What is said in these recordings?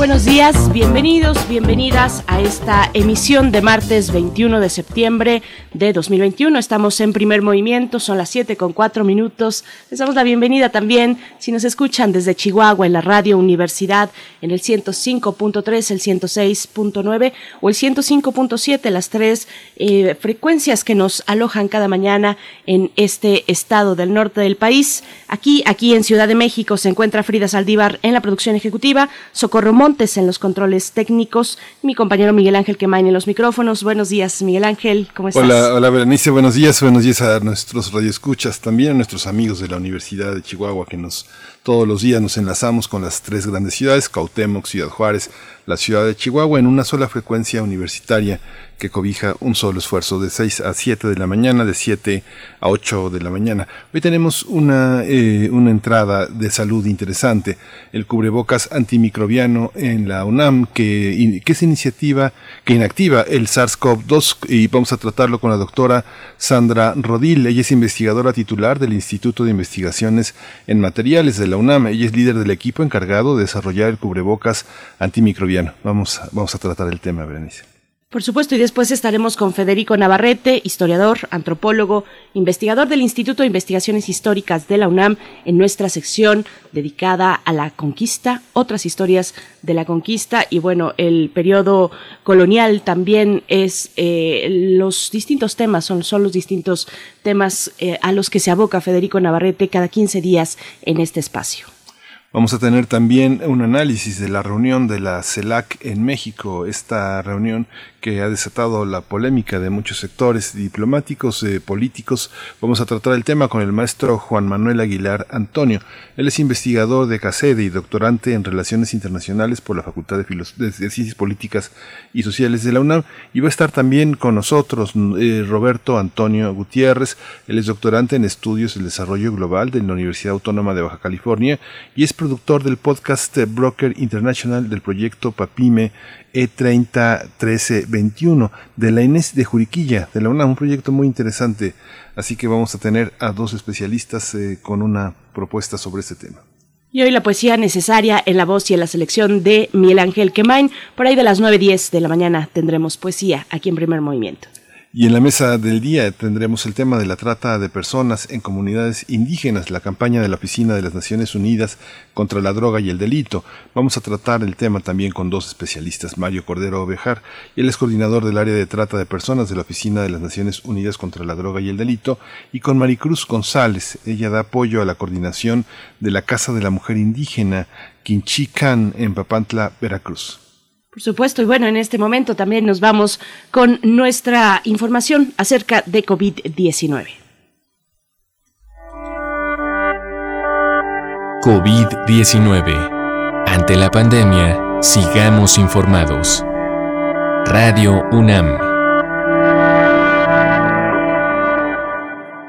buenos días, bienvenidos, bienvenidas a esta emisión de martes 21 de septiembre de 2021. Estamos en primer movimiento, son las 7 con 4 minutos. Les damos la bienvenida también si nos escuchan desde Chihuahua en la radio Universidad en el 105.3, el 106.9 o el 105.7, las tres eh, frecuencias que nos alojan cada mañana en este estado del norte del país. Aquí, aquí en Ciudad de México se encuentra Frida Saldívar en la producción ejecutiva, Socorro en los controles técnicos, mi compañero Miguel Ángel Quemain en los micrófonos. Buenos días, Miguel Ángel, ¿cómo estás? Hola, hola Berenice, buenos días, buenos días a nuestros radioescuchas, también a nuestros amigos de la Universidad de Chihuahua que nos todos los días nos enlazamos con las tres grandes ciudades, Cautemoc, Ciudad Juárez, la ciudad de Chihuahua, en una sola frecuencia universitaria que cobija un solo esfuerzo de 6 a 7 de la mañana, de 7 a 8 de la mañana. Hoy tenemos una, eh, una entrada de salud interesante, el cubrebocas antimicrobiano en la UNAM, que, que es iniciativa que inactiva el SARS-CoV-2 y vamos a tratarlo con la doctora Sandra Rodil. Ella es investigadora titular del Instituto de Investigaciones en Materiales de la Ella es líder del equipo encargado de desarrollar el cubrebocas antimicrobiano. Vamos, vamos a tratar el tema, Berenice. Por supuesto, y después estaremos con Federico Navarrete, historiador, antropólogo, investigador del Instituto de Investigaciones Históricas de la UNAM, en nuestra sección dedicada a la conquista, otras historias de la conquista y bueno, el periodo colonial también es eh, los distintos temas, son, son los distintos temas eh, a los que se aboca Federico Navarrete cada 15 días en este espacio. Vamos a tener también un análisis de la reunión de la CELAC en México, esta reunión que ha desatado la polémica de muchos sectores diplomáticos, eh, políticos. Vamos a tratar el tema con el maestro Juan Manuel Aguilar Antonio. Él es investigador de CACEDE y doctorante en Relaciones Internacionales por la Facultad de, Ciencias Políticas y Sociales de la UNAM. Y va a estar también con nosotros eh, Roberto Antonio Gutiérrez. Él es doctorante en Estudios del Desarrollo Global de la Universidad Autónoma de Baja California y es productor del podcast Broker International del proyecto PAPIME E301321 de la Inés de Juriquilla, de la UNAM, un proyecto muy interesante. Así que vamos a tener a dos especialistas eh, con una propuesta sobre este tema. Y hoy la poesía necesaria en la voz y en la selección de Miguel Ángel Quemain. Por ahí de las 9.10 de la mañana tendremos poesía aquí en Primer Movimiento. Y en la mesa del día tendremos el tema de la trata de personas en comunidades indígenas, la campaña de la Oficina de las Naciones Unidas contra la droga y el delito. Vamos a tratar el tema también con dos especialistas, Mario Cordero Ovejar, él es coordinador del área de trata de personas de la Oficina de las Naciones Unidas contra la droga y el delito, y con Maricruz González, ella da apoyo a la coordinación de la Casa de la Mujer Indígena Quinchican en Papantla, Veracruz. Por supuesto, y bueno, en este momento también nos vamos con nuestra información acerca de COVID-19. COVID-19. Ante la pandemia, sigamos informados. Radio UNAM.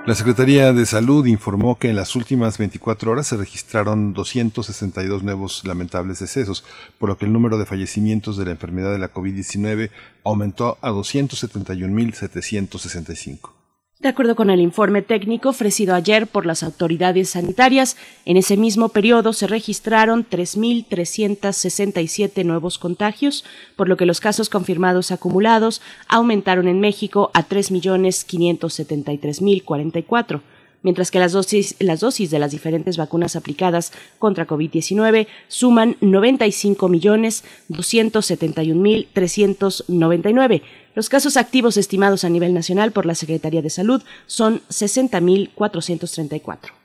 La Secretaría de Salud informó que en las últimas 24 horas se registraron 262 nuevos lamentables decesos, por lo que el número de fallecimientos de la enfermedad de la COVID-19 aumentó a 271.765. De acuerdo con el informe técnico ofrecido ayer por las autoridades sanitarias, en ese mismo periodo se registraron 3.367 nuevos contagios, por lo que los casos confirmados acumulados aumentaron en México a 3.573.044 mientras que las dosis, las dosis de las diferentes vacunas aplicadas contra COVID-19 suman 95.271.399. Los casos activos estimados a nivel nacional por la Secretaría de Salud son 60.434.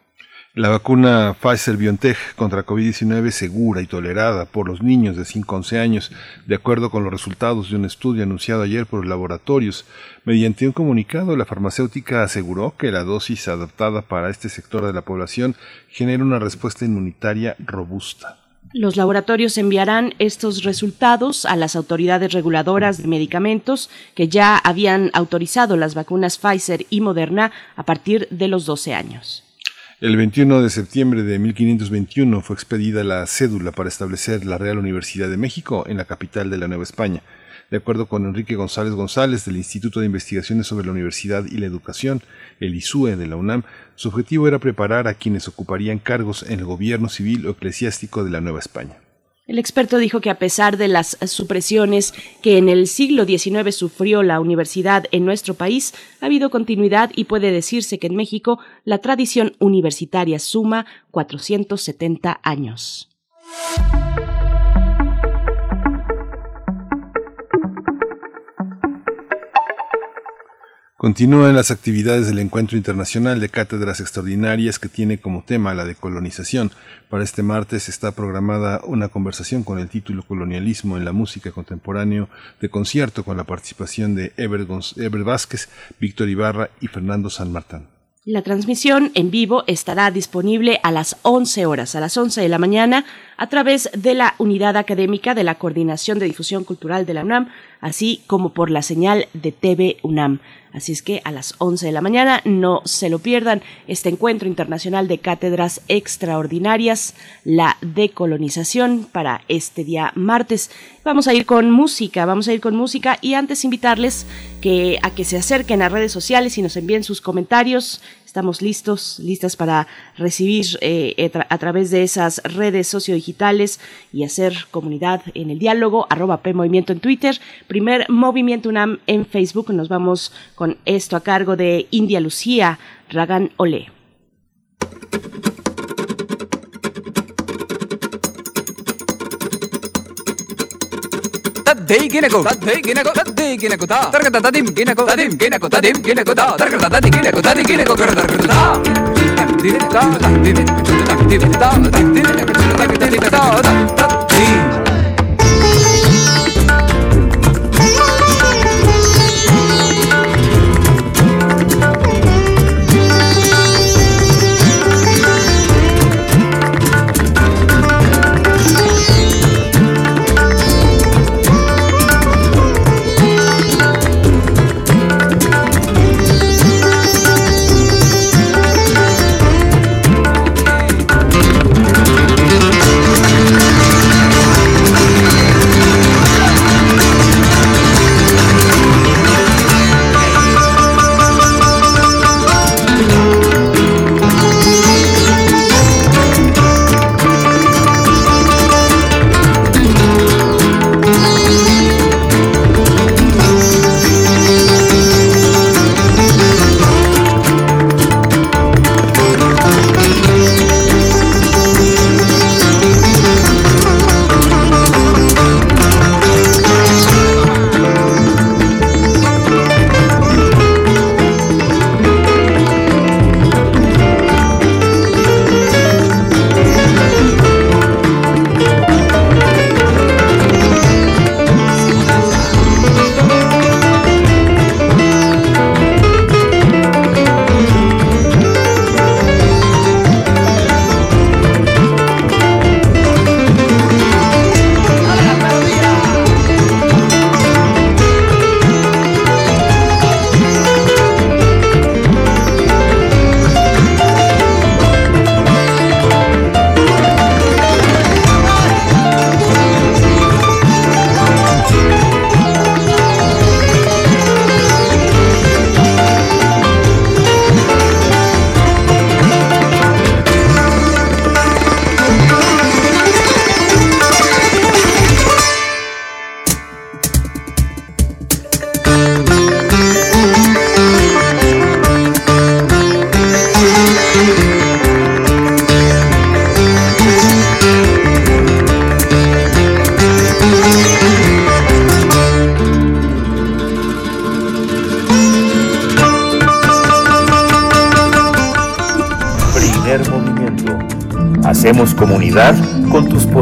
La vacuna Pfizer BioNTech contra COVID-19 es segura y tolerada por los niños de 5 a 11 años, de acuerdo con los resultados de un estudio anunciado ayer por laboratorios. Mediante un comunicado, la farmacéutica aseguró que la dosis adaptada para este sector de la población genera una respuesta inmunitaria robusta. Los laboratorios enviarán estos resultados a las autoridades reguladoras de medicamentos que ya habían autorizado las vacunas Pfizer y Moderna a partir de los 12 años. El 21 de septiembre de 1521 fue expedida la cédula para establecer la Real Universidad de México en la capital de la Nueva España. De acuerdo con Enrique González González del Instituto de Investigaciones sobre la Universidad y la Educación, el ISUE de la UNAM, su objetivo era preparar a quienes ocuparían cargos en el gobierno civil o eclesiástico de la Nueva España. El experto dijo que a pesar de las supresiones que en el siglo XIX sufrió la universidad en nuestro país, ha habido continuidad y puede decirse que en México la tradición universitaria suma 470 años. Continúan las actividades del Encuentro Internacional de Cátedras Extraordinarias que tiene como tema la decolonización. Para este martes está programada una conversación con el título Colonialismo en la música contemporánea de concierto con la participación de Ever, Ever Vázquez, Víctor Ibarra y Fernando San Martín. La transmisión en vivo estará disponible a las 11 horas, a las 11 de la mañana, a través de la unidad académica de la Coordinación de Difusión Cultural de la UNAM, así como por la señal de TV UNAM. Así es que a las 11 de la mañana no se lo pierdan este encuentro internacional de cátedras extraordinarias, la decolonización para este día martes. Vamos a ir con música, vamos a ir con música y antes invitarles que a que se acerquen a redes sociales y nos envíen sus comentarios Estamos listos, listas para recibir eh, a través de esas redes sociodigitales y hacer comunidad en el diálogo, arroba P Movimiento en Twitter, primer Movimiento UNAM en Facebook. Nos vamos con esto a cargo de India Lucía Ragan Ole. tadde ginako tadde ginako tadde ginako ta targata tadim ginako tadim ginako tadim ginako ta targata tadim ginako tadim ginako targata ta dirita dirita dirita dirita dirita dirita con tus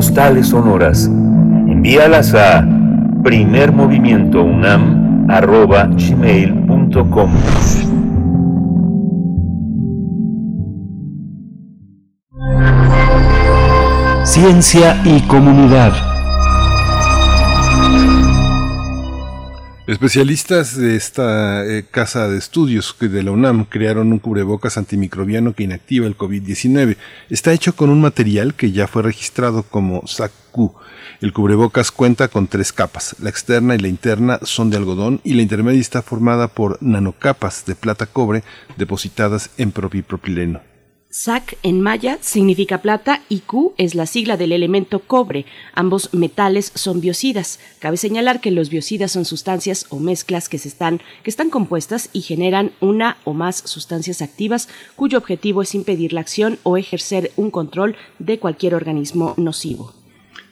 postales sonoras. Envíalas a primermovimientounam.gmail.com Ciencia y comunidad. Especialistas de esta eh, casa de estudios de la UNAM crearon un cubrebocas antimicrobiano que inactiva el COVID-19. Está hecho con un material que ya fue registrado como SAC-Q. El cubrebocas cuenta con tres capas. La externa y la interna son de algodón y la intermedia está formada por nanocapas de plata cobre depositadas en propipropileno. SAC en maya significa plata y Q es la sigla del elemento cobre. Ambos metales son biocidas. Cabe señalar que los biocidas son sustancias o mezclas que, se están, que están compuestas y generan una o más sustancias activas cuyo objetivo es impedir la acción o ejercer un control de cualquier organismo nocivo.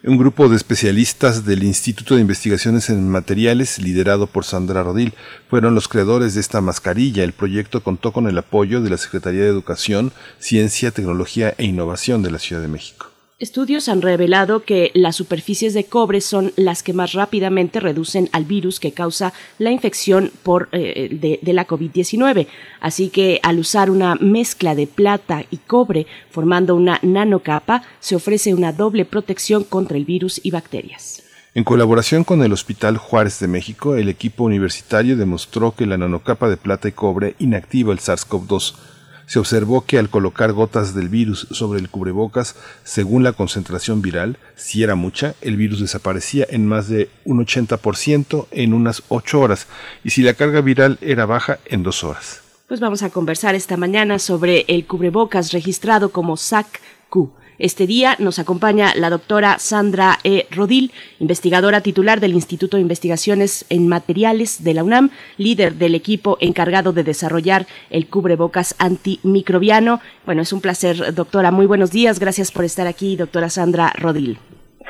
Un grupo de especialistas del Instituto de Investigaciones en Materiales, liderado por Sandra Rodil, fueron los creadores de esta mascarilla. El proyecto contó con el apoyo de la Secretaría de Educación, Ciencia, Tecnología e Innovación de la Ciudad de México. Estudios han revelado que las superficies de cobre son las que más rápidamente reducen al virus que causa la infección por, eh, de, de, la COVID-19. Así que al usar una mezcla de plata y cobre formando una nanocapa, se ofrece una doble protección contra el virus y bacterias. En colaboración con el Hospital Juárez de México, el equipo universitario demostró que la nanocapa de plata y cobre inactiva el SARS-CoV-2 se observó que al colocar gotas del virus sobre el cubrebocas, según la concentración viral, si era mucha, el virus desaparecía en más de un 80% en unas 8 horas y si la carga viral era baja en 2 horas. Pues vamos a conversar esta mañana sobre el cubrebocas registrado como SAC-Q. Este día nos acompaña la doctora Sandra E. Rodil, investigadora titular del Instituto de Investigaciones en Materiales de la UNAM, líder del equipo encargado de desarrollar el cubrebocas antimicrobiano. Bueno, es un placer, doctora. Muy buenos días. Gracias por estar aquí, doctora Sandra Rodil.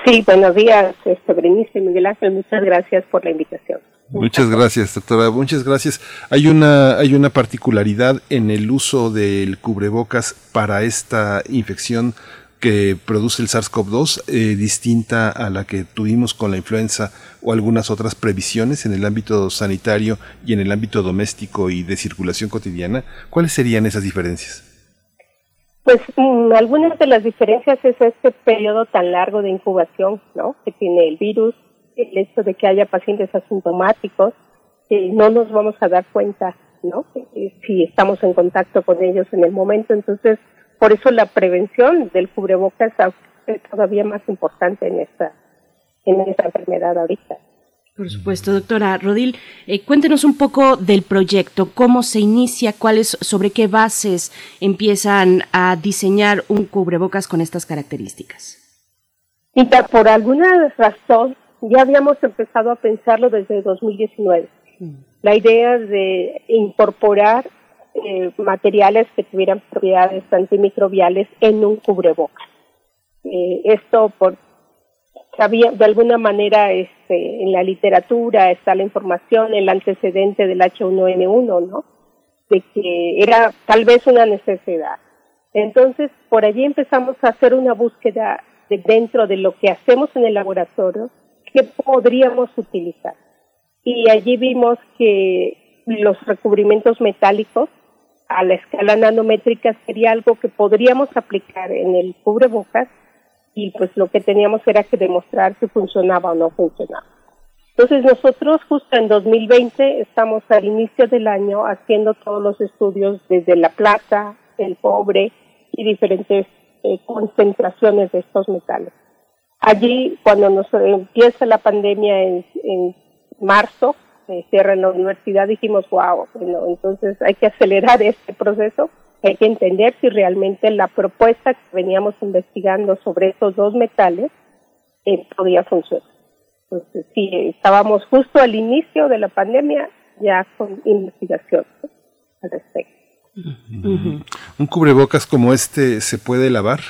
Sí, buenos días, Berenice Miguel Ángel. Muchas gracias por la invitación. Muchas gracias, doctora. Muchas gracias. Hay una, hay una particularidad en el uso del cubrebocas para esta infección que produce el SARS-CoV-2 eh, distinta a la que tuvimos con la influenza o algunas otras previsiones en el ámbito sanitario y en el ámbito doméstico y de circulación cotidiana? ¿Cuáles serían esas diferencias? Pues mm, algunas de las diferencias es este periodo tan largo de incubación ¿no? que tiene el virus, el hecho de que haya pacientes asintomáticos, que no nos vamos a dar cuenta ¿no? si estamos en contacto con ellos en el momento. Entonces, por eso la prevención del cubrebocas es todavía más importante en esta, en esta enfermedad ahorita. Por supuesto, doctora Rodil, eh, cuéntenos un poco del proyecto, cómo se inicia, cuáles, sobre qué bases empiezan a diseñar un cubrebocas con estas características. Mira, por alguna razón ya habíamos empezado a pensarlo desde 2019. Mm. La idea de incorporar eh, materiales que tuvieran propiedades antimicrobiales en un cubrebocas. Eh, esto por sabía de alguna manera este, en la literatura está la información, el antecedente del H1N1, ¿no? De que era tal vez una necesidad. Entonces, por allí empezamos a hacer una búsqueda de dentro de lo que hacemos en el laboratorio, qué podríamos utilizar. Y allí vimos que los recubrimientos metálicos a la escala nanométrica sería algo que podríamos aplicar en el cubrebocas y pues lo que teníamos era que demostrar si funcionaba o no funcionaba. Entonces nosotros justo en 2020 estamos al inicio del año haciendo todos los estudios desde la plata, el cobre y diferentes eh, concentraciones de estos metales. Allí, cuando nos empieza la pandemia en, en marzo, se cierra en la universidad, dijimos, wow, bueno, entonces hay que acelerar este proceso, hay que entender si realmente la propuesta que veníamos investigando sobre estos dos metales eh, podía funcionar. Entonces, sí, estábamos justo al inicio de la pandemia ya con investigación al respecto. ¿Un cubrebocas como este se puede lavar?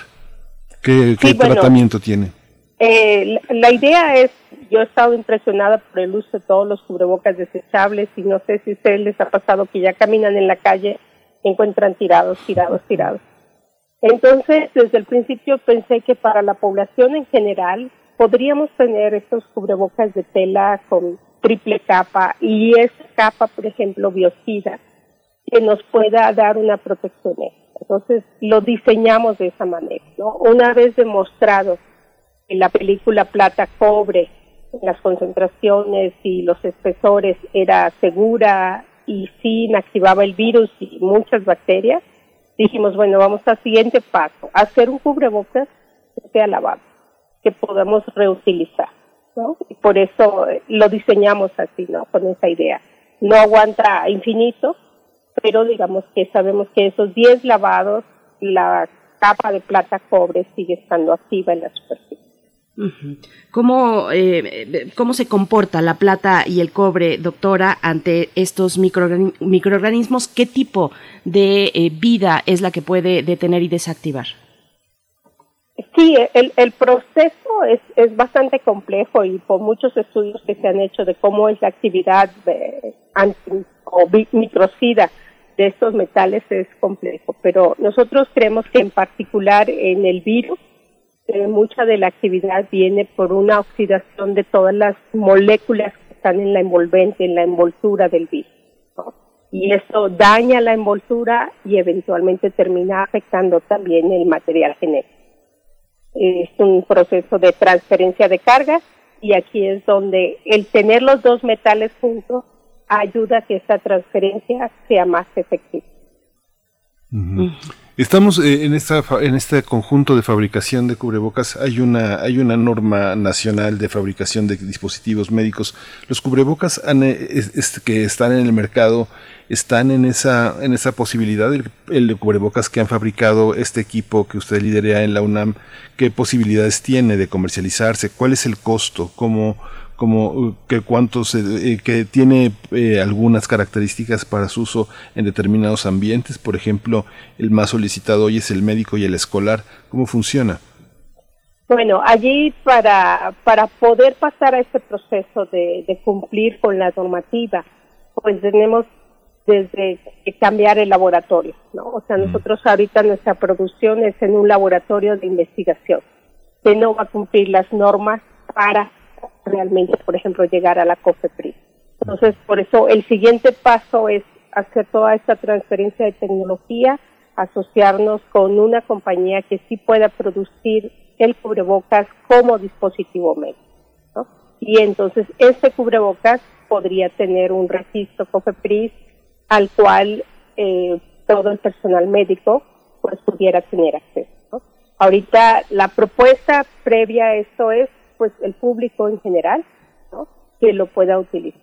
¿Qué, tratamiento tiene? Eh, la idea es yo he estado impresionada por el uso de todos los cubrebocas desechables y no sé si a ustedes les ha pasado que ya caminan en la calle encuentran tirados, tirados, tirados. Entonces, desde el principio pensé que para la población en general podríamos tener estos cubrebocas de tela con triple capa y esa capa, por ejemplo, biocida, que nos pueda dar una protección. Entonces, lo diseñamos de esa manera. Una vez demostrado la película plata cobre, las concentraciones y los espesores era segura y sí inactivaba el virus y muchas bacterias, dijimos, bueno, vamos al siguiente paso, hacer un cubrebocas que sea lavado, que podamos reutilizar, ¿no? Y por eso eh, lo diseñamos así, ¿no? Con esa idea. No aguanta infinito, pero digamos que sabemos que esos 10 lavados, la capa de plata cobre sigue estando activa en la superficie. ¿Cómo, eh, ¿Cómo se comporta la plata y el cobre, doctora, ante estos microorganismos? ¿Qué tipo de eh, vida es la que puede detener y desactivar? Sí, el, proceso es, es, bastante complejo y por muchos estudios que se han hecho de cómo es la actividad de de estos metales es complejo, pero nosotros creemos que en particular en el virus mucha de la actividad viene por una oxidación de todas las moléculas que están en la envolvente, en la envoltura del virus. Y eso daña la envoltura y eventualmente termina afectando también el material genético. Es un proceso de transferencia de cargas y aquí es donde el tener los dos metales juntos ayuda a que esta transferencia sea más efectiva. Estamos eh, en esta en este conjunto de fabricación de cubrebocas. Hay una hay una norma nacional de fabricación de dispositivos médicos. Los cubrebocas eh, que están en el mercado están en esa en esa posibilidad. El, el, cubrebocas que han fabricado este equipo que usted lidera en la UNAM qué posibilidades tiene de comercializarse cuál es el costo cómo como uh, que cuántos eh, que tiene eh, algunas características para su uso en determinados ambientes. Por ejemplo el más solicitado hoy es el médico y el escolar. Cómo funciona bueno allí para para poder pasar a este proceso de, de cumplir con la normativa pues tenemos desde cambiar el laboratorio no o sea nosotros ahorita nuestra producción es en un laboratorio de investigación que no va a cumplir las normas para realmente, por ejemplo, llegar a la COFEPRIS. Entonces, por eso el siguiente paso es hacer toda esta transferencia de tecnología, asociarnos con una compañía que sí pueda producir el cubrebocas como dispositivo médico. Y entonces este cubrebocas podría tener un registro COFEPRIS al cual eh, todo el personal médico pues pudiera tener acceso. Ahorita la propuesta previa a esto es pues el público en general. Que lo pueda utilizar.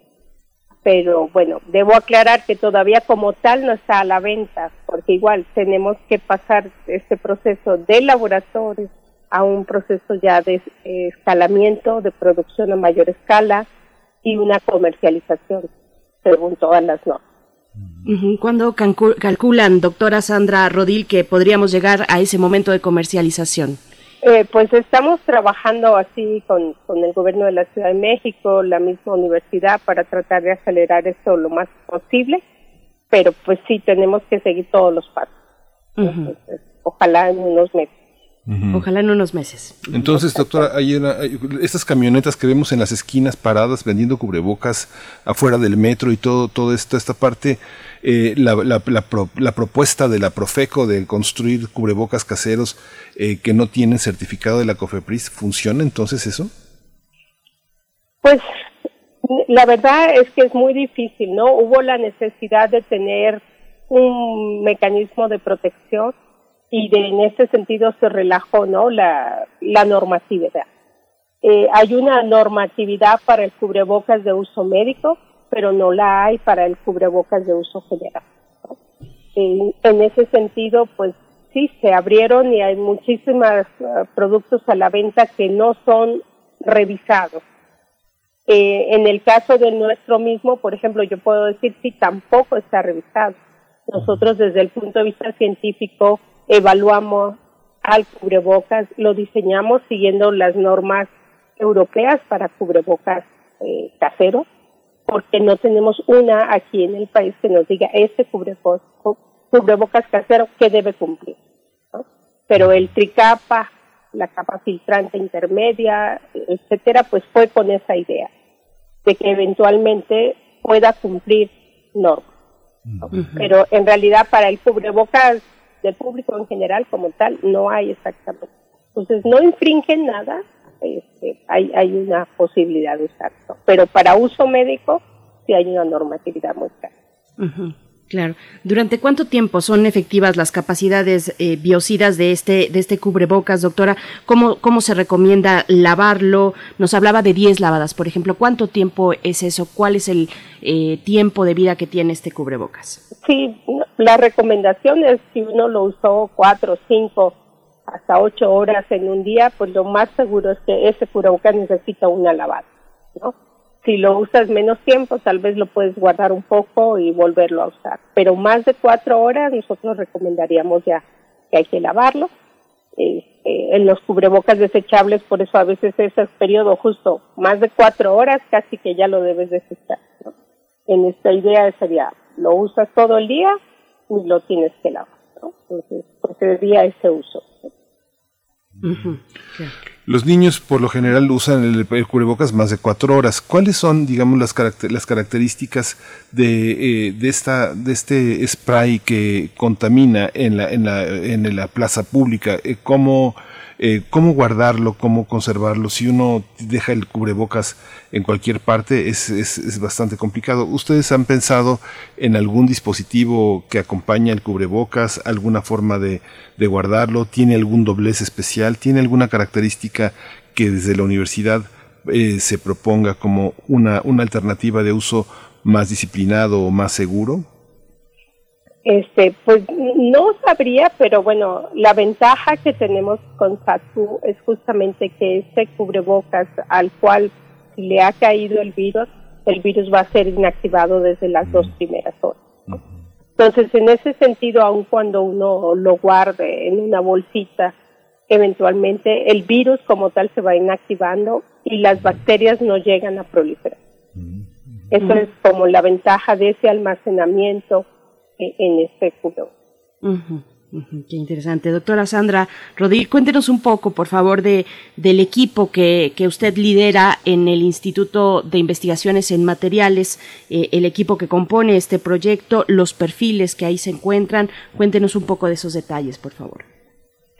Pero bueno, debo aclarar que todavía como tal no está a la venta, porque igual tenemos que pasar este proceso de laboratorio a un proceso ya de escalamiento, de producción a mayor escala y una comercialización según todas las normas. ¿Cuándo calculan, doctora Sandra Rodil, que podríamos llegar a ese momento de comercialización? Eh, pues estamos trabajando así con, con el gobierno de la Ciudad de México, la misma universidad, para tratar de acelerar esto lo más posible, pero pues sí tenemos que seguir todos los pasos. ojalá en unos meses. Ojalá en unos meses. Entonces, doctora, hay, estas camionetas que vemos en las esquinas paradas vendiendo cubrebocas afuera del metro y todo, todo esto, esta parte, eh, la, la, la, propuesta de la Profeco de construir cubrebocas caseros eh, que no tienen certificado de la COFEPRIS, ¿funciona entonces eso? Pues la verdad es que es muy difícil, ¿no? Hubo la necesidad de tener un mecanismo de protección y de, en ese sentido se relajó, ¿no? La, la normatividad. Eh, hay una normatividad para el cubrebocas de uso médico, pero no la hay para el cubrebocas de uso general. en ese sentido, pues sí, se abrieron y hay muchísimos uh, productos a la venta que no son revisados. Eh, en el caso de nuestro mismo, por ejemplo, yo puedo decir sí, tampoco está revisado. Nosotros desde el punto de vista científico evaluamos al cubrebocas, lo diseñamos siguiendo las normas europeas para cubrebocas eh, caseros porque no tenemos una aquí en el país que nos diga este cubrebocas, cubrebocas casero que debe cumplir. Pero el tricapa, la capa filtrante intermedia, etcétera, pues fue con esa idea de que eventualmente pueda cumplir normas. Pero en realidad para el cubrebocas del público en general como tal no hay exactamente. Entonces no infringen nada, este, hay, hay una posibilidad de usarlo. Pero para uso médico sí hay una normatividad muy clara. Claro. ¿Durante cuánto tiempo son efectivas las capacidades eh, biocidas de este, de este cubrebocas, doctora? ¿Cómo, ¿Cómo se recomienda lavarlo? Nos hablaba de 10 lavadas, por ejemplo. ¿Cuánto tiempo es eso? ¿Cuál es el eh, tiempo de vida que tiene este cubrebocas? Sí, la recomendación es si uno lo usó 4, 5, hasta 8 horas en un día, pues lo más seguro es que ese cubrebocas necesita una lavada, ¿no? Si lo usas menos tiempo, tal vez lo puedes guardar un poco y volverlo a usar. Pero más de cuatro horas, nosotros recomendaríamos ya que hay que lavarlo. Este, en los cubrebocas desechables, por eso a veces ese periodo justo más de cuatro horas, casi que ya lo debes desechar. En esta idea sería, lo usas todo el día y lo tienes que lavar. Entonces, procedería ese uso. Los niños por lo general usan el, cubrebocas más de cuatro horas. ¿Cuáles son, digamos, las, las características de, eh, de, esta, de este spray que contamina en la, en la, en la plaza pública? Eh, ¿Cómo, eh, cómo guardarlo, cómo conservarlo. Si uno deja el cubrebocas en cualquier parte es, es, bastante complicado. ¿Ustedes han pensado en algún dispositivo que acompaña el cubrebocas, alguna forma de, de guardarlo? ¿Tiene algún doblez especial? ¿Tiene alguna característica que desde la universidad eh, se proponga como una, una alternativa de uso más disciplinado o más seguro? Este, pues no sabría, pero bueno, la ventaja que tenemos con SATU es justamente que ese cubrebocas al cual le ha caído el virus, el virus va a ser inactivado desde las dos primeras horas. Entonces, en ese sentido, aun cuando uno lo guarde en una bolsita, eventualmente el virus como tal se va inactivando y las bacterias no llegan a proliferar. Eso es como la ventaja de ese almacenamiento en este futuro. qué interesante. Doctora Sandra Rodríguez, cuéntenos un poco, por favor, de, del equipo que, que usted lidera en el Instituto de Investigaciones en Materiales, eh, el equipo que compone este proyecto, los perfiles que ahí se encuentran. Cuéntenos un poco de esos detalles, por favor.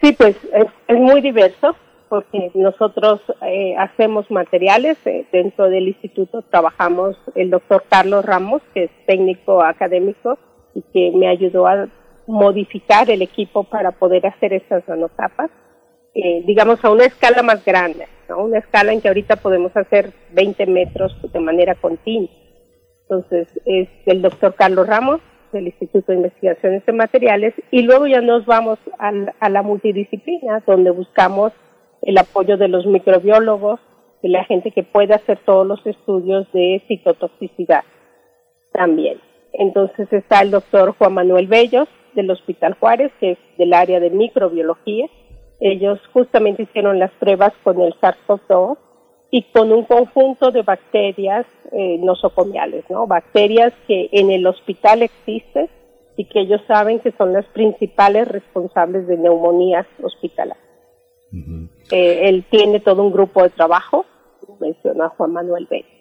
Sí, pues es, es muy diverso porque nosotros eh, hacemos materiales. Eh, dentro del instituto trabajamos el doctor Carlos Ramos, que es técnico académico y que me ayudó a modificar el equipo para poder hacer estas nanocapas, eh, digamos a una escala más grande, ¿no? una escala en que ahorita podemos hacer 20 metros de manera continua. Entonces es el doctor Carlos Ramos del Instituto de Investigaciones de Materiales y luego ya nos vamos a, a la multidisciplina donde buscamos el apoyo de los microbiólogos, de la gente que puede hacer todos los estudios de citotoxicidad también. Entonces está el doctor Juan Manuel Bellos del Hospital Juárez, que es del área de microbiología. Ellos justamente hicieron las pruebas con el SARS-CoV-2 y con un conjunto de bacterias eh, nosocomiales, ¿no? Bacterias que en el hospital existen y que ellos saben que son las principales responsables de neumonías hospitalarias. eh, él tiene todo un grupo de trabajo, menciona Juan Manuel Bellos.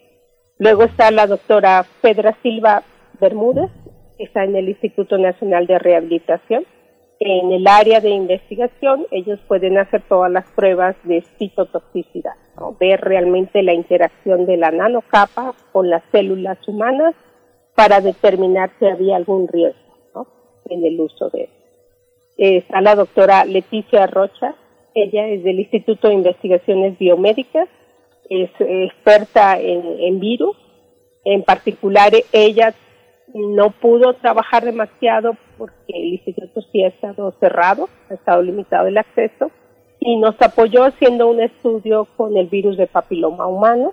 Luego está la doctora Pedra Silva Bermúdez, está en el Instituto Nacional de Rehabilitación. En el área de investigación, ellos pueden hacer todas las pruebas de citotoxicidad, ver realmente la interacción de la nanocapa con las células humanas para determinar si había algún riesgo en el uso de él. Está la doctora Leticia Rocha, ella es del Instituto de Investigaciones Biomédicas, es experta en, en virus, en particular ella no pudo trabajar demasiado porque el instituto sí ha estado cerrado, ha estado limitado el acceso y nos apoyó haciendo un estudio con el virus de papiloma humano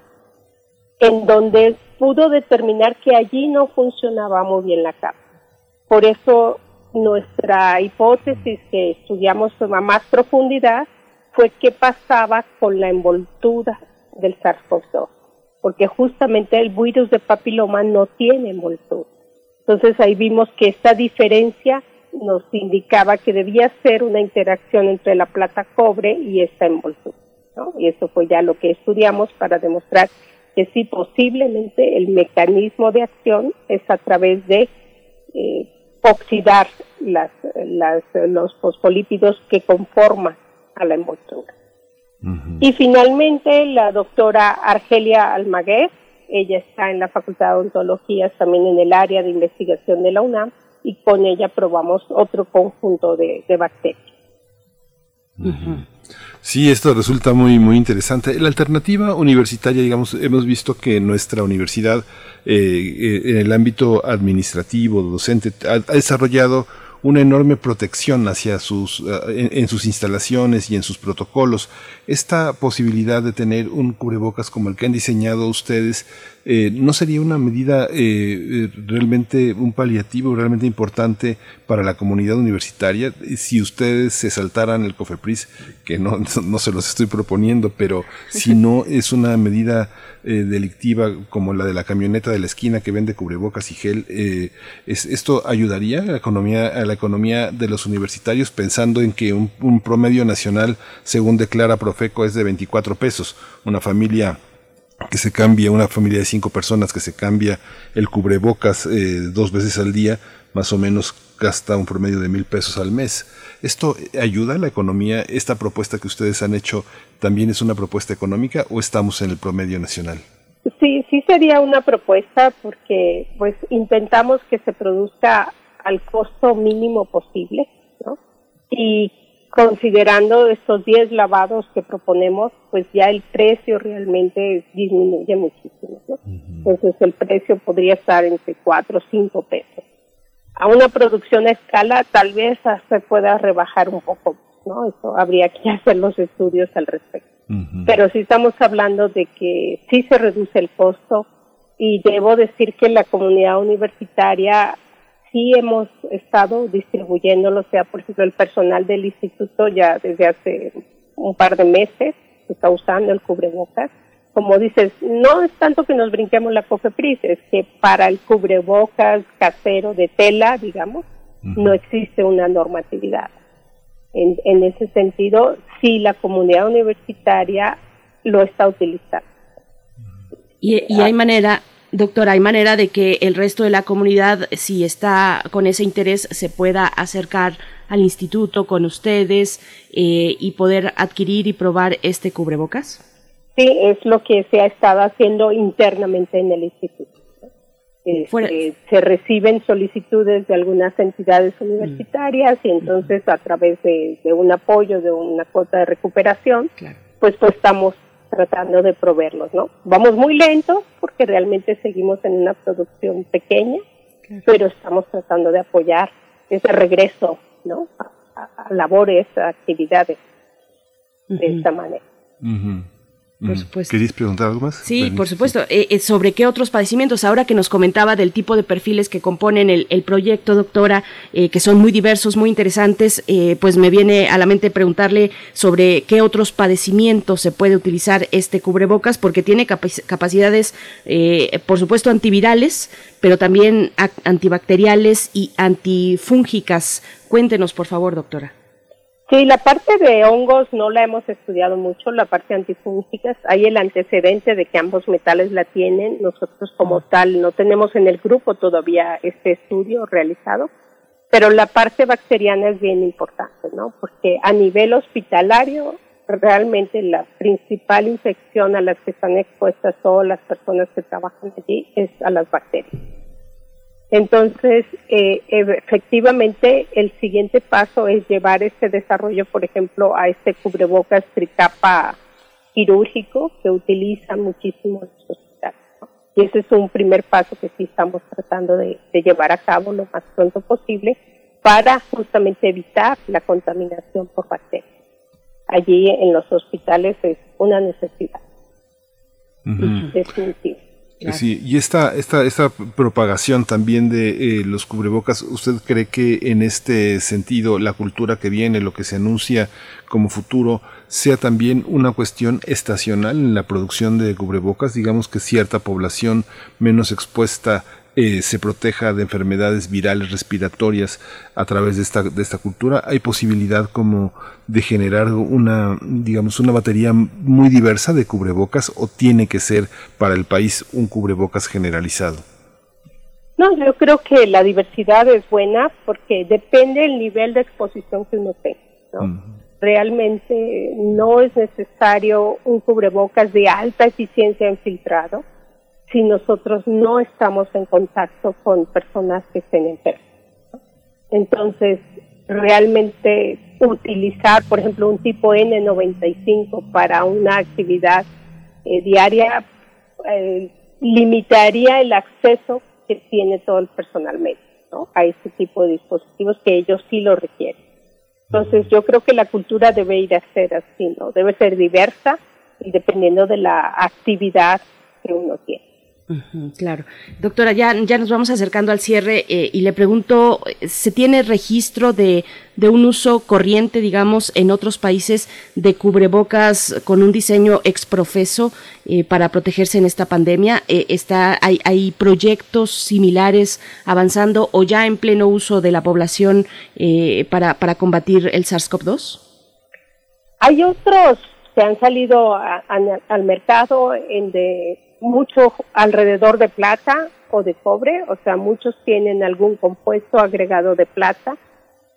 en donde pudo determinar que allí no funcionaba muy bien la capa. Por eso nuestra hipótesis que estudiamos a más profundidad fue qué pasaba con la envoltura del SARS-CoV-2, porque justamente el virus de papiloma no tiene envoltura. Entonces ahí vimos que esta diferencia nos indicaba que debía ser una interacción entre la plata cobre y esta envoltura. ¿no? Y eso fue ya lo que estudiamos para demostrar que sí, posiblemente el mecanismo de acción es a través de eh, oxidar las, las, los fosfolípidos que conforman a la envoltura. Y finalmente la doctora Argelia Almaguer, ella está en la Facultad de Odontología, también en el área de investigación de la UNAM, y con ella probamos otro conjunto de, bacterias. Sí, esto resulta muy muy interesante. La alternativa universitaria, digamos, hemos visto que nuestra universidad eh, eh, en el ámbito administrativo, docente, ha desarrollado una enorme protección hacia sus, eh, en, sus instalaciones y en sus protocolos. Esta posibilidad de tener un cubrebocas como el que han diseñado ustedes, eh, ¿no sería una medida eh, realmente, un paliativo realmente importante para la comunidad universitaria? Si ustedes se saltaran el COFEPRIS, que no, no se los estoy proponiendo, pero si no es una medida eh, delictiva como la de la camioneta de la esquina que vende cubrebocas y gel, eh, es, ¿esto ayudaría a la, economía, a la economía de los universitarios pensando en que un, promedio nacional, según declara Profeco, es de 24 pesos? Una familia que se cambia, una familia de cinco personas que se cambia el cubrebocas eh, dos veces al día, más o menos gasta un promedio de mil pesos al mes. ¿Esto ayuda a la economía? ¿Esta propuesta que ustedes han hecho también es una propuesta económica o estamos en el promedio nacional? Sí, sí sería una propuesta porque pues intentamos que se produzca al costo mínimo posible, ¿no? Y considerando estos 10 lavados que proponemos, pues ya el precio realmente disminuye muchísimo, ¿no? Entonces el precio podría estar entre 4 o 5 pesos a una producción a escala tal vez se pueda rebajar un poco, ¿no? Eso habría que hacer los estudios al respecto. Pero sí estamos hablando de que sí se reduce el costo y debo decir que la comunidad universitaria sí hemos estado distribuyéndolo, o sea, por ejemplo, el personal del instituto ya desde hace un par de meses está usando el cubrebocas como dices, no es tanto que nos brinquemos la COFEPRIS, es que para el cubrebocas casero de tela, digamos, no existe una normatividad. En, en ese sentido, sí la comunidad universitaria lo está utilizando. Y, y hay manera, doctora, hay manera de que el resto de la comunidad, si está con ese interés, se pueda acercar al instituto con ustedes eh, y poder adquirir y probar este cubrebocas? Sí, es lo que se ha estado haciendo internamente en el instituto. Este, se reciben solicitudes de algunas entidades universitarias y entonces a través de, un apoyo, de una cuota de recuperación, pues, pues estamos tratando de proveerlos, ¿no? Vamos muy lentos porque realmente seguimos en una producción pequeña, pero estamos tratando de apoyar ese regreso, ¿no? A, labores, a actividades de esta manera. Por supuesto. ¿Querías preguntar algo más? Sí, por supuesto. Eh, eh, ¿Sobre qué otros padecimientos? Ahora que nos comentaba del tipo de perfiles que componen el, proyecto, doctora, eh, que son muy diversos, muy interesantes, pues me viene a la mente preguntarle sobre qué otros padecimientos se puede utilizar este cubrebocas, porque tiene capacidades, por supuesto, antivirales, pero también antibacteriales y antifúngicas. Cuéntenos, por favor, doctora. Sí, la parte de hongos no la hemos estudiado mucho, la parte antifúngicas. Hay el antecedente de que ambos metales la tienen. Nosotros como tal no tenemos en el grupo todavía este estudio realizado, pero la parte bacteriana es bien importante, ¿no? Porque a nivel hospitalario, realmente la principal infección a las que están expuestas todas las personas que trabajan allí es a las bacterias. Entonces, eh, efectivamente, el siguiente paso es llevar este desarrollo, por ejemplo, a este cubrebocas tricapa quirúrgico que utilizan muchísimo los hospitales. Y ese es un primer paso que sí estamos tratando de, llevar a cabo lo más pronto posible para justamente evitar la contaminación por bacterias. Allí en los hospitales es una necesidad. Sí, y esta, esta, esta propagación también de eh, los cubrebocas, ¿usted cree que en este sentido la cultura que viene, lo que se anuncia como futuro, sea también una cuestión estacional en la producción de cubrebocas? Digamos que cierta población menos expuesta eh, se proteja de enfermedades virales respiratorias a través de esta, de esta cultura, hay posibilidad como de generar una, digamos, una batería muy diversa de cubrebocas o tiene que ser para el país un cubrebocas generalizado? No, yo creo que la diversidad es buena porque depende del nivel de exposición que uno tenga. ¿no? realmente no es necesario un cubrebocas de alta eficiencia en filtrado si nosotros no estamos en contacto con personas que estén enfermas. Entonces, realmente utilizar, por ejemplo, un tipo N95 para una actividad eh, diaria eh, limitaría el acceso que tiene todo el personal médico a este tipo de dispositivos que ellos sí lo requieren. Entonces, yo creo que la cultura debe ir a ser así, ¿no? Debe ser diversa y dependiendo de la actividad que uno tiene claro. Doctora, ya, ya nos vamos acercando al cierre eh, y le pregunto, ¿se tiene registro de, de, un uso corriente, digamos, en otros países de cubrebocas con un diseño exprofeso eh, para protegerse en esta pandemia? Eh, está, hay, ¿Hay proyectos similares avanzando o ya en pleno uso de la población para, para combatir el SARS-CoV-2? Hay otros que han salido al mercado en de mucho alrededor de plata o de cobre, o sea, muchos tienen algún compuesto agregado de plata.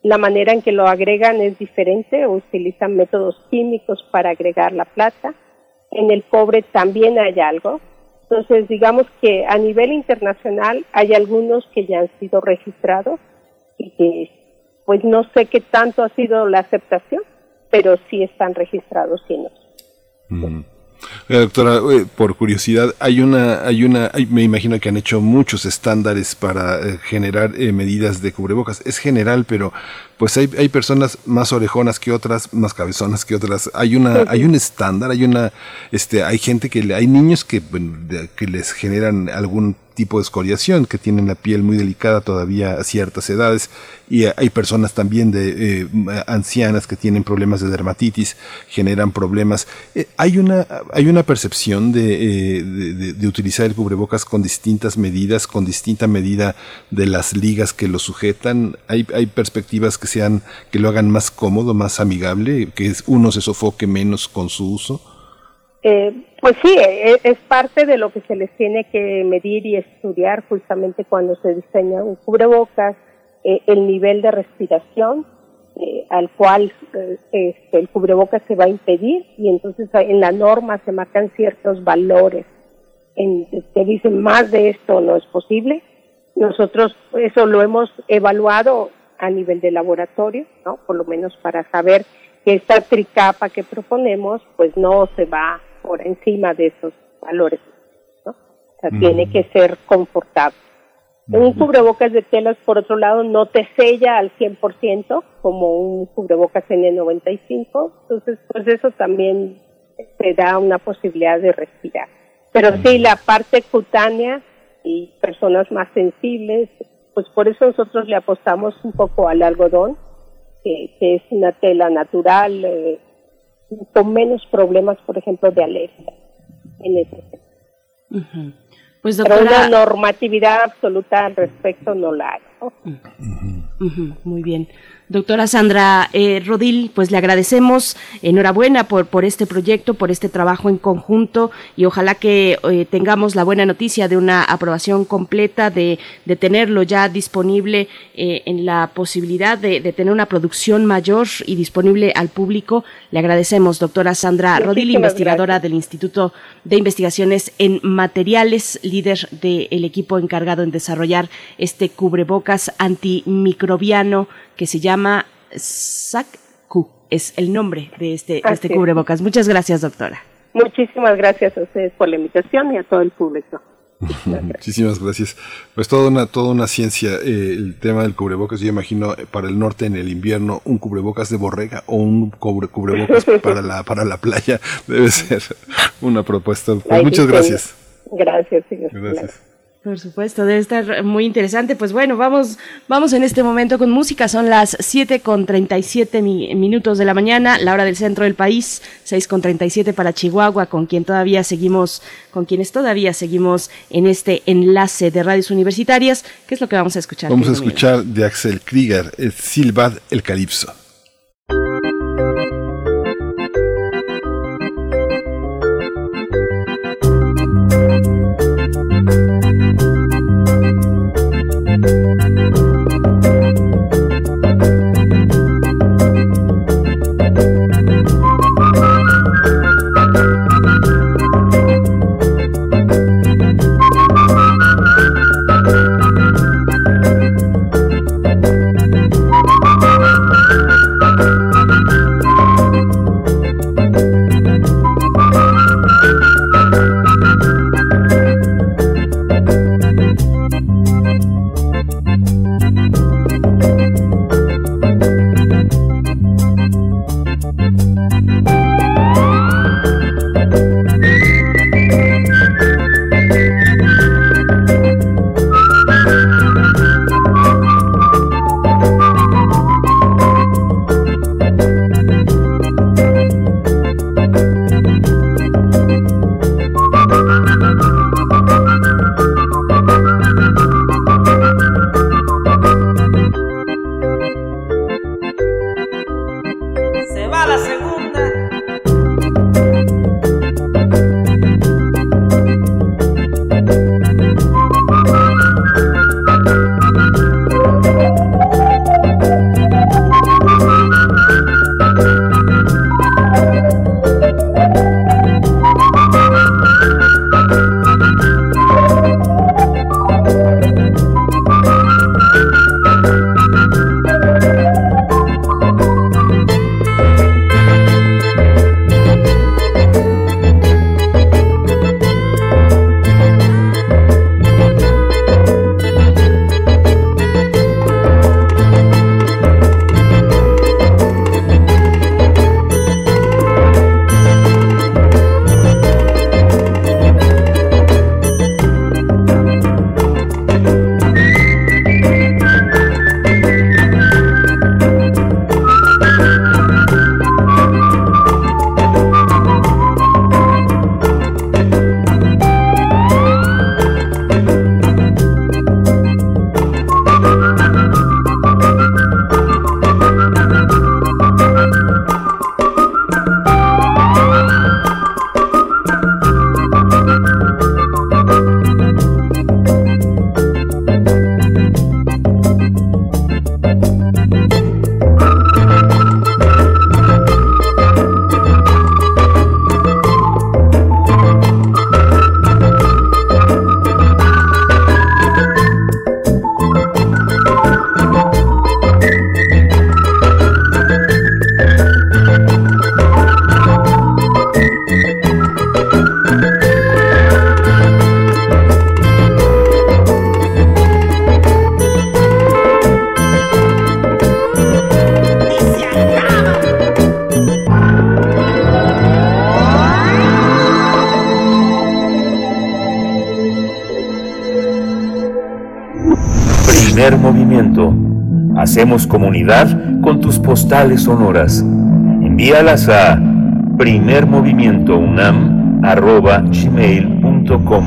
La manera en que lo agregan es diferente, utilizan métodos químicos para agregar la plata. En el cobre también hay algo. Entonces, digamos que a nivel internacional hay algunos que ya han sido registrados y que pues no sé qué tanto ha sido la aceptación, pero sí están registrados y no. Eh, doctora, eh, por curiosidad, hay una, hay una, me imagino que han hecho muchos estándares para eh, generar medidas de cubrebocas. Es general, pero pues hay, hay personas más orejonas que otras, más cabezonas que otras. Hay una, hay un estándar, hay una, este, hay gente que, hay niños que, que les generan algún tipo de escoriación, que tienen la piel muy delicada todavía a ciertas edades, y hay personas también de eh, ancianas que tienen problemas de dermatitis, generan problemas. Eh, hay una hay una percepción eh, de, de, utilizar el cubrebocas con distintas medidas, con distinta medida de las ligas que lo sujetan. Hay, hay perspectivas que sean que lo hagan más cómodo, más amigable, que uno se sofoque menos con su uso. Eh, pues sí, e, e, es, parte de lo que se les tiene que medir y estudiar justamente cuando se diseña un cubrebocas, eh, el nivel de respiración eh, al cual este, el cubrebocas se va a impedir y entonces en la norma se marcan ciertos valores. En, se dicen más de esto no es posible. Nosotros eso lo hemos evaluado a nivel de laboratorio, ¿no? Por lo menos para saber que esta tricapa que proponemos pues no se va por encima de esos valores. ¿no? O sea, tiene que ser confortable. Un cubrebocas de telas, por otro lado, no te sella al 100% como un cubrebocas N95, entonces pues eso también te da una posibilidad de respirar. Pero sí, la parte cutánea y personas más sensibles, pues por eso nosotros le apostamos un poco al algodón, que, es una tela natural, eh, con menos problemas, por ejemplo, de alergia en ese Pues Pero una normatividad absoluta al respecto no la hay. muy bien. Doctora Sandra eh, Rodil, pues le agradecemos, enhorabuena por, por este proyecto, por este trabajo en conjunto y ojalá que eh, tengamos la buena noticia de una aprobación completa, de, de tenerlo ya disponible eh, en la posibilidad de, de, tener una producción mayor y disponible al público. Le agradecemos, doctora Sandra Rodil, investigadora del Instituto de Investigaciones en Materiales, líder del equipo encargado en desarrollar este cubrebocas antimicrobiano que se llama SACQ, es el nombre de este, este cubrebocas. Muchas gracias, doctora. Muchísimas gracias a ustedes por la invitación y a todo el público. Muchísimas gracias. Pues toda una, toda una ciencia, eh, el tema del cubrebocas, yo imagino eh, para el norte en el invierno un cubrebocas de borrega o un cubrebocas para la, para la playa debe ser una propuesta. Pues muchas gracias. Gracias, señor. Gracias. Por supuesto, debe estar muy interesante. Pues bueno, vamos, vamos en este momento con música. Son las 7 con 37 minutos de la mañana, la hora del centro del país, 6 con 37 para Chihuahua, con quien todavía seguimos, con quienes todavía seguimos en este enlace de radios universitarias. ¿Qué es lo que vamos a escuchar? Vamos a escuchar de Axel Krieger, el Silbad el Calipso. Hacemos comunidad con tus postales sonoras. Envíalas a primermovimientounam.gmail.com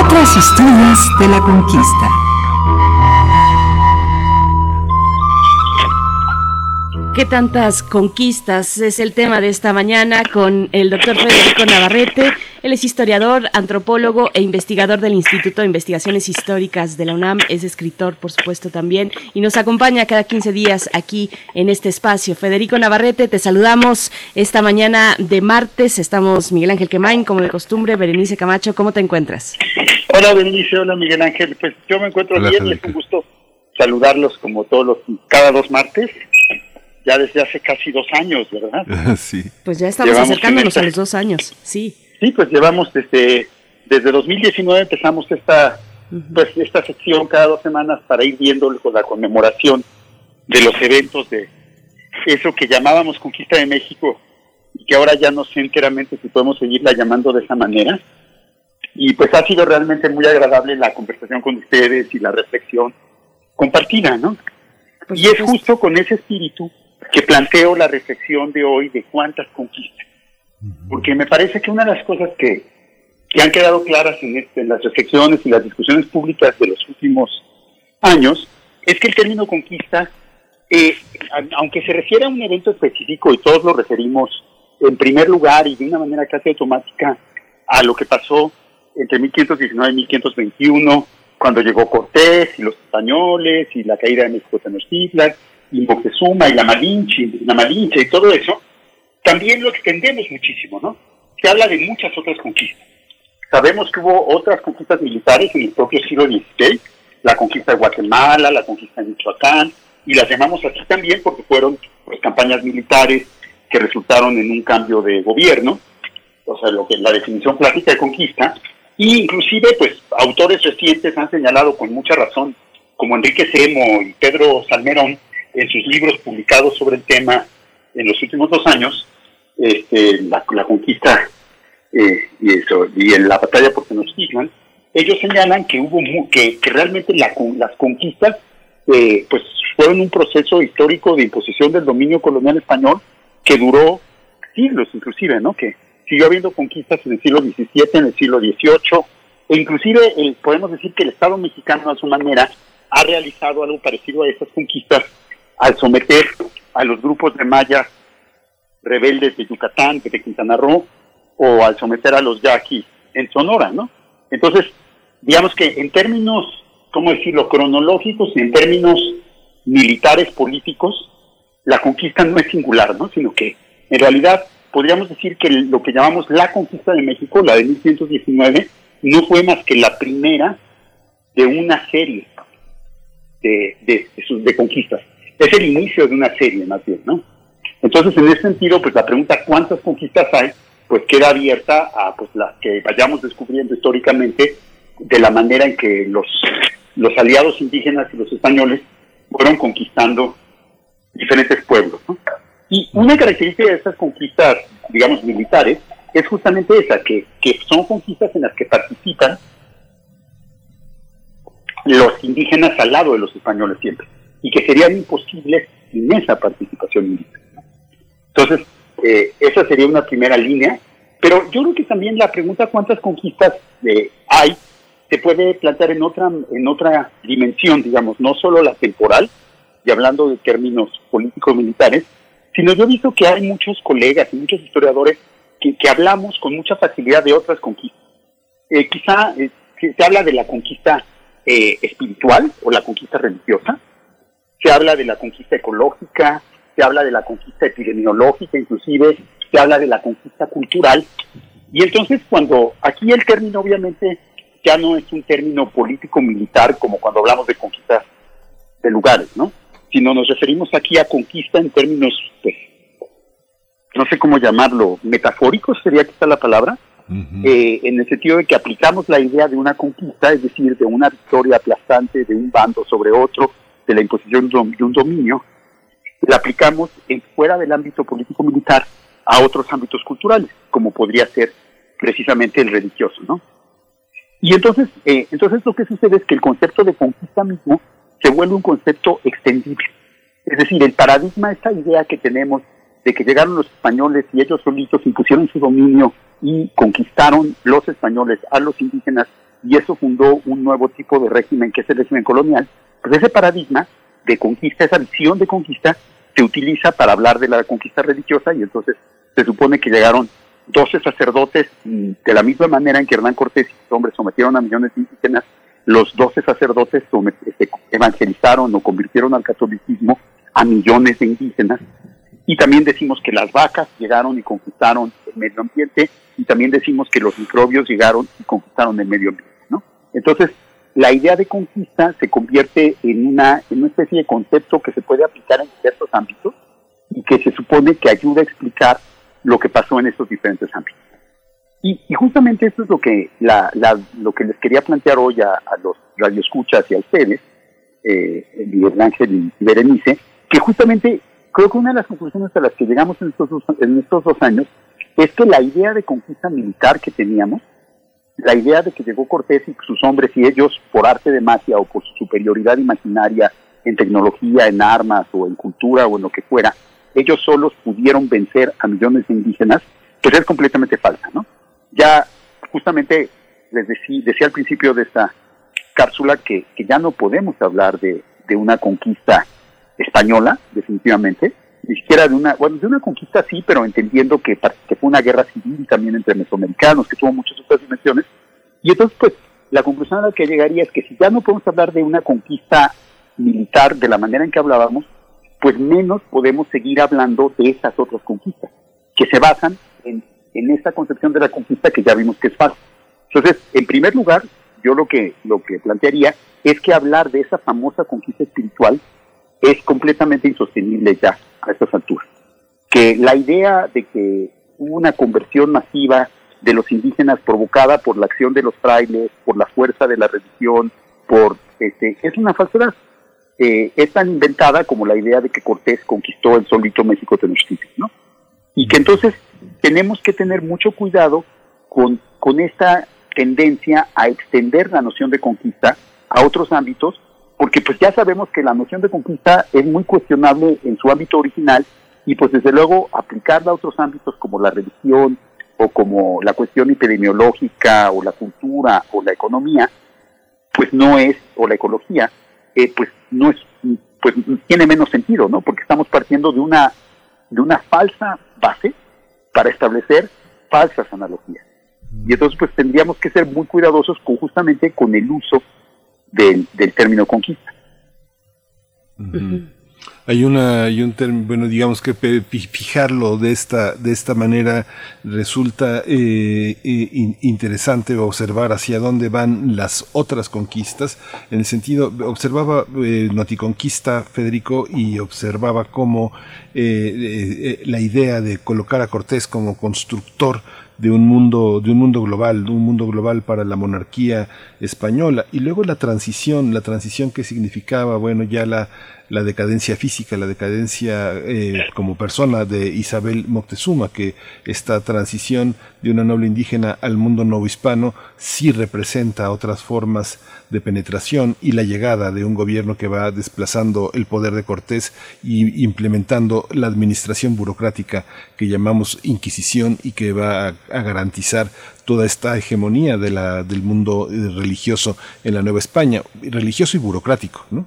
Otras historias de la conquista. ¿Qué tantas conquistas es el tema de esta mañana con el doctor Federico Navarrete? Él es historiador, antropólogo e investigador del Instituto de Investigaciones Históricas de la UNAM. Es escritor, por supuesto, también y nos acompaña cada 15 días aquí en este espacio. Federico Navarrete, te saludamos esta mañana de martes. Estamos Miguel Ángel Quemain, como de costumbre. Berenice Camacho, ¿cómo te encuentras? Hola, Berenice. Hola, Miguel Ángel. Pues yo me encuentro bien y es un gusto saludarlos como todos los cada dos martes ya desde hace casi dos años, ¿verdad? sí. Pues ya estamos acercándonos a los dos años, sí. Sí, pues llevamos desde, desde 2019 empezamos esta, pues, esta sección cada dos semanas para ir viendo la conmemoración de los eventos de eso que llamábamos Conquista de México y que ahora ya no sé enteramente si podemos seguirla llamando de esa manera. Y pues ha sido realmente muy agradable la conversación con ustedes y la reflexión compartida, ¿no? y es justo con ese espíritu que planteo la reflexión de hoy de cuántas conquistas. Porque me parece que una de las cosas que, que han quedado claras en, este, las reflexiones y las discusiones públicas de los últimos años es que el término conquista, eh, aunque se refiere a un evento específico y todos lo referimos en primer lugar y de una manera casi automática a lo que pasó entre 1519 y 1521, cuando llegó Cortés y los españoles y la caída de México Tenochtitlan, y Moctezuma y la Malinche, la Malinche y todo eso, también lo extendemos muchísimo, ¿no? Se habla de muchas otras conquistas. Sabemos que hubo otras conquistas militares en el propio siglo XVI, la conquista de Guatemala, la conquista de Michoacán, y las llamamos así también porque fueron pues, campañas militares que resultaron en un cambio de gobierno, o sea, lo que la definición clásica de conquista, y inclusive pues autores recientes han señalado con mucha razón, como Enrique Semo y Pedro Salmerón, en sus libros publicados sobre el tema en los últimos dos años, este, la, conquista eh, y, eso, y en la batalla por Tenochtitlan, ellos señalan que hubo que, que realmente las conquistas eh, pues fueron un proceso histórico de imposición del dominio colonial español que duró siglos inclusive, ¿no? Que siguió habiendo conquistas en el siglo XVII, en el siglo XVIII, e inclusive eh, podemos decir que el Estado mexicano a su manera ha realizado algo parecido a esas conquistas al someter a los grupos de mayas rebeldes de Yucatán, de Quintana Roo, o al someter a los yaquis en Sonora, ¿no? Entonces, digamos que en términos, ¿cómo decirlo?, cronológicos y en términos militares, políticos, la conquista no es singular, ¿no? Sino que, en realidad, podríamos decir que lo que llamamos la conquista de México, la de 1119, no fue más que la primera de una serie de, de, de conquistas es el inicio de una serie más bien, ¿no? Entonces, en ese sentido, pues la pregunta cuántas conquistas hay, pues queda abierta a pues las que vayamos descubriendo históricamente de la manera en que los, los aliados indígenas y los españoles fueron conquistando diferentes pueblos. Y una característica de estas conquistas, digamos, militares, es justamente esa, que, que son conquistas en las que participan los indígenas al lado de los españoles siempre y que serían imposibles sin esa participación militar. Entonces, eh, esa sería una primera línea, pero yo creo que también la pregunta cuántas conquistas eh, hay se puede plantear en otra, en otra dimensión, digamos, no solo la temporal, y hablando de términos políticos militares, sino yo he visto que hay muchos colegas y muchos historiadores que, hablamos con mucha facilidad de otras conquistas. Eh, quizá se, se habla de la conquista espiritual o la conquista religiosa, se habla de la conquista ecológica, se habla de la conquista epidemiológica, inclusive se habla de la conquista cultural. Y entonces cuando aquí el término obviamente ya no es un término político-militar como cuando hablamos de conquista de lugares, ¿no? Sino nos referimos aquí a conquista en términos, pues, no sé cómo llamarlo, metafóricos sería quizá la palabra, eh, en el sentido de que aplicamos la idea de una conquista, es decir, de una victoria aplastante de un bando sobre otro, de la imposición de un dominio, la aplicamos en, fuera del ámbito político-militar a otros ámbitos culturales, como podría ser precisamente el religioso, ¿no? Y entonces, eh, entonces lo que sucede es que el concepto de conquista mismo se vuelve un concepto extendible. Es decir, el paradigma, esta idea que tenemos de que llegaron los españoles y ellos solitos impusieron su dominio y conquistaron los españoles a los indígenas y eso fundó un nuevo tipo de régimen que es el régimen colonial, pues ese paradigma de conquista, esa visión de conquista, se utiliza para hablar de la conquista religiosa y entonces se supone que llegaron 12 sacerdotes y de la misma manera en que Hernán Cortés y sus hombres sometieron a millones de indígenas, los 12 sacerdotes este, evangelizaron o convirtieron al catolicismo a millones de indígenas. Y también decimos que las vacas llegaron y conquistaron el medio ambiente y también decimos que los microbios llegaron y conquistaron el medio ambiente. ¿no? Entonces, la idea de conquista se convierte en una, en una especie de concepto que se puede aplicar en diversos ámbitos y que se supone que ayuda a explicar lo que pasó en estos diferentes ámbitos. Y, justamente esto es lo que, la, lo que les quería plantear hoy a, los radioescuchas y a ustedes, eh, Miguel Ángel y Berenice, que justamente creo que una de las conclusiones a las que llegamos en estos, en estos dos años es que la idea de conquista militar que teníamos, la idea de que llegó Cortés y sus hombres y ellos, por arte de magia o por su superioridad imaginaria en tecnología, en armas o en cultura o en lo que fuera, ellos solos pudieron vencer a millones de indígenas, pues es completamente falsa, ¿no? Ya justamente les decía, al principio de esta cápsula que, ya no podemos hablar de, una conquista española, definitivamente, ni siquiera de una, bueno, de una conquista sí, pero entendiendo que, que fue una guerra civil también entre mesoamericanos, que tuvo muchas otras dimensiones. Y entonces, pues, la conclusión a la que llegaría es que si ya no podemos hablar de una conquista militar de la manera en que hablábamos, pues menos podemos seguir hablando de esas otras conquistas, que se basan en, en esta concepción de la conquista que ya vimos que es falsa. Entonces, en primer lugar, yo lo que, lo que plantearía es que hablar de esa famosa conquista espiritual es completamente insostenible ya a estas alturas. Que la idea de que hubo una conversión masiva de los indígenas provocada por la acción de los frailes, por la fuerza de la religión, por este, es una falsedad. Eh, es tan inventada como la idea de que Cortés conquistó el solito México Tenochtitlan, ¿no? Y que entonces tenemos que tener mucho cuidado con, con esta tendencia a extender la noción de conquista a otros ámbitos, porque pues ya sabemos que la noción de conquista es muy cuestionable en su ámbito original y pues desde luego aplicarla a otros ámbitos como la religión o como la cuestión epidemiológica o la cultura o la economía, pues no es, o la ecología, eh, pues no es, pues tiene menos sentido, ¿no? Porque estamos partiendo de una, de una falsa base para establecer falsas analogías. Y entonces pues tendríamos que ser muy cuidadosos con, justamente con el uso del, del término conquista. Hay una, hay un término, bueno, digamos que fijarlo de esta, de esta manera resulta eh, eh, interesante observar hacia dónde van las otras conquistas. En el sentido, observaba eh, Noticonquista, Federico, y observaba cómo la idea de colocar a Cortés como constructor de un mundo, de un mundo global, de un mundo global para la monarquía española. Y luego la transición, la transición que significaba, bueno, ya la, la decadencia física, la decadencia eh, como persona de Isabel Moctezuma, que esta transición de una noble indígena al mundo nuevo hispano sí representa otras formas de penetración y la llegada de un gobierno que va desplazando el poder de Cortés y implementando la administración burocrática que llamamos Inquisición y que va a, a garantizar toda esta hegemonía de la, del mundo eh, religioso en la Nueva España, religioso y burocrático, ¿no?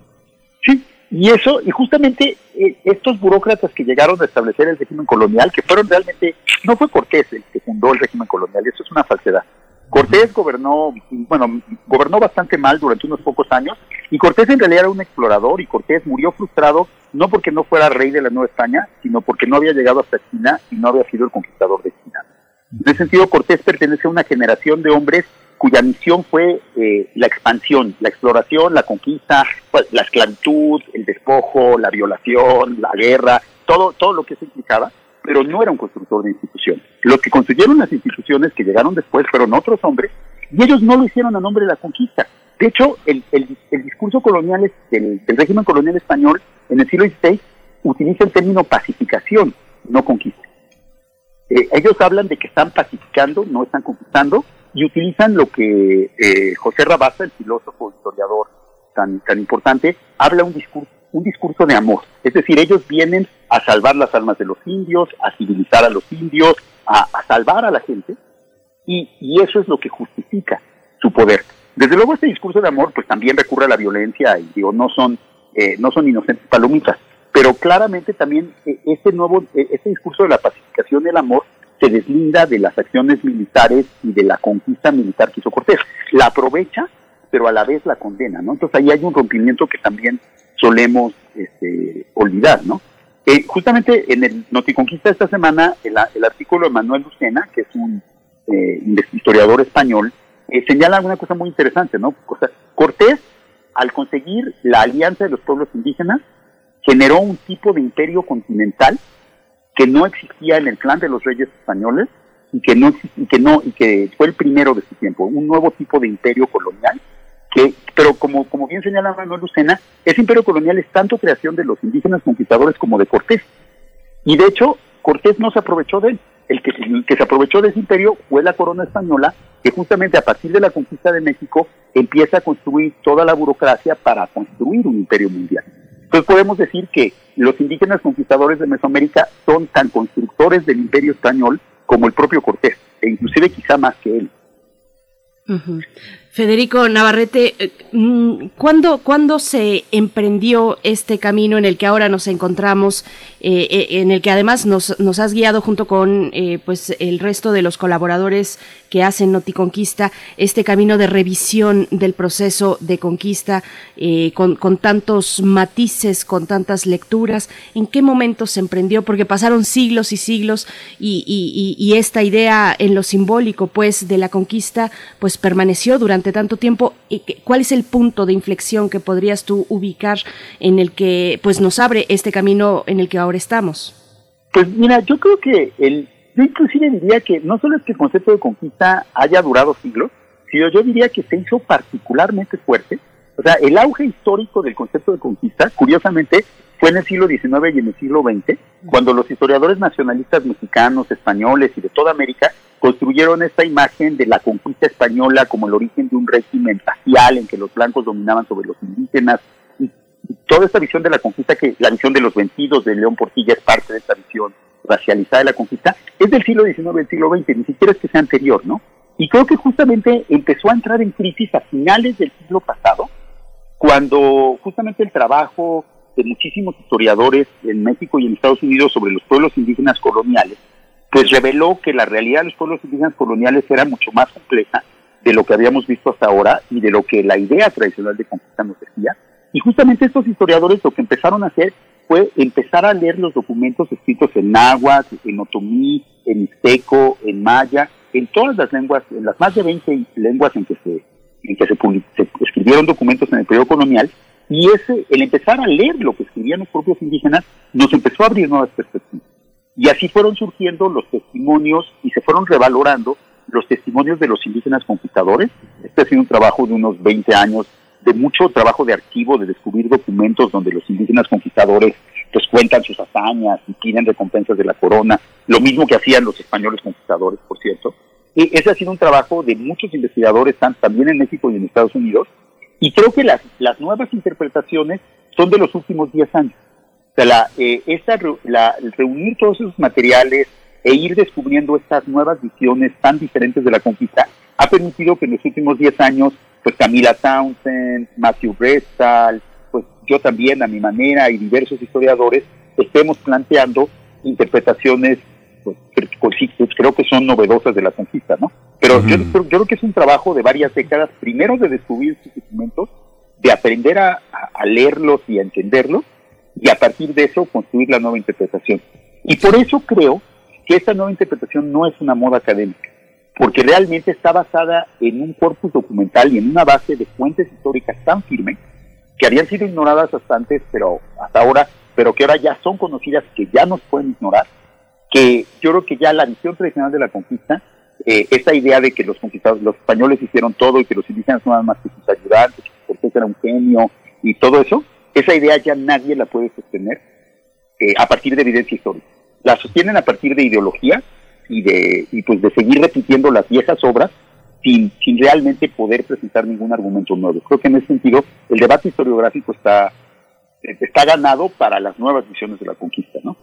Sí, y eso, y justamente eh, estos burócratas que llegaron a establecer el régimen colonial, que fueron realmente, no fue Cortés el que fundó el régimen colonial, eso es una falsedad. Cortés gobernó, bueno, gobernó bastante mal durante unos pocos años, y Cortés en realidad era un explorador, y Cortés murió frustrado, no porque no fuera rey de la Nueva España, sino porque no había llegado hasta China y no había sido el conquistador de China. En ese sentido, Cortés pertenece a una generación de hombres cuya misión fue eh, la expansión, la exploración, la conquista, pues, la esclavitud, el despojo, la violación, la guerra, todo, todo lo que se implicaba, pero no era un constructor de instituciones. Los que construyeron las instituciones que llegaron después fueron otros hombres y ellos no lo hicieron a nombre de la conquista. De hecho, el, discurso colonial del, del régimen colonial español en el siglo XVI utiliza el término pacificación, no conquista. Eh, ellos hablan de que están pacificando, no están conquistando, y utilizan lo que eh, José Rabasa, el filósofo historiador tan, tan importante, habla un discurso, un discurso de amor. Es decir, ellos vienen a salvar las almas de los indios, a civilizar a los indios, a, salvar a la gente, y, y, eso es lo que justifica su poder. Desde luego este discurso de amor pues también recurre a la violencia y digo, no son, eh, no son inocentes palomitas, pero claramente también eh, este nuevo, eh, este discurso de la pacificación y el amor se deslinda de las acciones militares y de la conquista militar que hizo Cortés. La aprovecha, pero a la vez la condena, ¿no? Entonces ahí hay un rompimiento que también solemos este, olvidar, ¿no? Eh, justamente en el Noticonquista esta semana, el, artículo de Manuel Lucena, que es un eh, historiador español, eh, señala una cosa muy interesante, ¿no? Cortés, al conseguir la alianza de los pueblos indígenas, generó un tipo de imperio continental que no existía en el clan de los reyes españoles y que no y que no y que fue el primero de su tiempo, un nuevo tipo de imperio colonial que pero como como bien señala Manuel Lucena, ese imperio colonial es tanto creación de los indígenas conquistadores como de Cortés. Y de hecho, Cortés no se aprovechó de él. El que, el que se aprovechó de ese imperio fue la corona española, que justamente a partir de la conquista de México empieza a construir toda la burocracia para construir un imperio mundial. Entonces podemos decir que los indígenas conquistadores de Mesoamérica son tan constructores del imperio español como el propio Cortés, e inclusive quizá más que él. Federico Navarrete, eh, mm, ¿cuándo, ¿cuándo, se emprendió este camino en el que ahora nos encontramos, eh, eh, en el que además nos, nos has guiado junto con pues el resto de los colaboradores que hacen Noticonquista, este camino de revisión del proceso de conquista con, con, tantos matices, con tantas lecturas? ¿En qué momento se emprendió? Porque pasaron siglos y siglos y, y, y esta idea en lo simbólico pues de la conquista pues permaneció durante tanto tiempo, ¿cuál es el punto de inflexión que podrías tú ubicar en el que pues nos abre este camino en el que ahora estamos? Pues mira, yo creo que el, yo inclusive diría que no solo es que el concepto de conquista haya durado siglos, sino yo diría que se hizo particularmente fuerte. O sea, el auge histórico del concepto de conquista, curiosamente, fue en el siglo XIX y en el siglo XX, cuando los historiadores nacionalistas mexicanos, españoles y de toda América construyeron esta imagen de la conquista española como el origen de un régimen racial en que los blancos dominaban sobre los indígenas y, toda esta visión de la conquista que la visión de los vencidos de León Portilla es parte de esta visión racializada de la conquista es del siglo XIX del siglo XX, ni siquiera es que sea anterior, ¿no? Y creo que justamente empezó a entrar en crisis a finales del siglo pasado, cuando justamente el trabajo de muchísimos historiadores en México y en Estados Unidos sobre los pueblos indígenas coloniales pues reveló que la realidad de los pueblos indígenas coloniales era mucho más compleja de lo que habíamos visto hasta ahora y de lo que la idea tradicional de conquista nos decía. Y justamente estos historiadores lo que empezaron a hacer fue empezar a leer los documentos escritos en náhuatl, en otomí, en mixteco, en maya, en todas las lenguas, en las más de 20 lenguas en que se, en que se, se escribieron documentos en el periodo colonial, y ese, el empezar a leer lo que escribían los propios indígenas nos empezó a abrir nuevas perspectivas. Y así fueron surgiendo los testimonios y se fueron revalorando los testimonios de los indígenas conquistadores. Este ha sido un trabajo de unos 20 años, de mucho trabajo de archivo, de descubrir documentos donde los indígenas conquistadores pues cuentan sus hazañas y piden recompensas de la corona, lo mismo que hacían los españoles conquistadores, por cierto. Y ese ha sido un trabajo de muchos investigadores, también en México y en Estados Unidos, y creo que las, las nuevas interpretaciones son de los últimos 10 años. O sea, la, eh, esta, la, reunir todos esos materiales e ir descubriendo estas nuevas visiones tan diferentes de la conquista ha permitido que en los últimos 10 años, pues Camila Townsend, Matthew Brestall, pues yo también a mi manera y diversos historiadores estemos planteando interpretaciones pues, pues creo que son novedosas de la conquista, ¿no? Pero yo, yo, creo que es un trabajo de varias décadas, primero de descubrir estos documentos, de aprender a, a leerlos y a entenderlos, y a partir de eso construir la nueva interpretación. Y por eso creo que esta nueva interpretación no es una moda académica, porque realmente está basada en un corpus documental y en una base de fuentes históricas tan firme que habían sido ignoradas hasta antes, pero hasta ahora, pero que ahora ya son conocidas, que ya nos pueden ignorar, que yo creo que ya la visión tradicional de la conquista, eh, esta idea de que los conquistadores, los españoles hicieron todo y que los indígenas no eran más que sus ayudantes, que era un genio y todo eso, esa idea ya nadie la puede sostener eh, a partir de evidencia histórica. La sostienen a partir de ideología y de y pues de seguir repitiendo las viejas obras sin, sin realmente poder presentar ningún argumento nuevo. Creo que en ese sentido el debate historiográfico está está ganado para las nuevas visiones de la conquista, ¿no?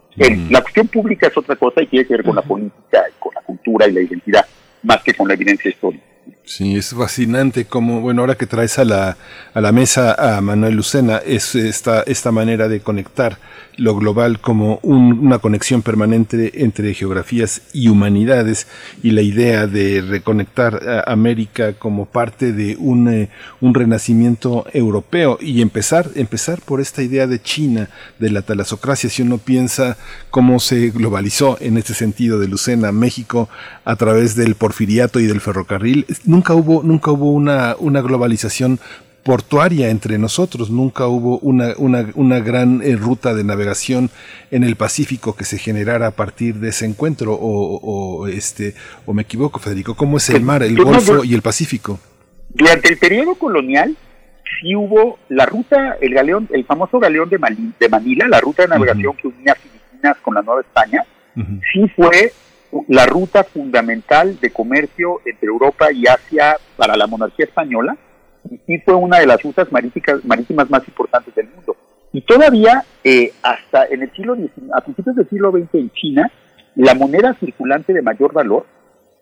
la cuestión pública es otra cosa y tiene que ver con la política, con la cultura y la identidad, más que con la evidencia histórica. Sí, es fascinante como, bueno, ahora que traes a la, a la mesa a Manuel Lucena, es esta, esta manera de conectar lo global como una conexión permanente entre geografías y humanidades y la idea de reconectar a América como parte de un, eh, un renacimiento europeo y empezar, empezar por esta idea de China, de la talasocracia, si uno piensa cómo se globalizó en este sentido de Lucena, México, a través del porfiriato y del ferrocarril, nunca hubo, nunca hubo una, una globalización portuaria entre nosotros, nunca hubo una, una, una gran eh, ruta de navegación en el Pacífico que se generara a partir de ese encuentro, o, o este, o me equivoco, Federico, ¿cómo es el mar, el Golfo y el Pacífico? Durante el periodo colonial, sí hubo la ruta, el galeón, el famoso galeón de, de Manila, la ruta de navegación que unía Filipinas con la Nueva España, sí fue la ruta fundamental de comercio entre Europa y Asia para la monarquía española y sí fue una de las rutas marítimas, más importantes del mundo. Y todavía, eh, hasta en el siglo a principios del siglo XX en China, la moneda circulante de mayor valor,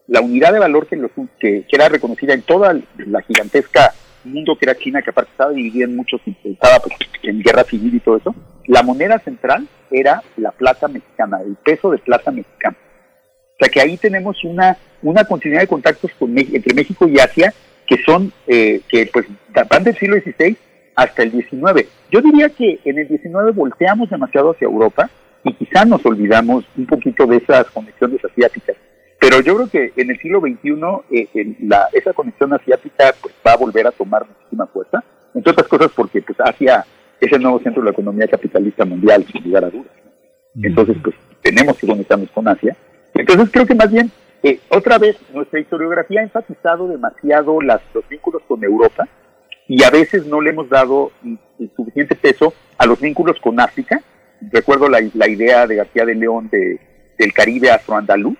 la unidad de valor que, que, era reconocida en toda la gigantesca mundo que era China, que aparte estaba dividida en muchos, estaba pues, en guerra civil y todo eso, la moneda central era la plata mexicana, el peso de plata mexicana. O sea que ahí tenemos una, una continuidad de contactos con, entre México y Asia que son, eh, que pues van del siglo XVI hasta el XIX. Yo diría que en el XIX volteamos demasiado hacia Europa y quizá nos olvidamos un poquito de esas conexiones asiáticas. Pero yo creo que en el siglo XXI eh, la, esa conexión asiática pues, va a volver a tomar muchísima fuerza, entre otras cosas porque pues Asia es el nuevo centro de la economía capitalista mundial, sin lugar a dudas. Entonces, pues tenemos que conectarnos con Asia entonces creo que más bien, eh, otra vez, nuestra historiografía ha enfatizado demasiado las, los vínculos con Europa y a veces no le hemos dado suficiente peso a los vínculos con África. Recuerdo la, la idea de García de León de, del Caribe afroandaluz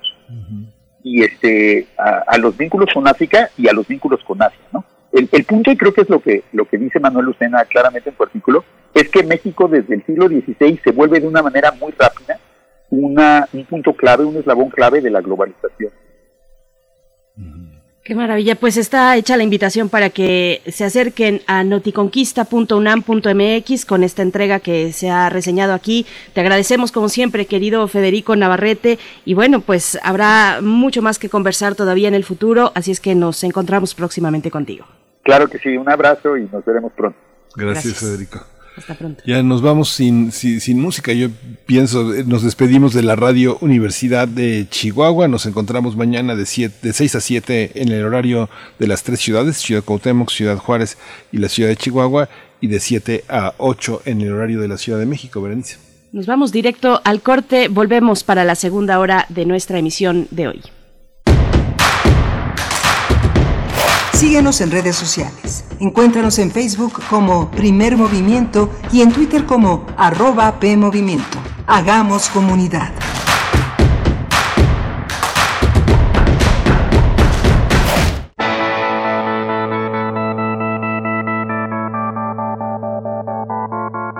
y este a, los vínculos con África y a los vínculos con Asia, ¿no? El, el, punto, y creo que es lo que, lo que dice Manuel Lucena claramente en su artículo, es que México desde el siglo XVI se vuelve de una manera muy rápida una, un punto clave, un eslabón clave de la globalización. Qué maravilla, pues está hecha la invitación para que se acerquen a noticonquista.unam.mx con esta entrega que se ha reseñado aquí. Te agradecemos como siempre, querido Federico Navarrete, y bueno, pues habrá mucho más que conversar todavía en el futuro, así es que nos encontramos próximamente contigo. Claro que sí, un abrazo y nos veremos pronto. Gracias. Federico. Hasta pronto. Ya nos vamos sin, sin, música. Yo pienso, eh, nos despedimos de la Radio Universidad de Chihuahua. Nos encontramos mañana de, siete, de 6 a 7 en el horario de las tres ciudades, Ciudad Cuauhtémoc, Ciudad Juárez y la Ciudad de Chihuahua, y de 7 a 8 en el horario de la Ciudad de México, Berenice. Nos vamos directo al corte. Volvemos para la segunda hora de nuestra emisión de hoy. Síguenos en redes sociales. Encuéntranos en Facebook como Primer Movimiento y en Twitter como arroba PMovimiento. Hagamos comunidad.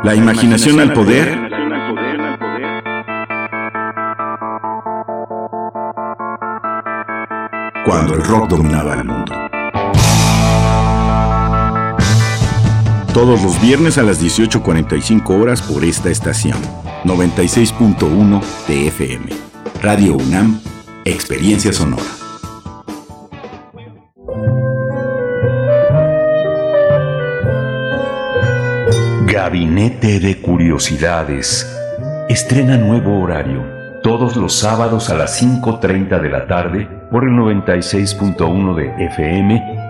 La imaginación al poder. Cuando el rock dominaba el mundo. Todos los viernes a las 18.45 horas por esta estación. 96.1 TFM. Radio UNAM, Experiencia Sonora. Gabinete de Curiosidades. Estrena nuevo horario. Todos los sábados a las 5.30 de la tarde por el 96.1 de FM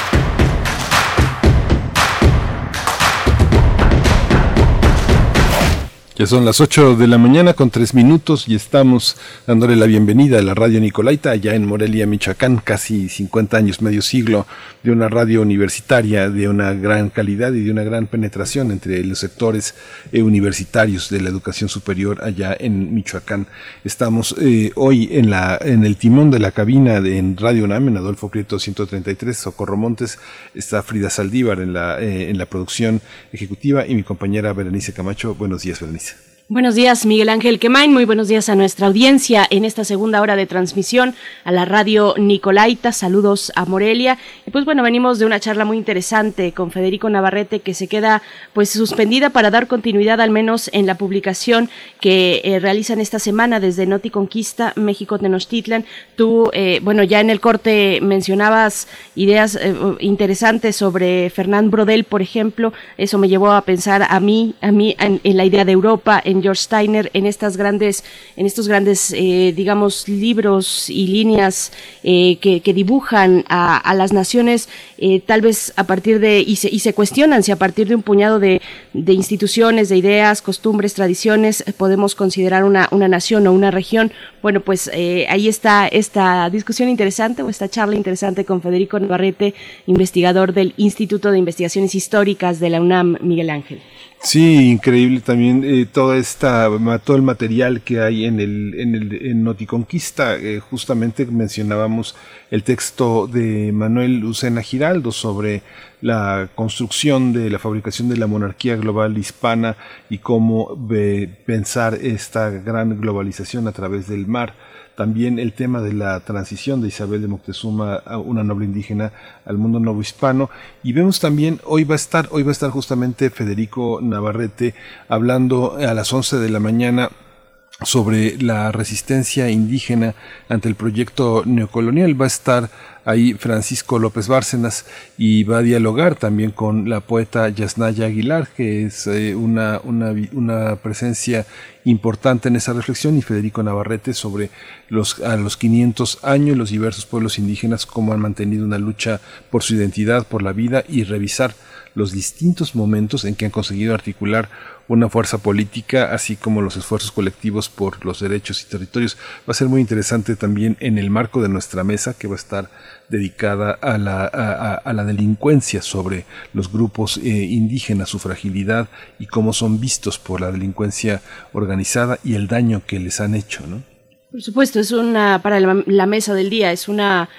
Ya son las 8 de la mañana con 3 minutos y estamos dándole la bienvenida a la radio Nicolaita allá en Morelia, Michoacán, casi 50 años, medio siglo de una radio universitaria de una gran calidad y de una gran penetración entre los sectores eh, universitarios de la educación superior allá en Michoacán. Estamos eh, hoy en, la, en el timón de la cabina de, en Radio UNAM, Adolfo Prieto 133, Socorro Montes, está Frida Saldívar en la, eh, en la producción ejecutiva y mi compañera Berenice Camacho. Buenos días, Berenice. Buenos días, Miguel Ángel Quemain. Muy buenos días a nuestra audiencia en esta segunda hora de transmisión a la radio Nicolaita. Saludos a Morelia. Y pues bueno, venimos de una charla muy interesante con Federico Navarrete que se queda pues suspendida para dar continuidad al menos en la publicación que eh, realizan esta semana desde Noti Conquista, México Tenochtitlan. Tú, eh, bueno, ya en el corte mencionabas ideas eh, interesantes sobre Fernán Brodel, por ejemplo. Eso me llevó a pensar a mí, a mí en, en la idea de Europa, en George Steiner en estas grandes, en estos grandes, eh, digamos, libros y líneas eh, que, dibujan a, a las naciones, eh, tal vez a partir de, y se, y se, cuestionan si a partir de un puñado de, de instituciones, de ideas, costumbres, tradiciones, podemos considerar una, una nación o una región. Bueno, pues ahí está esta discusión interesante o esta charla interesante con Federico Navarrete, investigador del Instituto de Investigaciones Históricas de la UNAM, Miguel Ángel. Sí, increíble también eh, toda esta, todo el material que hay en el, en el Noticonquista. Eh, justamente mencionábamos el texto de Manuel Lucena Giraldo sobre la construcción de la fabricación de la monarquía global hispana y cómo pensar esta gran globalización a través del mar. También el tema de la transición de Isabel de Moctezuma una noble indígena al mundo nuevo hispano. Y vemos también hoy va a estar hoy va a estar justamente Federico Navarrete hablando a las 11 de la mañana sobre la resistencia indígena ante el proyecto neocolonial. Va a estar ahí Francisco López Bárcenas y va a dialogar también con la poeta Yasnaya Aguilar, que es eh, una, una, una, presencia importante en esa reflexión, y Federico Navarrete sobre los, a los 500 años los diversos pueblos indígenas, cómo han mantenido una lucha por su identidad, por la vida y revisar los distintos momentos en que han conseguido articular una fuerza política, así como los esfuerzos colectivos por los derechos y territorios. Va a ser muy interesante también en el marco de nuestra mesa, que va a estar dedicada a la, a, la delincuencia sobre los grupos eh, indígenas, su fragilidad y cómo son vistos por la delincuencia organizada y el daño que les han hecho, ¿no? Por supuesto, es una, para la, la mesa del día, es una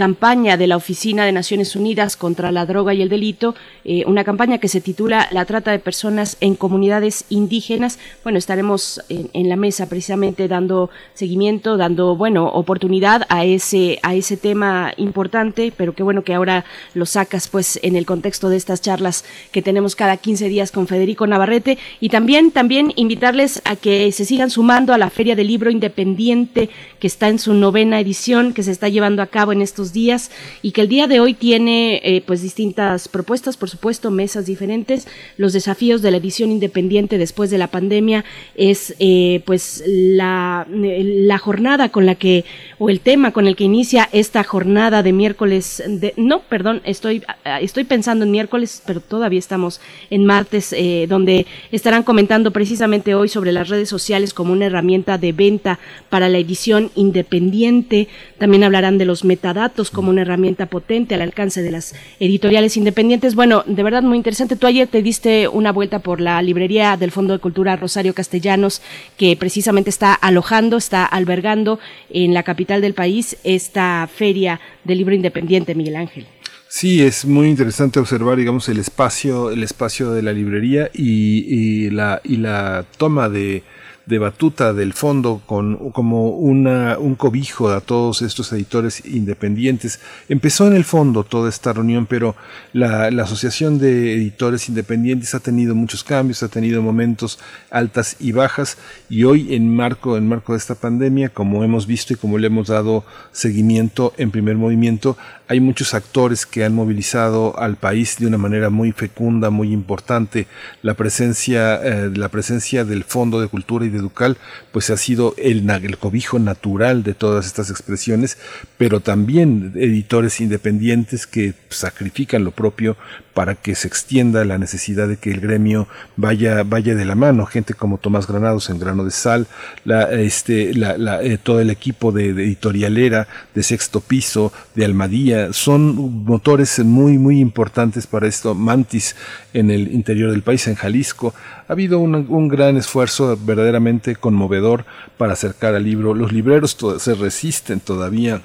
campaña de la Oficina de Naciones Unidas contra la Droga y el Delito, eh, una campaña que se titula La trata de personas en comunidades indígenas. Bueno, estaremos en, la mesa precisamente dando seguimiento, dando, bueno, oportunidad a ese, a ese tema importante, pero qué bueno que ahora lo sacas pues en el contexto de estas charlas que tenemos cada 15 días con Federico Navarrete y también, también invitarles a que se sigan sumando a la Feria del Libro Independiente que está en su novena edición, que se está llevando a cabo en estos días y que el día de hoy tiene eh, pues distintas propuestas, por supuesto, mesas diferentes. Los desafíos de la edición independiente después de la pandemia es eh, pues la, la jornada con la que, o el tema con el que inicia esta jornada de miércoles, de, no, perdón, estoy, estoy pensando en miércoles, pero todavía estamos en martes, eh, donde estarán comentando precisamente hoy sobre las redes sociales como una herramienta de venta para la edición independiente. También hablarán de los metadatos como una herramienta potente al alcance de las editoriales independientes. Bueno, de verdad muy interesante. Tú ayer te diste una vuelta por la librería del Fondo de Cultura Rosario Castellanos, que precisamente está alojando, está albergando en la capital del país esta feria del libro independiente, Miguel Ángel. Sí, es muy interesante observar, digamos, el espacio, el espacio de la librería y la, y la toma de, de batuta del fondo con, como una, un cobijo a todos estos editores independientes. Empezó en el fondo toda esta reunión, pero la, la Asociación de Editores Independientes ha tenido muchos cambios, ha tenido momentos altas y bajas, y hoy en marco, en marco de esta pandemia, como hemos visto y como le hemos dado seguimiento en primer movimiento, hay muchos actores que han movilizado al país de una manera muy fecunda, muy importante. La presencia, eh, la presencia del Fondo de Cultura y de Educal, pues ha sido el, el cobijo natural de todas estas expresiones, pero también editores independientes que sacrifican lo propio para que se extienda la necesidad de que el gremio vaya, vaya de la mano. Gente como Tomás Granados en Grano de Sal, la, este, la, eh, todo el equipo de, editorialera de Sexto Piso, de Almadía, son motores muy, muy importantes para esto. Mantis en el interior del país, en Jalisco. Ha habido un, un gran esfuerzo verdaderamente conmovedor para acercar al libro. Los libreros se resisten todavía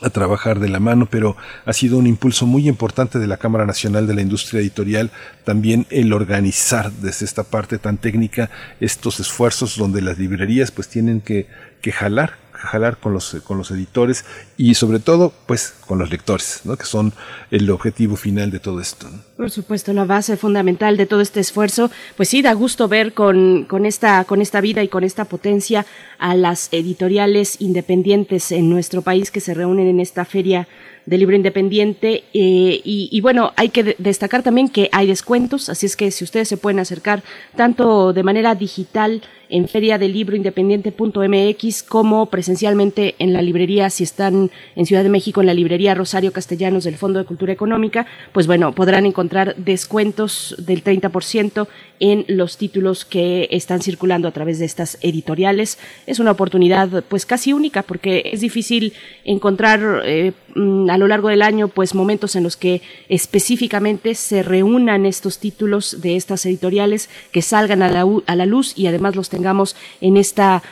a trabajar de la mano, pero ha sido un impulso muy importante de la Cámara Nacional de la Industria Editorial también el organizar desde esta parte tan técnica estos esfuerzos donde las librerías pues tienen que, que jalar jalar con los, con los editores y sobre todo pues con los lectores, ¿no? que son el objetivo final de todo esto. Por supuesto, la base fundamental de todo este esfuerzo, pues sí, da gusto ver con, con, esta, con esta vida y con esta potencia a las editoriales independientes en nuestro país que se reúnen en esta feria de libro independiente eh, y, y, bueno, hay que destacar también que hay descuentos, así es que si ustedes se pueden acercar tanto de manera digital en feria del libro independiente.mx como presencialmente en la librería, si están en Ciudad de México, en la librería Rosario Castellanos del Fondo de Cultura Económica, pues bueno, podrán encontrar descuentos del 30% en los títulos que están circulando a través de estas editoriales. Es una oportunidad pues casi única porque es difícil encontrar eh, mm, a lo largo del año pues momentos en los que específicamente se reúnan estos títulos de estas editoriales que salgan a la, a la luz y además los tengamos en esta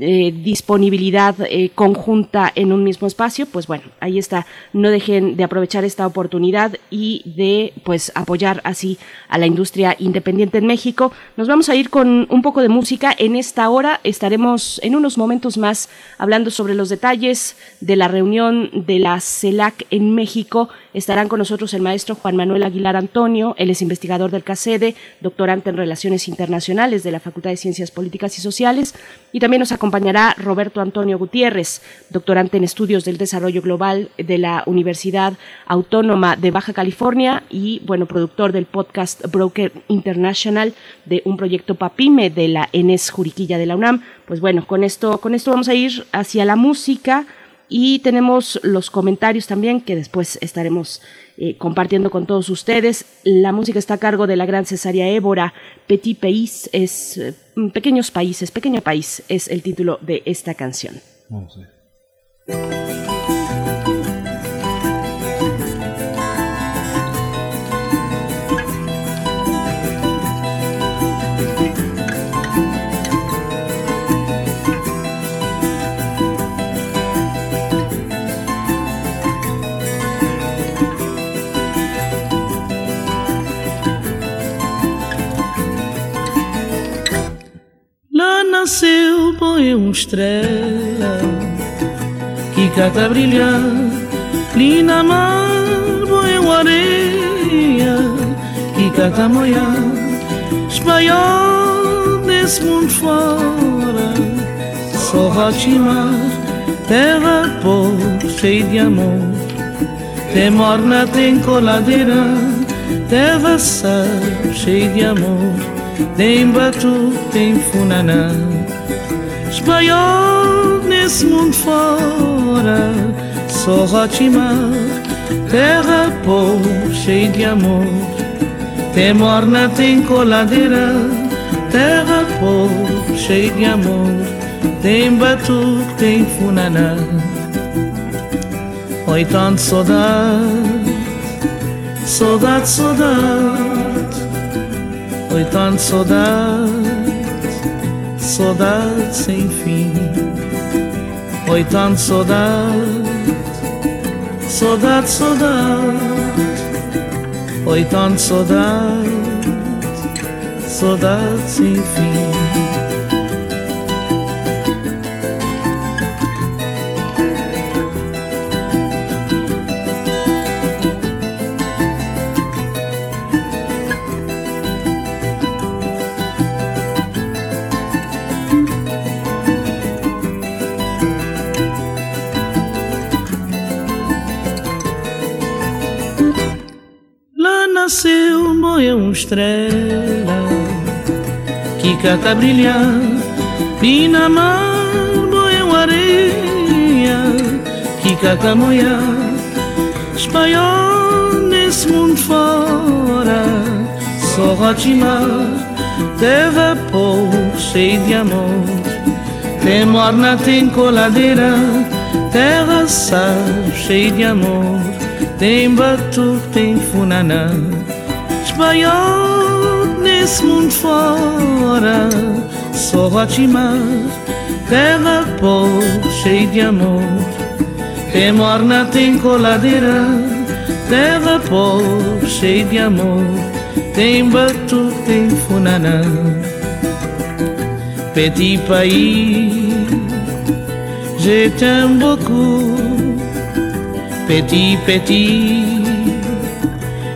eh, disponibilidad eh, conjunta en un mismo espacio, pues bueno, ahí está. No dejen de aprovechar esta oportunidad y de pues apoyar así a la industria independiente en México. Nos vamos a ir con un poco de música. En esta hora estaremos en unos momentos más hablando sobre los detalles de la reunión de la CELAC en México. Estarán con nosotros el maestro Juan Manuel Aguilar Antonio, él es investigador del CACEDE, doctorante en Relaciones Internacionales de la Facultad de Ciencias Políticas y Sociales, y también nos acompañará Roberto Antonio Gutiérrez, doctorante en Estudios del Desarrollo Global de la Universidad Autónoma de Baja California y, bueno, productor del podcast Broker International de un proyecto PAPIME de la ENES Juriquilla de la UNAM. Pues bueno, con esto, con esto vamos a ir hacia la música y tenemos los comentarios también que después estaremos eh, compartiendo con todos ustedes. La música está a cargo de la gran cesárea Évora. Petit Pays es eh, Pequeños Países, Pequeño País es el título de esta canción. Põe uma estrela que cata brilhar, linda mar, põe uma areia que cata moiar, espanhol desse mundo fora, só rotimar, terra pobre, cheia de amor, tem morna, tem coladeira, terra sal, cheia de amor, tem batu, tem funaná, espanhol nesse mundo fora, só rotimar, terra pobre, cheia de amor. Tem morna, tem coladeira, terra pobre, cheia de amor. Tem batuque, tem funaná. Oi, tanto saudade, saudade, saudade. Oi, tanto saudade, saudade sem fim. Oi, tanto saudade, saudade, saudade. Oi, tanto saudade, saudade sem fim. Estrela que cata brilhar. Moia uma areia que cata moia. Espanhol nesse mundo fora só rotimar terra pobre cheia de amor. Tem morna tem coladeira. Terra sal cheia de amor. Tem batuque, tem funaná Espanhol nesse mundo fora. Só rotimar Terra pobre, cheia de amor. Tem morna, tem coladeira Terra pobre, cheia de amor. Tem batuque, tem funaná. Petit pays Je t'aime beaucoup. Petit, petit,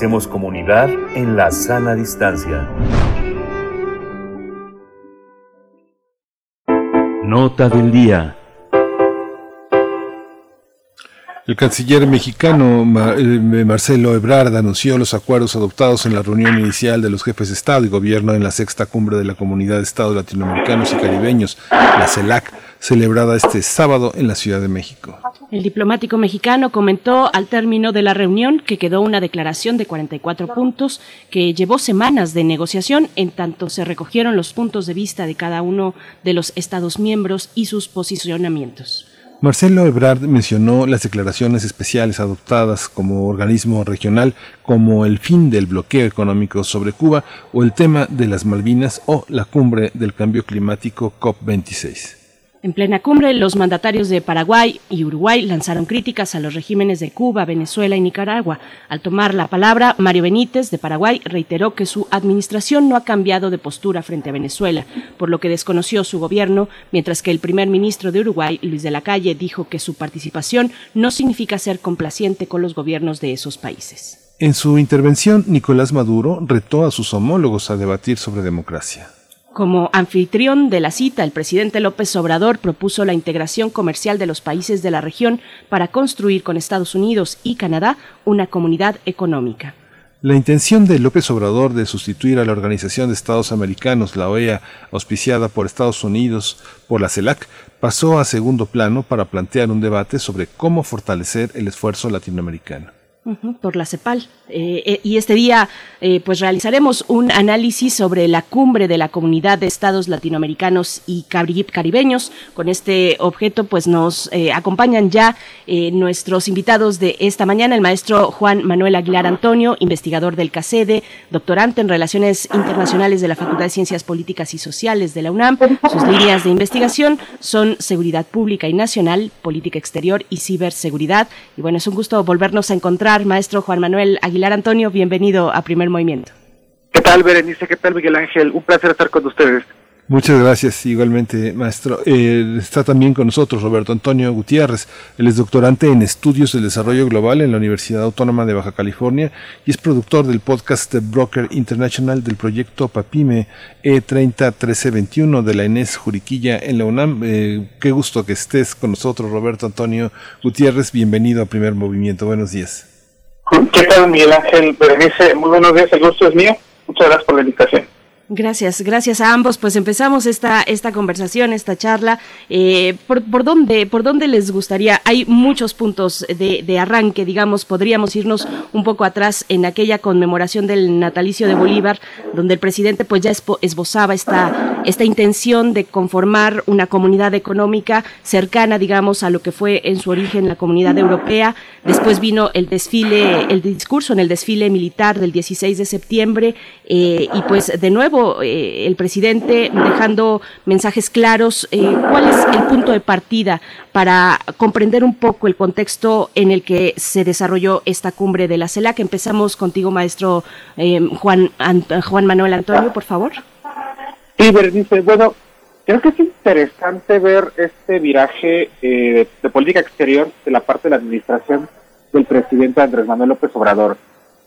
Hacemos comunidad en la sana distancia. Nota del día. El canciller mexicano eh, Marcelo Ebrard anunció los acuerdos adoptados en la reunión inicial de los jefes de Estado y Gobierno en la sexta cumbre de la Comunidad de Estados Latinoamericanos y Caribeños, la CELAC, celebrada este sábado en la Ciudad de México. El diplomático mexicano comentó al término de la reunión que quedó una declaración de 44 puntos que llevó semanas de negociación en tanto se recogieron los puntos de vista de cada uno de los Estados miembros y sus posicionamientos. Marcelo Ebrard mencionó las declaraciones especiales adoptadas como organismo regional como el fin del bloqueo económico sobre Cuba o el tema de las Malvinas o la cumbre del cambio climático COP26. En plena cumbre, los mandatarios de Paraguay y Uruguay lanzaron críticas a los regímenes de Cuba, Venezuela y Nicaragua. Al tomar la palabra, Mario Benítez de Paraguay reiteró que su administración no ha cambiado de postura frente a Venezuela, por lo que desconoció su gobierno, mientras que el primer ministro de Uruguay, Luis de la Calle, dijo que su participación no significa ser complaciente con los gobiernos de esos países. En su intervención, Nicolás Maduro retó a sus homólogos a debatir sobre democracia. Como anfitrión de la cita, el presidente López Obrador propuso la integración comercial de los países de la región para construir con Estados Unidos y Canadá una comunidad económica. La intención de López Obrador de sustituir a la Organización de Estados Americanos, la OEA, auspiciada por Estados Unidos por la CELAC, pasó a segundo plano para plantear un debate sobre cómo fortalecer el esfuerzo latinoamericano. Por la CEPAL. Eh, eh, y este día eh, pues realizaremos un análisis sobre la cumbre de la comunidad de estados latinoamericanos y caribeños. Con este objeto pues nos acompañan ya nuestros invitados de esta mañana, el maestro Juan Manuel Aguilar Antonio, investigador del CACEDE, doctorante en Relaciones Internacionales de la Facultad de Ciencias Políticas y Sociales de la UNAM. Sus líneas de investigación son seguridad pública y nacional, política exterior y ciberseguridad. Y bueno, es un gusto volvernos a encontrar, maestro Juan Manuel Aguilar Aguilar Antonio, bienvenido a Primer Movimiento. ¿Qué tal, Berenice? ¿Qué tal, Miguel Ángel? Un placer estar con ustedes. Muchas gracias, igualmente, maestro. Eh, está también con nosotros Roberto Antonio Gutiérrez. Él es doctorante en Estudios del Desarrollo Global en la Universidad Autónoma de Baja California y es productor del podcast The Broker International del proyecto PAPIME E301321 de la Inés Juriquilla en la UNAM. Eh, qué gusto que estés con nosotros, Roberto Antonio Gutiérrez. Bienvenido a Primer Movimiento. Buenos días. ¿Qué tal, Miguel Ángel Berenice? Muy buenos días, el gusto es mío. Muchas gracias por la invitación. Gracias, gracias a ambos. Pues empezamos esta, esta conversación, esta charla. Eh, ¿por, por, dónde, ¿Por dónde les gustaría? Hay muchos puntos de, arranque, digamos, podríamos irnos un poco atrás en aquella conmemoración del natalicio de Bolívar, donde el presidente pues ya esbozaba esta, esta intención de conformar una comunidad económica cercana, digamos, a lo que fue en su origen la comunidad europea. Después vino el desfile, el discurso en el desfile militar del 16 de septiembre eh, y pues de nuevo eh, el presidente dejando mensajes claros. Eh, ¿Cuál es el punto de partida para comprender un poco el contexto en el que se desarrolló esta cumbre de la CELAC? Empezamos contigo, maestro eh, Juan, Juan Manuel Antonio, por favor. Sí, Berenice. Bueno, creo que es interesante ver este viraje de política exterior de la parte de la administración del presidente Andrés Manuel López Obrador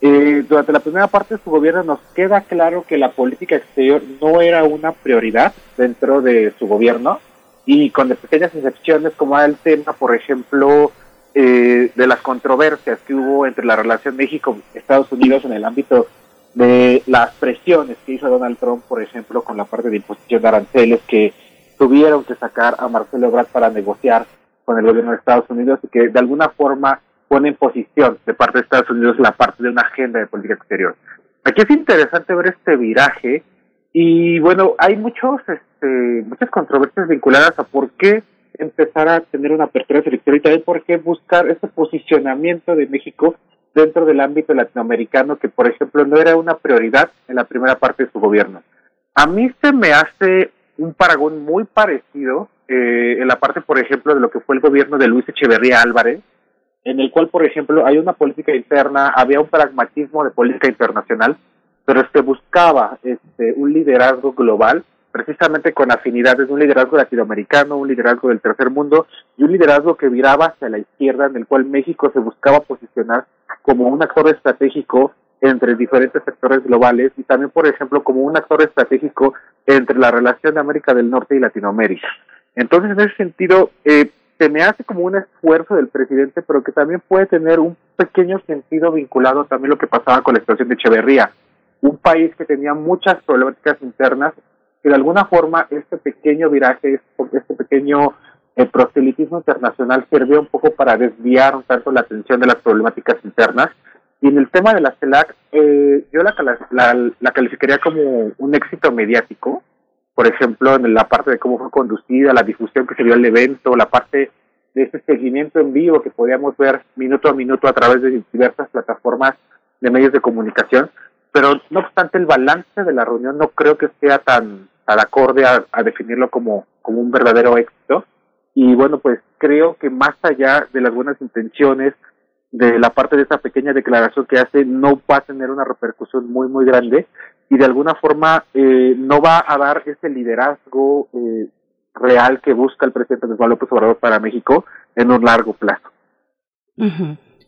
eh, durante la primera parte de su gobierno nos queda claro que la política exterior no era una prioridad dentro de su gobierno y con pequeñas excepciones como el tema, por ejemplo, eh, de las controversias que hubo entre la relación México-Estados Unidos en el ámbito de las presiones que hizo Donald Trump, por ejemplo, con la parte de imposición de aranceles que tuvieron que sacar a Marcelo Ebrard para negociar con el gobierno de Estados Unidos y que de alguna forma pone en posición de parte de Estados Unidos la parte de una agenda de política exterior. Aquí es interesante ver este viraje y bueno, hay muchos, este, muchas controversias vinculadas a por qué empezar a tener una apertura selectiva y también por qué buscar ese posicionamiento de México dentro del ámbito latinoamericano que, por ejemplo, no era una prioridad en la primera parte de su gobierno. A mí se me hace un paragón muy parecido eh, en la parte, por ejemplo, de lo que fue el gobierno de Luis Echeverría Álvarez, en el cual, por ejemplo, hay una política interna, había un pragmatismo de política internacional, pero se buscaba este, un liderazgo global, precisamente con afinidades de un liderazgo latinoamericano, un liderazgo del tercer mundo y un liderazgo que viraba hacia la izquierda, en el cual México se buscaba posicionar como un actor estratégico entre diferentes sectores globales y también, por ejemplo, como un actor estratégico entre la relación de América del Norte y Latinoamérica. Entonces, en ese sentido, eh, me hace como un esfuerzo del presidente, pero que también puede tener un pequeño sentido vinculado también lo que pasaba con la situación de Echeverría, un país que tenía muchas problemáticas internas, que de alguna forma este pequeño viraje, este pequeño eh, proselitismo internacional sirvió un poco para desviar un tanto la atención de las problemáticas internas. Y en el tema de la CELAC, eh, yo la calificaría como un éxito mediático, por ejemplo, en la parte de cómo fue conducida, la difusión que se dio al evento, la parte de ese seguimiento en vivo que podíamos ver minuto a minuto a través de diversas plataformas de medios de comunicación, pero no obstante el balance de la reunión no creo que sea tan, tan acorde a, a definirlo como, como un verdadero éxito. Y bueno, pues creo que más allá de las buenas intenciones, de la parte de esa pequeña declaración que hace, no va a tener una repercusión muy, muy grande y de alguna forma eh, no va a dar ese liderazgo eh, real que busca el presidente Manuel López Obrador para México en un largo plazo.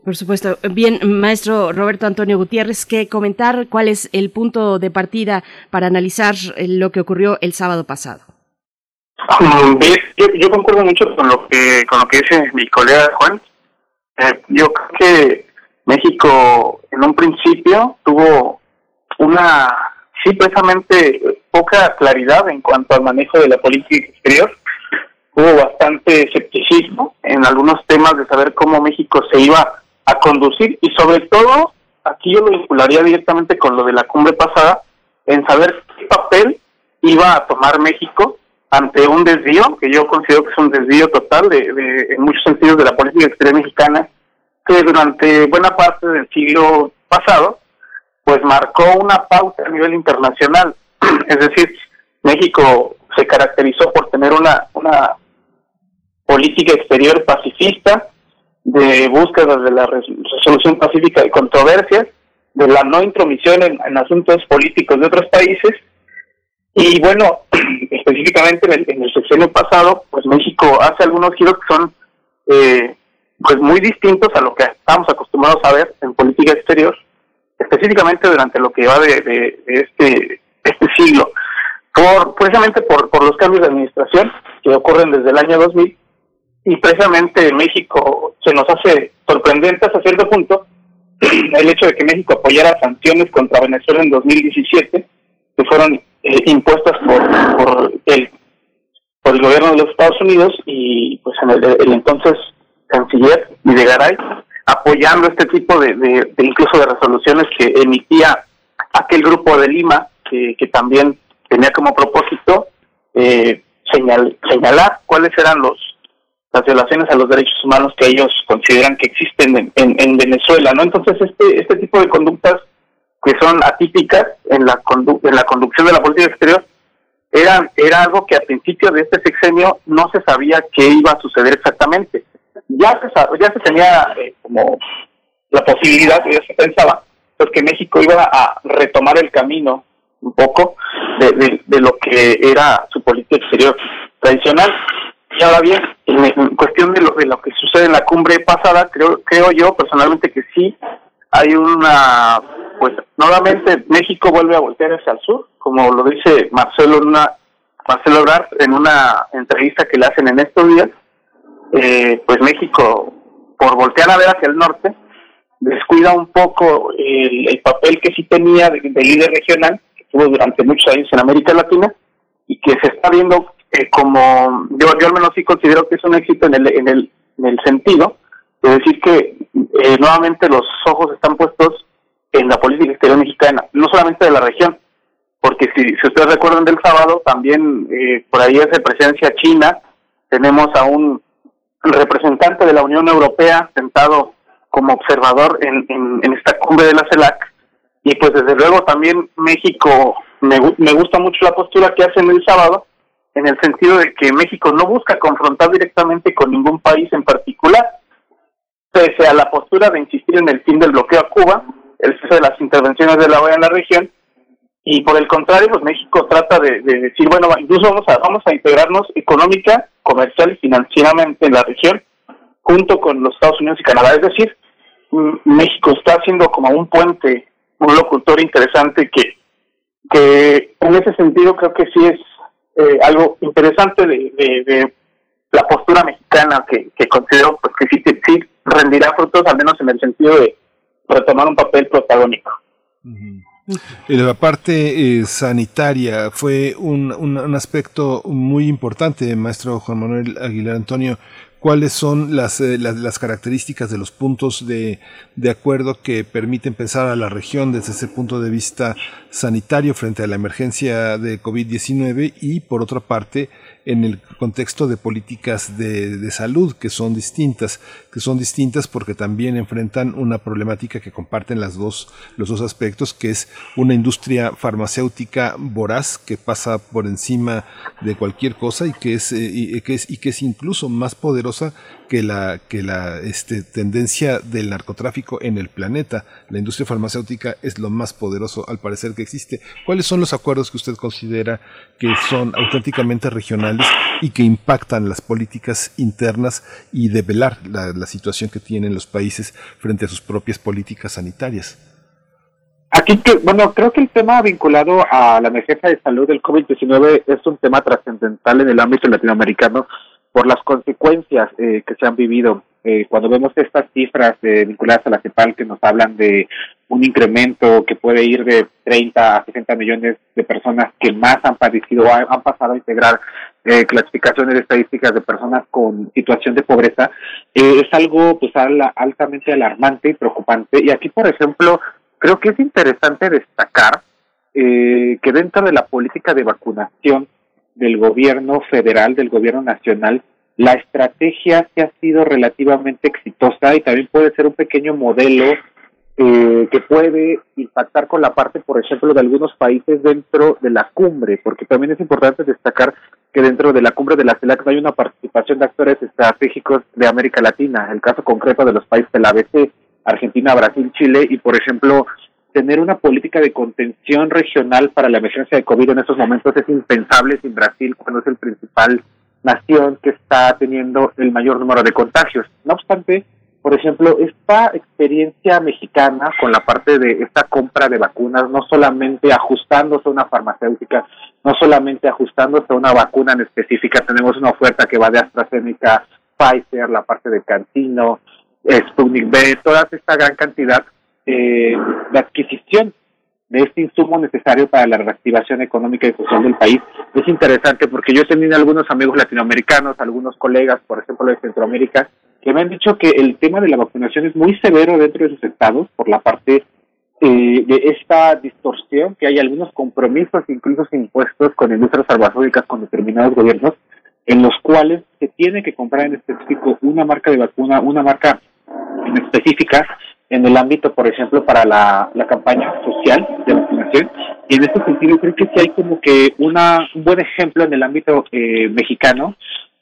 Por supuesto. Bien, maestro Roberto Antonio Gutiérrez, ¿qué comentar? ¿Cuál es el punto de partida para analizar eh, lo que ocurrió el sábado pasado? Mm, yo, concuerdo mucho con lo que con lo que dice mi colega Juan. yo creo que México en un principio tuvo una, sí, precisamente poca claridad en cuanto al manejo de la política exterior. Hubo bastante escepticismo en algunos temas de saber cómo México se iba a conducir y sobre todo, aquí yo lo vincularía directamente con lo de la cumbre pasada, en saber qué papel iba a tomar México ante un desvío, que yo considero que es un desvío total de, de, en muchos sentidos de la política exterior mexicana, que durante buena parte del siglo pasado, pues marcó una pauta a nivel internacional. es decir, México se caracterizó por tener una, política exterior pacifista, de búsqueda de la resolución pacífica de controversias, de la no intromisión en, en asuntos políticos de otros países, y bueno, específicamente en el, en el sexenio pasado, pues México hace algunos giros que son eh, pues muy distintos a lo que estamos acostumbrados a ver en política exterior, específicamente durante lo que va de, este este siglo, por precisamente por, los cambios de administración que ocurren desde el año 2000 y precisamente México se nos hace sorprendente hasta cierto punto el hecho de que México apoyara sanciones contra Venezuela en 2017 que fueron eh, impuestas por, por, el, por el gobierno de los Estados Unidos y pues en el, el entonces canciller Videgaray apoyando este tipo de, de, incluso de resoluciones que emitía aquel grupo de Lima que, que también tenía como propósito eh, señal, señalar cuáles eran los las violaciones a los derechos humanos que ellos consideran que existen en, en, en Venezuela, ¿no? Entonces este este tipo de conductas que son atípicas en la, condu en la conducción de la política exterior, era, era algo que a principios de este sexenio no se sabía qué iba a suceder exactamente. Ya se, ya se tenía eh, como la posibilidad, ya se pensaba, pues que México iba a retomar el camino un poco de, de, lo que era su política exterior tradicional. Y ahora bien, en, cuestión de lo, de lo que sucede en la cumbre pasada, creo, creo yo personalmente que sí hay una pues nuevamente México vuelve a voltear hacia el sur, como lo dice Marcelo una, Marcelo en una entrevista que le hacen en estos días, eh, pues México, por voltear a ver hacia el norte, descuida un poco el, el papel que sí tenía de, de, líder regional, que tuvo durante muchos años en América Latina, y que se está viendo eh, como, yo, yo al menos sí considero que es un éxito en el, en el, en el sentido de decir que eh, nuevamente los ojos están puestos en la política exterior mexicana, no solamente de la región, porque si, si ustedes recuerdan del sábado, también eh, por ahí hace presencia China, tenemos a un representante de la Unión Europea sentado como observador en, esta cumbre de la CELAC, y pues desde luego también México, me, me gusta mucho la postura que hacen el sábado, en el sentido de que México no busca confrontar directamente con ningún país en particular, pese a la postura de insistir en el fin del bloqueo a Cuba, el cese de las intervenciones de la OEA en la región, y por el contrario, pues México trata de, de, decir, bueno, incluso vamos a, vamos a integrarnos económica, comercial y financieramente en la región, junto con los Estados Unidos y Canadá. Es decir, México está haciendo como un puente, un locutor interesante que, que en ese sentido creo que sí es eh, algo interesante de, de, la postura mexicana que, que considero pues, que sí, sí rendirá frutos, al menos en el sentido de retomar un papel protagónico. La parte eh, sanitaria fue un, un, aspecto muy importante, maestro Juan Manuel Aguilar Antonio. ¿Cuáles son las, eh, las, las, características de los puntos de, de, acuerdo que permiten pensar a la región desde ese punto de vista sanitario frente a la emergencia de COVID-19 y, por otra parte, en el contexto de políticas de, de, salud que son distintas, que son distintas porque también enfrentan una problemática que comparten las dos, los dos aspectos, que es una industria farmacéutica voraz que pasa por encima de cualquier cosa y que es, eh, y, que es, y que es incluso más poderosa que la, que la este, tendencia del narcotráfico en el planeta. La industria farmacéutica es lo más poderoso al parecer que existe. ¿Cuáles son los acuerdos que usted considera que son auténticamente regionales y que impactan las políticas internas y develar la, la situación que tienen los países frente a sus propias políticas sanitarias? Aquí, bueno, creo que el tema vinculado a la emergencia de salud del COVID-19 es un tema trascendental en el ámbito latinoamericano por las consecuencias eh, que se han vivido. Eh, cuando vemos estas cifras eh, vinculadas a la CEPAL que nos hablan de un incremento que puede ir de 30 a 60 millones de personas que más han padecido o han pasado a integrar eh, clasificaciones estadísticas de personas con situación de pobreza, eh, es algo pues altamente alarmante y preocupante. Y aquí, por ejemplo, creo que es interesante destacar eh, que dentro de la política de vacunación del gobierno federal, del gobierno nacional, la estrategia sí ha sido relativamente exitosa y también puede ser un pequeño modelo eh, que puede impactar con la parte, por ejemplo, de algunos países dentro de la cumbre, porque también es importante destacar que dentro de la cumbre de la CELAC hay una participación de actores estratégicos de América Latina, el caso concreto de los países del ABC, Argentina, Brasil, Chile, y por ejemplo, tener una política de contención regional para la emergencia de COVID en estos momentos es impensable sin Brasil, cuando es el principal nación que está teniendo el mayor número de contagios. No obstante, por ejemplo, esta experiencia mexicana con la parte de esta compra de vacunas, no solamente ajustándose a una farmacéutica, no solamente ajustándose a una vacuna en específica, tenemos una oferta que va de AstraZeneca, Pfizer, la parte de Cantino, Sputnik B, toda esta gran cantidad eh, de adquisición de este insumo necesario para la reactivación económica y social del país. Es interesante porque yo he tenido algunos amigos latinoamericanos, algunos colegas, por ejemplo, de Centroamérica, que me han dicho que el tema de la vacunación es muy severo dentro de sus estados por la parte eh, de esta distorsión que hay algunos compromisos, incluso impuestos con industrias farmacéuticas con determinados gobiernos, en los cuales se tiene que comprar en específico una marca de vacuna, una marca en específica en el ámbito, por ejemplo, para la, la campaña social de vacunación. Y en este sentido creo que sí hay como que una, un buen ejemplo en el ámbito eh, mexicano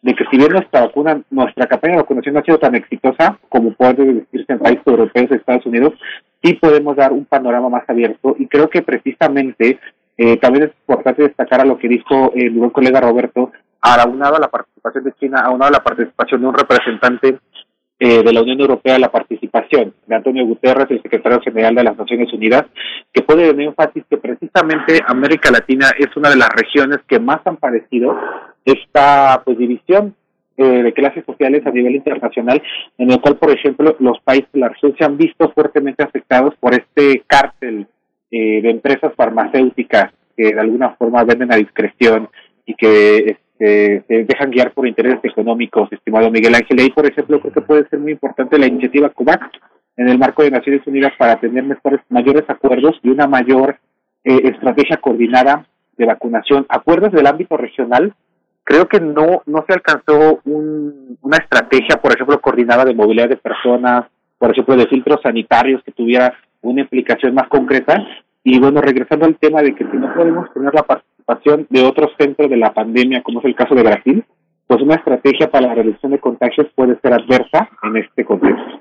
de que si bien nuestra vacuna, nuestra campaña de vacunación no ha sido tan exitosa como puede decirse en países europeos Estados Unidos, sí podemos dar un panorama más abierto y creo que precisamente eh, también es importante destacar a lo que dijo el buen colega Roberto, aunado a la participación de China, aunado a la participación de un representante eh, de la Unión Europea, la participación de Antonio Guterres, el secretario general de las Naciones Unidas, que puede tener énfasis que precisamente América Latina es una de las regiones que más han padecido esta pues división eh, de clases sociales a nivel internacional, en el cual, por ejemplo, los países de la región se han visto fuertemente afectados por este cártel eh, de empresas farmacéuticas que de alguna forma venden a discreción y que se dejan guiar por intereses económicos, estimado Miguel Ángel. Y, por ejemplo, creo que puede ser muy importante la iniciativa COVAX en el marco de Naciones Unidas para tener mejores, mayores acuerdos y una mayor eh, estrategia coordinada de vacunación. Acuerdos del ámbito regional creo que no, no se alcanzó un, una estrategia, por ejemplo, coordinada de movilidad de personas, por ejemplo, de filtros sanitarios que tuviera una implicación más concreta. Y bueno, regresando al tema de que si no podemos tener la participación de otros centros de la pandemia, como es el caso de Brasil, pues una estrategia para la reducción de contagios puede ser adversa en este contexto.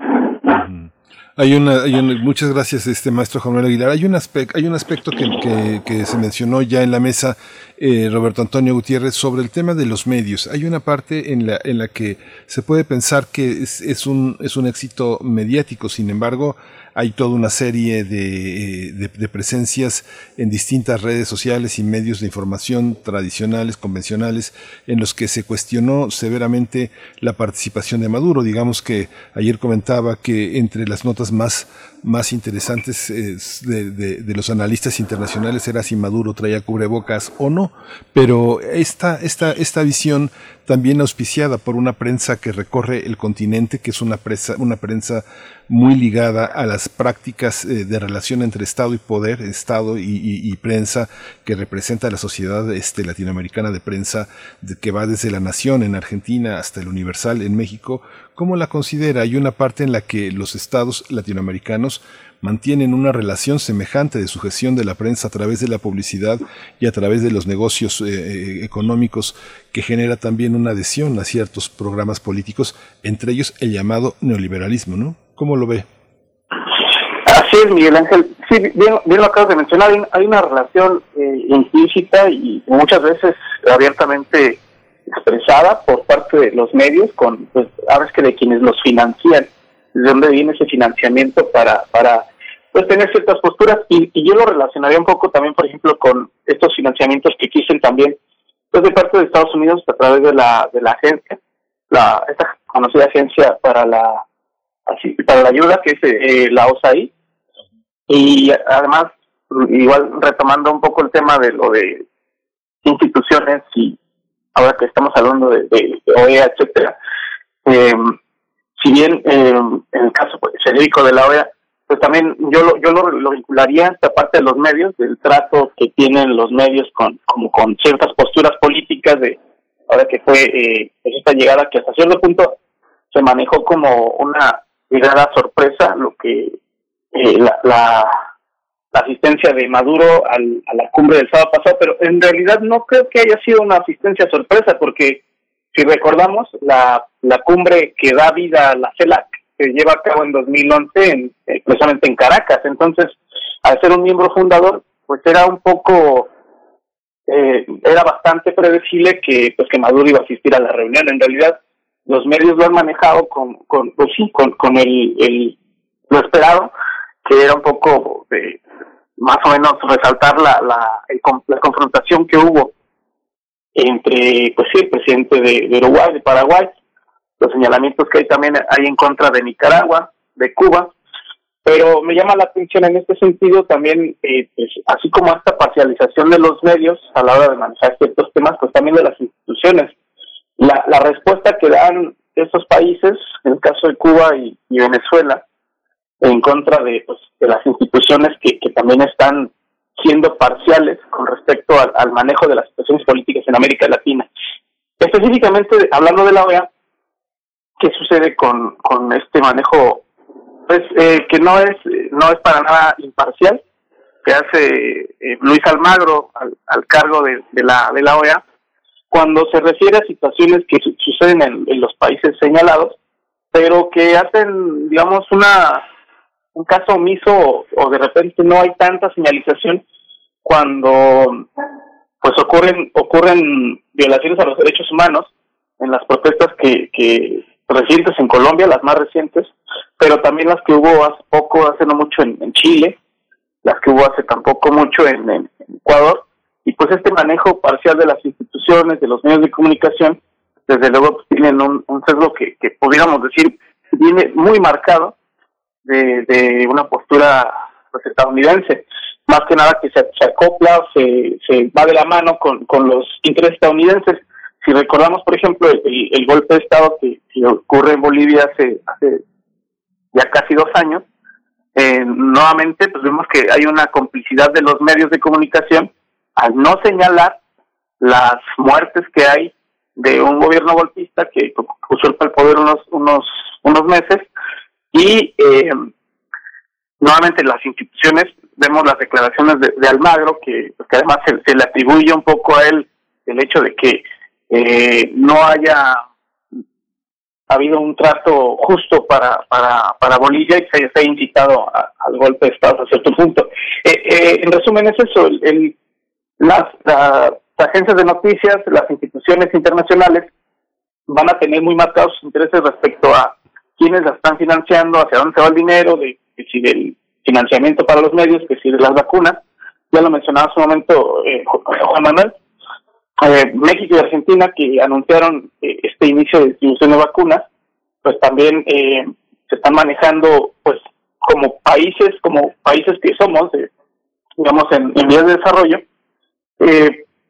Hay una, hay muchas gracias, este maestro Juan Aguilar. Hay un aspecto, hay un aspecto que, que, se mencionó ya en la mesa, eh, Roberto Antonio Gutiérrez, sobre el tema de los medios. Hay una parte en la, en la que se puede pensar que es, es un, es un éxito mediático. Sin embargo, hay toda una serie eh, de, de, presencias en distintas redes sociales y medios de información tradicionales, convencionales, en los que se cuestionó severamente la participación de Maduro. Digamos que ayer comentaba que entre las notas más más interesantes de, de, los analistas internacionales era si Maduro traía cubrebocas o no, pero esta, esta, esta visión también auspiciada por una prensa que recorre el continente, que es una, prensa, una prensa muy ligada a las prácticas eh, de relación entre Estado y poder, Estado y, prensa, que representa la sociedad este, latinoamericana de prensa, que va desde la Nación en Argentina hasta el Universal en México, ¿cómo la considera? Hay una parte en la que los estados latinoamericanos mantienen una relación semejante de sujeción de la prensa a través de la publicidad y a través de los negocios eh, eh, económicos que genera también una adhesión a ciertos programas políticos, entre ellos el llamado neoliberalismo, ¿no? ¿Cómo lo ve? Así es, Miguel Ángel. Sí, bien, lo acabas de mencionar, hay, una relación eh, implícita y muchas veces abiertamente expresada por parte de los medios con, pues, a que de quienes los financian, de dónde viene ese financiamiento para, para pues tener ciertas posturas y, yo lo relacionaría un poco también, por ejemplo, con estos financiamientos que existen también pues de parte de Estados Unidos a través de la de la agencia la, esta conocida agencia para la para la ayuda que es eh, la OSAI y además igual retomando un poco el tema de lo de instituciones y ahora que estamos hablando de, de, OEA etcétera eh, si bien eh, en el caso pues, genérico de la OEA pues también yo lo, yo lo, vincularía a esta parte de los medios del trato que tienen los medios con como con ciertas posturas políticas de ahora que fue eh, esta llegada que hasta cierto punto se manejó como una llegada sorpresa lo que eh, la, la, asistencia de Maduro al, a la cumbre del sábado pasado, pero en realidad no creo que haya sido una asistencia sorpresa, porque si recordamos, la, la cumbre que da vida a la CELAC se lleva a cabo en 2011, en, eh, precisamente en Caracas. Entonces, al ser un miembro fundador, pues era un poco, eh, era bastante predecible que, pues que Maduro iba a asistir a la reunión. En realidad, los medios lo han manejado con, con pues sí, con, con el, lo esperado, que era un poco de, más o menos resaltar la, la, la confrontación que hubo entre, pues sí, el presidente de, Uruguay, de Paraguay, los señalamientos que hay también hay en contra de Nicaragua, de Cuba, pero me llama la atención en este sentido también, eh, pues, así como esta parcialización de los medios a la hora de manejar ciertos temas, pues también de las instituciones. La, la respuesta que dan estos países, en el caso de Cuba y Venezuela, en contra de, pues, de las instituciones que, que también están siendo parciales con respecto al, manejo de las situaciones políticas en América Latina. Específicamente, hablando de la OEA, ¿qué sucede con, con este manejo? Pues eh, que no es, no es para nada imparcial, que hace eh, Luis Almagro al, cargo de, la, de la OEA, cuando se refiere a situaciones que suceden en, en los países señalados, pero que hacen, digamos, una un caso omiso o de repente no hay tanta señalización cuando pues ocurren ocurren violaciones a los derechos humanos en las protestas que, que recientes en Colombia, las más recientes, pero también las que hubo hace poco, hace no mucho en, Chile, las que hubo hace tampoco mucho en, Ecuador, y pues este manejo parcial de las instituciones, de los medios de comunicación, desde luego pues, tienen un, un sesgo que, que pudiéramos decir viene muy marcado de, una postura pues, estadounidense. Más que nada que se, acopla, se, se va de la mano con, con los intereses estadounidenses. Si recordamos, por ejemplo, el, golpe de Estado que, ocurre en Bolivia hace, hace ya casi dos años, eh, nuevamente pues vemos que hay una complicidad de los medios de comunicación al no señalar las muertes que hay de un gobierno golpista que usurpa el poder unos unos unos meses y eh, nuevamente las instituciones, vemos las declaraciones de, Almagro, que, pues, que además se, le atribuye un poco a él el hecho de que eh, no haya habido un trato justo para, para, para Bolivia y se haya incitado al golpe de Estado a cierto punto. Eh, eh, en resumen, es eso, el, las, las agencias de noticias, las instituciones internacionales van a tener muy marcados sus intereses respecto a quiénes la están financiando, hacia dónde se va el dinero, de, si del financiamiento para los medios, que si de las vacunas. Ya lo mencionaba hace un momento eh, Juan Manuel. Eh, México y Argentina que anunciaron eh, este inicio de distribución de vacunas, pues también se están manejando pues como países, como países que somos, digamos, en, en vías de desarrollo,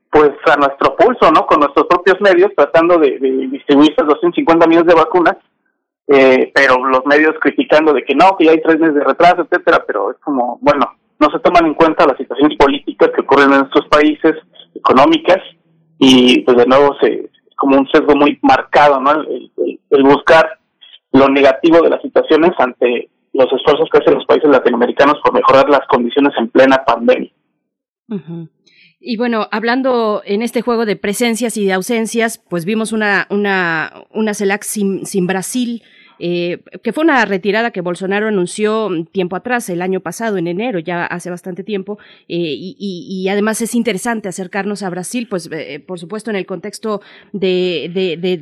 pues a nuestro pulso, ¿no? Con nuestros propios medios, tratando de, de distribuir esas 250 millones de vacunas eh, pero los medios criticando de que no, que ya hay tres meses de retraso, etcétera, pero es como, bueno, no se toman en cuenta las situaciones políticas que ocurren en nuestros países, económicas, y pues de nuevo se, es como un sesgo muy marcado, ¿no? El, buscar lo negativo de las situaciones ante los esfuerzos que hacen los países latinoamericanos por mejorar las condiciones en plena pandemia. Y bueno, hablando en este juego de presencias y de ausencias, pues vimos una, una, una CELAC sin, sin Brasil, eh, que fue una retirada que Bolsonaro anunció tiempo atrás, el año pasado, en enero, ya hace bastante tiempo, eh, y, además es interesante acercarnos a Brasil, pues eh, por supuesto en el contexto de,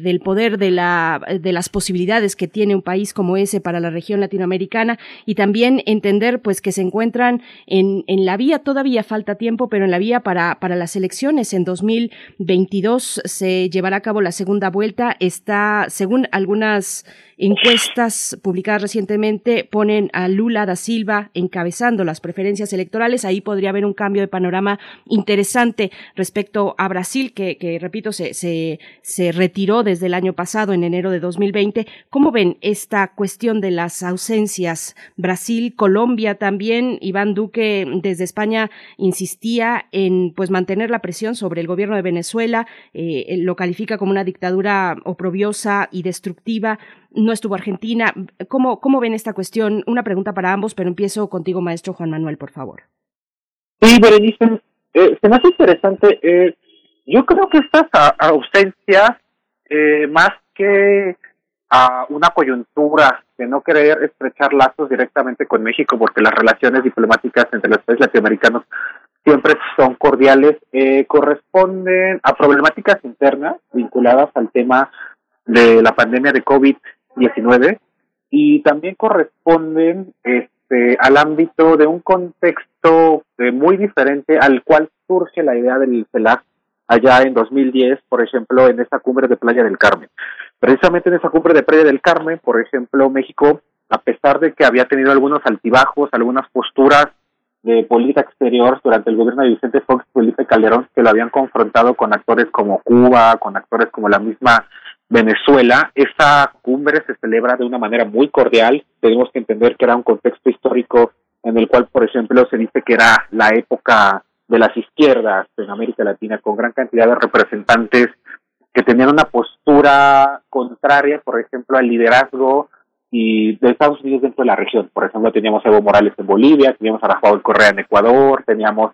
del poder de, la, de las posibilidades que tiene un país como ese para la región latinoamericana y también entender pues que se encuentran en, en la vía, todavía falta tiempo, pero en la vía para, para las elecciones. En 2022 se llevará a cabo la segunda vuelta, está, según algunas encuestas publicadas recientemente ponen a Lula da Silva encabezando las preferencias electorales. Ahí podría haber un cambio de panorama interesante respecto a Brasil, que, que repito, se, se, se, retiró desde el año pasado, en enero de 2020. ¿Cómo ven esta cuestión de las ausencias? Brasil, Colombia también. Iván Duque desde España insistía en pues mantener la presión sobre el gobierno de Venezuela. Eh, lo califica como una dictadura oprobiosa y destructiva no estuvo Argentina. ¿Cómo, ¿Cómo ven esta cuestión? Una pregunta para ambos, pero empiezo contigo, maestro Juan Manuel, por favor. Sí, Berenice, eh, se me hace interesante. Eh, yo creo que estas ausencias, eh, más que a una coyuntura de no querer estrechar lazos directamente con México, porque las relaciones diplomáticas entre los países latinoamericanos siempre son cordiales, eh, corresponden a problemáticas internas vinculadas al tema de la pandemia de COVID 19 y también corresponden este, al ámbito de un contexto eh, muy diferente al cual surge la idea del CELAC allá en 2010, por ejemplo, en esa cumbre de Playa del Carmen. Precisamente en esa cumbre de Playa del Carmen, por ejemplo, México, a pesar de que había tenido algunos altibajos, algunas posturas de política exterior durante el gobierno de Vicente Fox y Felipe Calderón, que lo habían confrontado con actores como Cuba, con actores como la misma Venezuela. Esa cumbre se celebra de una manera muy cordial. Tenemos que entender que era un contexto histórico en el cual, por ejemplo, se dice que era la época de las izquierdas en América Latina, con gran cantidad de representantes que tenían una postura contraria, por ejemplo, al liderazgo y de Estados Unidos dentro de la región. Por ejemplo, teníamos a Evo Morales en Bolivia, teníamos a Rafael Correa en Ecuador, teníamos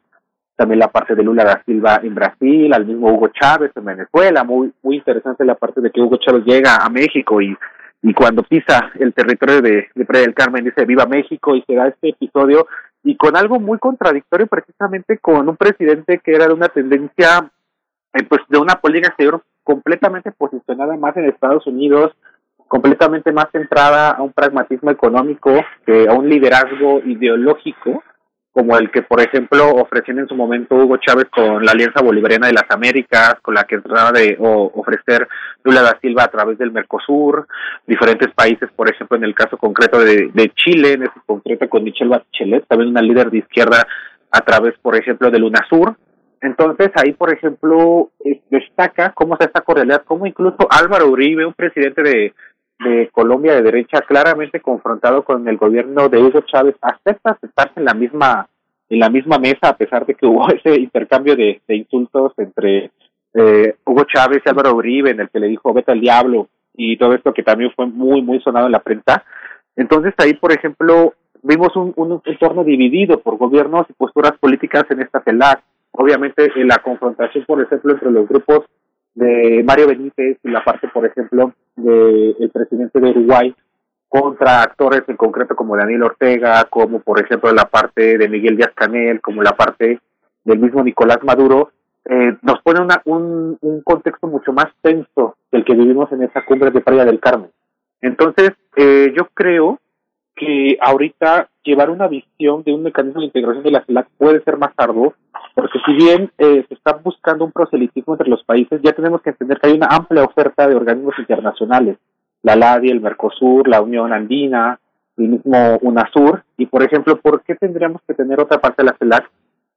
también la parte de Lula da Silva en Brasil, al mismo Hugo Chávez en Venezuela, muy muy interesante la parte de que Hugo Chávez llega a México y, y cuando pisa el territorio de, de del Carmen dice viva México y se da este episodio y con algo muy contradictorio precisamente con un presidente que era de una tendencia eh, pues de una política exterior completamente posicionada más en Estados Unidos, completamente más centrada a un pragmatismo económico que a un liderazgo ideológico como el que, por ejemplo, ofrecían en su momento Hugo Chávez con la Alianza Bolivariana de las Américas, con la que trataba de ofrecer Lula da Silva a través del Mercosur, diferentes países, por ejemplo, en el caso concreto de, Chile, en ese concreto con Michelle Bachelet, también una líder de izquierda a través, por ejemplo, del UNASUR. Entonces, ahí, por ejemplo, destaca cómo está esta cordialidad, cómo incluso Álvaro Uribe, un presidente de, de Colombia de derecha claramente confrontado con el gobierno de Hugo Chávez. Acepta sentarse en la misma en la misma mesa a pesar de que hubo ese intercambio de, insultos entre eh, Hugo Chávez y Álvaro Uribe en el que le dijo vete al diablo y todo esto que también fue muy muy sonado en la prensa entonces ahí por ejemplo vimos un, un entorno dividido por gobiernos y posturas políticas en esta CELAC obviamente en la confrontación por ejemplo entre los grupos de Mario Benítez y la parte, por ejemplo, del el presidente de Uruguay contra actores en concreto como Daniel Ortega, como por ejemplo la parte de Miguel Díaz Canel, como la parte del mismo Nicolás Maduro, eh, nos pone una, un, un contexto mucho más tenso que el que vivimos en esa cumbre de Playa del Carmen. Entonces, eh, yo creo que ahorita llevar una visión de un mecanismo de integración de la CELAC puede ser más arduo, porque si bien eh, se está buscando un proselitismo entre los países, ya tenemos que entender que hay una amplia oferta de organismos internacionales, la LADI, el Mercosur, la Unión Andina, el mismo UNASUR, y por ejemplo, ¿por qué tendríamos que tener otra parte de la CELAC?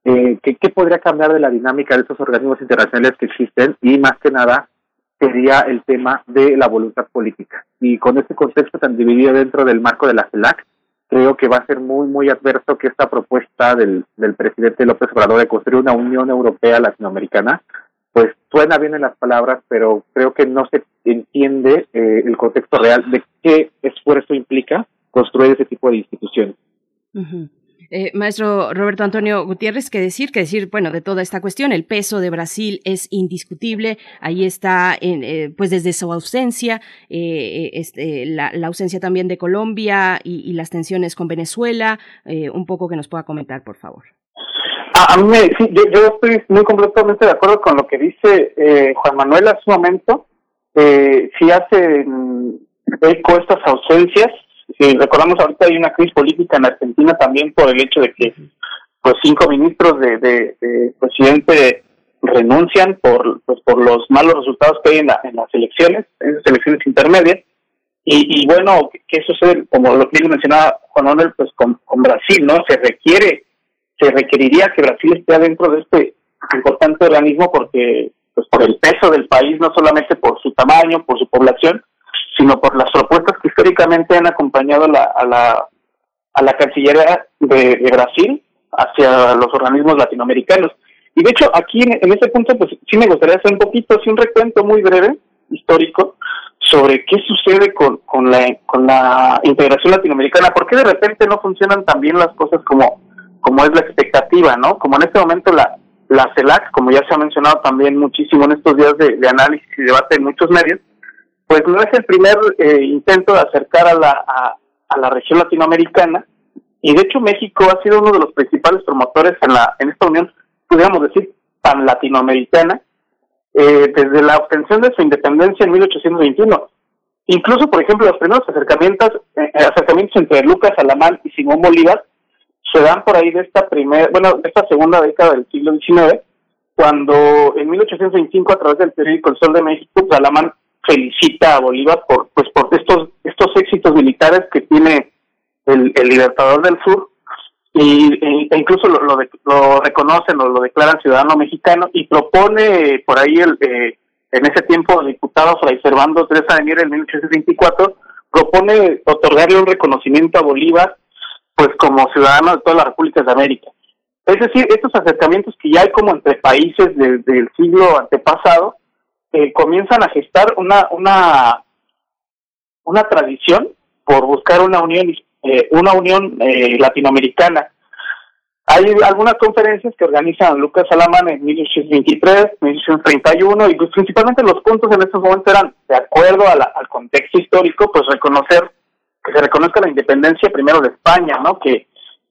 Eh, ¿qué, ¿Qué podría cambiar de la dinámica de esos organismos internacionales que existen? Y más que nada, sería el tema de la voluntad política. Y con este contexto tan dividido dentro del marco de la CELAC, creo que va a ser muy, muy adverso que esta propuesta del, del presidente López Obrador de construir una Unión Europea Latinoamericana, pues suena bien en las palabras, pero creo que no se entiende eh, el contexto real de qué esfuerzo implica construir ese tipo de instituciones. Eh, maestro Roberto Antonio Gutiérrez, ¿qué decir? ¿Qué decir, bueno, de toda esta cuestión? El peso de Brasil es indiscutible. Ahí está, en, eh, pues desde su ausencia, eh, este, la, ausencia también de Colombia y, las tensiones con Venezuela. un poco que nos pueda comentar, por favor. A, a mí, me, sí, yo, estoy muy completamente de acuerdo con lo que dice Juan Manuel a su momento. sí hace eco estas ausencias si recordamos ahorita hay una crisis política en Argentina también por el hecho de que pues cinco ministros de, de, de presidente renuncian por pues por los malos resultados que hay en, la, en las elecciones, en las elecciones intermedias. Y, y bueno, ¿qué sucede? Como lo que mencionaba Juan Manuel, pues con, con Brasil, ¿no? Se requiere, se requeriría que Brasil esté dentro de este importante organismo porque, pues por el peso del país, no solamente por su tamaño, por su población, sino por las propuestas que históricamente han acompañado la, a la a la Cancillería de, Brasil hacia los organismos latinoamericanos. Y de hecho, aquí en, en este punto, pues sí me gustaría hacer un poquito, así un recuento muy breve, histórico, sobre qué sucede con, con, la, con la integración latinoamericana, por qué de repente no funcionan tan bien las cosas como, como es la expectativa, ¿no? Como en este momento la, la CELAC, como ya se ha mencionado también muchísimo en estos días de análisis y debate en muchos medios, pues no es el primer eh, intento de acercar a la, a, a, la región latinoamericana y de hecho México ha sido uno de los principales promotores en la en esta unión, pudiéramos decir, pan latinoamericana, eh, desde la obtención de su independencia en 1821. Incluso, por ejemplo, los primeros acercamientos, eh, acercamientos entre Lucas Alamán y Simón Bolívar se dan por ahí de esta primera, bueno, de esta segunda década del siglo XIX, cuando en 1825 a través del periódico El Sol de México, pues, Alamán felicita a Bolívar por pues por estos estos éxitos militares que tiene el, el Libertador del Sur y e, e incluso lo, lo, de, lo reconocen o lo declaran ciudadano mexicano y propone por ahí el eh, en ese tiempo el diputado Fray Servando Teresa de Mier en 1824 propone otorgarle un reconocimiento a Bolívar pues como ciudadano de todas las repúblicas de América. Es decir, estos acercamientos que ya hay como entre países desde el siglo antepasado, eh, comienzan a gestar una una una tradición por buscar una unión eh, una unión eh, latinoamericana. Hay algunas conferencias que organizan Lucas Alamán en 1823, 1831 y pues principalmente los puntos en estos momentos eran de acuerdo a la, al contexto histórico, pues reconocer que se reconozca la independencia primero de España, ¿no? Que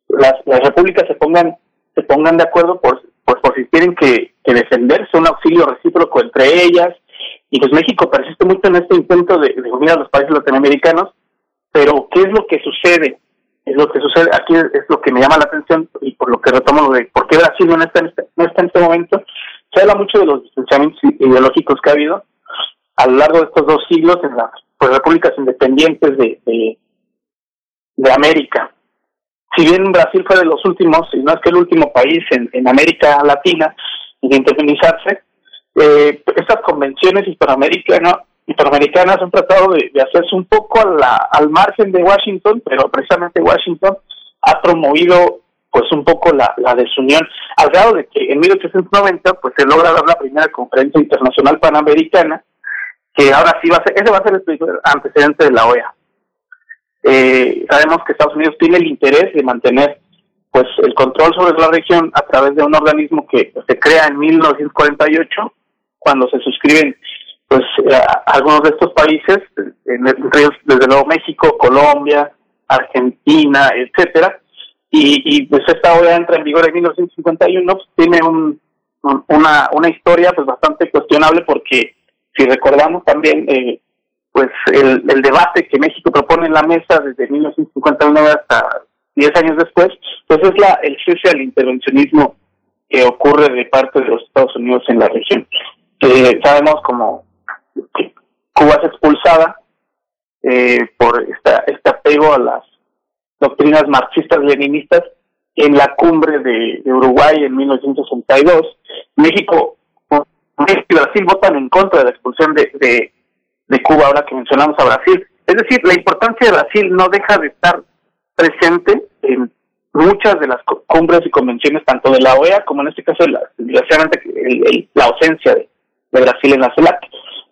las, las repúblicas se pongan se pongan de acuerdo por por si tienen que, que defenderse, un auxilio recíproco entre ellas, y pues México persiste mucho en este intento de, unir a los países latinoamericanos, pero ¿qué es lo que sucede? Es lo que sucede, aquí es, lo que me llama la atención y por lo que retomo de por qué Brasil no está en este, no está en este momento, se habla mucho de los distanciamientos ideológicos que ha habido a lo largo de estos dos siglos en las pues, repúblicas independientes de, de, América. Si bien Brasil fue de los últimos, y no es que el último país en América Latina en independizarse, eh, estas convenciones hispanoamericanas han tratado de, hacerse un poco al margen de Washington, pero precisamente Washington ha promovido pues un poco la, desunión, al grado de que en 1890 pues se logra dar la primera conferencia internacional panamericana, que ahora sí va a ser, ese va a ser el antecedente de la OEA. Eh, sabemos que Estados Unidos tiene el interés de mantener pues el control sobre la región a través de un organismo que se crea en 1948 cuando se suscriben pues eh, algunos de estos países entre ellos desde luego México Colombia Argentina etcétera y, y pues esta OEA entra en vigor en 1951 pues, tiene un, un, una una historia pues bastante cuestionable porque si recordamos también eh, pues el, el debate que México propone en la mesa desde 1959 hasta 10 años después, pues es la, el cese al intervencionismo que ocurre de parte de los Estados Unidos en la región. Eh, sabemos como Cuba es expulsada eh, por esta, este apego a las doctrinas marxistas-leninistas en la cumbre de, Uruguay en 1962. México y Brasil votan en contra de la expulsión de de Cuba, ahora que mencionamos a Brasil. Es decir, la importancia de Brasil no deja de estar presente en muchas de las cumbres y convenciones, tanto de la OEA como en este caso, la, desgraciadamente, el, la ausencia de, de, Brasil en la CELAC.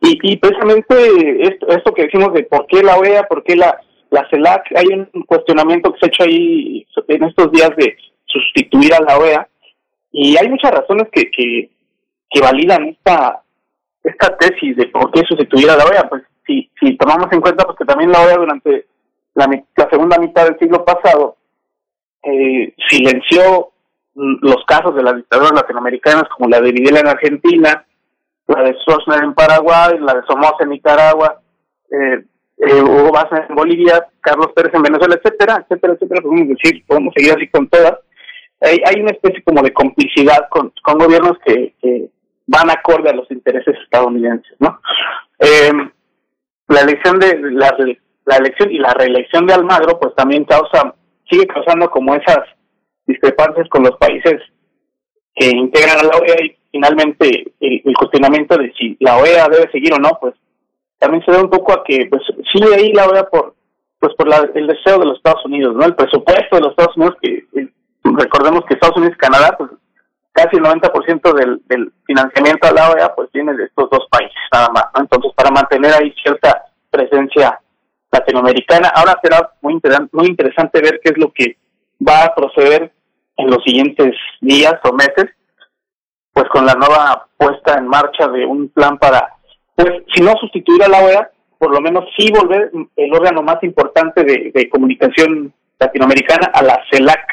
Y, y precisamente esto, esto que decimos de por qué la OEA, por qué la, la CELAC, hay un cuestionamiento que se ha hecho ahí en estos días de sustituir a la OEA y hay muchas razones que, que, que validan esta esta tesis de por qué sustituir a la OEA. Pues si, si tomamos en cuenta pues que también la OEA durante la, la segunda mitad del siglo pasado eh, silenció los casos de las dictaduras latinoamericanas como la de Videla en Argentina, la de Sosner en Paraguay, la de Somoza en Nicaragua, eh, eh, Hugo Baza en Bolivia, Carlos Pérez en Venezuela, etcétera, etcétera, etcétera, podemos decir, podemos seguir así con todas. Hay, hay una especie como de complicidad con, con gobiernos que, que van acorde a los intereses estadounidenses, ¿no? Eh, la elección de la, la elección y la reelección de Almagro, pues también causa, sigue causando como esas discrepancias con los países que integran a la OEA y finalmente el, el cuestionamiento de si la OEA debe seguir o no, pues también se debe un poco a que pues sigue ahí la OEA por pues por la, el deseo de los Estados Unidos, ¿no? El presupuesto de los Estados Unidos que eh, recordemos que Estados Unidos y Canadá pues casi el 90% del, del financiamiento a la OEA pues viene de estos dos países nada más. Entonces para mantener ahí cierta presencia latinoamericana, ahora será muy, inter muy interesante ver qué es lo que va a proceder en los siguientes días o meses, pues con la nueva puesta en marcha de un plan para, pues si no sustituir a la OEA, por lo menos sí volver el órgano más importante de, comunicación latinoamericana a la CELAC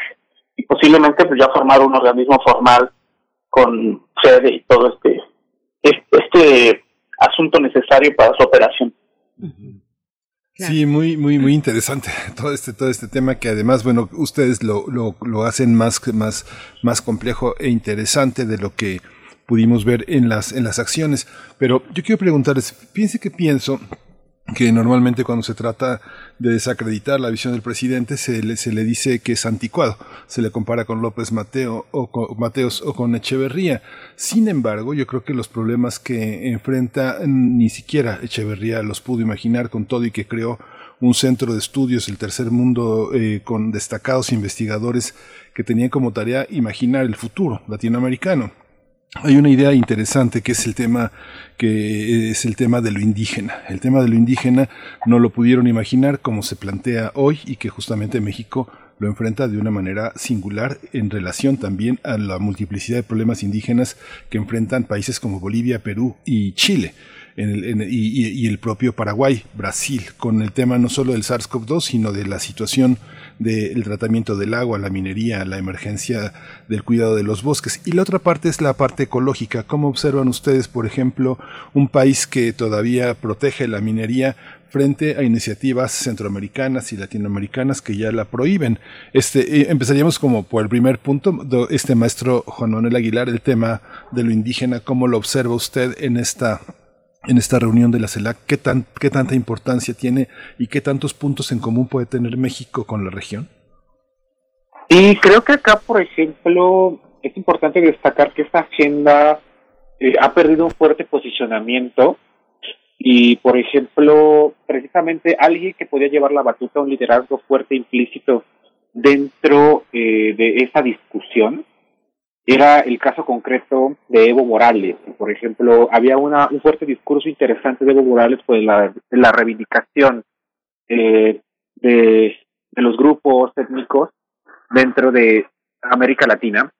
y posiblemente pues ya formar un organismo formal con sede y todo este este, asunto necesario para su operación. Sí, muy, muy, muy interesante todo este, todo este tema que además, bueno, ustedes lo, lo, lo hacen más, más, más complejo e interesante de lo que pudimos ver en las, en las acciones. Pero yo quiero preguntarles, piense que pienso que normalmente cuando se trata de desacreditar la visión del presidente se le, se le dice que es anticuado, se le compara con López Mateo o con Mateos o con Echeverría. Sin embargo, yo creo que los problemas que enfrenta ni siquiera Echeverría los pudo imaginar con todo y que creó un centro de estudios, el tercer mundo, eh, con destacados investigadores que tenían como tarea imaginar el futuro latinoamericano. Hay una idea interesante que es el tema que es el tema de lo indígena. El tema de lo indígena no lo pudieron imaginar como se plantea hoy y que justamente México lo enfrenta de una manera singular en relación también a la multiplicidad de problemas indígenas que enfrentan países como Bolivia, Perú y Chile. En el, en, y, y, el propio Paraguay, Brasil, con el tema no solo del SARS-CoV-2, sino de la situación del tratamiento del agua, la minería, la emergencia del cuidado de los bosques. Y la otra parte es la parte ecológica. ¿Cómo observan ustedes, por ejemplo, un país que todavía protege la minería frente a iniciativas centroamericanas y latinoamericanas que ya la prohíben. Este, eh, empezaríamos como por el primer punto, este maestro Juan Manuel Aguilar, el tema de lo indígena, ¿cómo lo observa usted en esta en esta reunión de la CELAC, ¿qué, tan, qué tanta importancia tiene y qué tantos puntos en común puede tener México con la región? Y creo que acá, por ejemplo, es importante destacar que esta agenda eh, ha perdido un fuerte posicionamiento y, por ejemplo, precisamente alguien que podía llevar la batuta, un liderazgo fuerte implícito dentro eh, de esa discusión, era el caso concreto de Evo Morales. Por ejemplo, había una, un fuerte discurso interesante de Evo Morales por la, la reivindicación eh, de, de los grupos étnicos dentro de América Latina.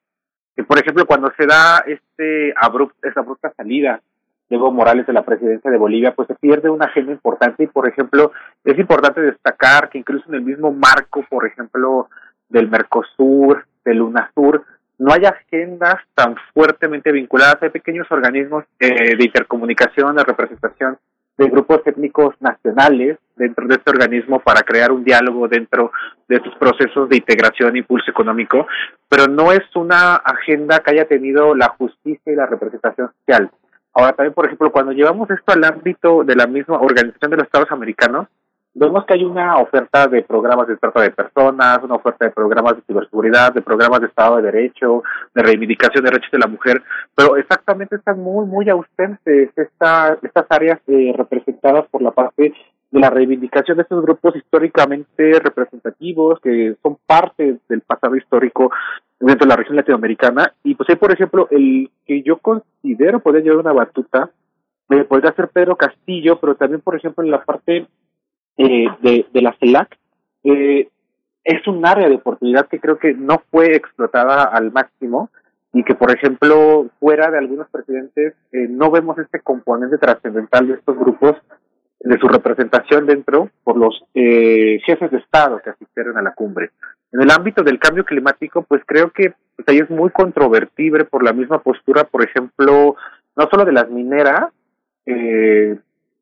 Que, por ejemplo, cuando se da este abrupt, esta abrupta salida de Evo Morales de la presidencia de Bolivia, pues se pierde una agenda importante y, por ejemplo, es importante destacar que incluso en el mismo marco, por ejemplo, del Mercosur, del UNASUR, no hay agendas tan fuertemente vinculadas. Hay pequeños organismos eh, de intercomunicación, de representación de grupos étnicos nacionales dentro de este organismo para crear un diálogo dentro de estos procesos de integración e impulso económico, pero no es una agenda que haya tenido la justicia y la representación social. Ahora también, por ejemplo, cuando llevamos esto al ámbito de la misma Organización de los Estados Americanos, vemos que hay una oferta de programas de trata de personas, una oferta de programas de ciberseguridad, de programas de Estado de Derecho, de reivindicación de derechos de la mujer, pero exactamente están muy, muy ausentes esta, estas áreas eh, representadas por la parte de la reivindicación de estos grupos históricamente representativos que son parte del pasado histórico dentro de la región latinoamericana. Y pues hay, por ejemplo, el que yo considero podría llevar una batuta, eh, podría ser Pedro Castillo, pero también, por ejemplo, en la parte eh, de, de la CELAC eh, es un área de oportunidad que creo que no fue explotada al máximo y que, por ejemplo, fuera de algunos presidentes, eh, no vemos este componente trascendental de estos grupos, de su representación dentro por los eh, jefes de Estado que asistieron a la cumbre. En el ámbito del cambio climático, pues creo que pues, ahí es muy controvertible por la misma postura, por ejemplo, no solo de las mineras, eh,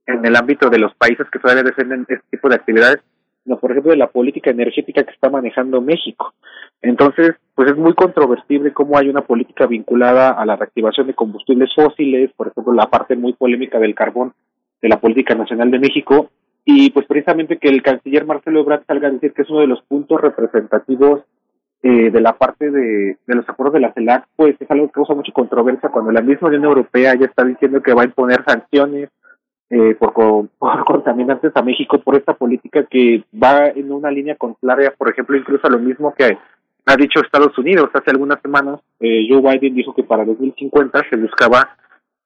en el ámbito de los países que todavía defienden este tipo de actividades, sino por ejemplo de la política energética que está manejando México. Entonces, pues es muy controvertible cómo hay una política vinculada a la reactivación de combustibles fósiles, por ejemplo, la parte muy polémica del carbón de la política nacional de México, y pues precisamente que el canciller Marcelo Ebrard salga a decir que es uno de los puntos representativos eh, de la parte de, de los acuerdos de la CELAC, pues es algo que causa mucha controversia cuando la misma Unión Europea ya está diciendo que va a imponer sanciones eh, por, por contaminantes a México por esta política que va en una línea contraria, por ejemplo, incluso a lo mismo que ha dicho Estados Unidos hace algunas semanas. Eh, Joe Biden dijo que para 2050 se buscaba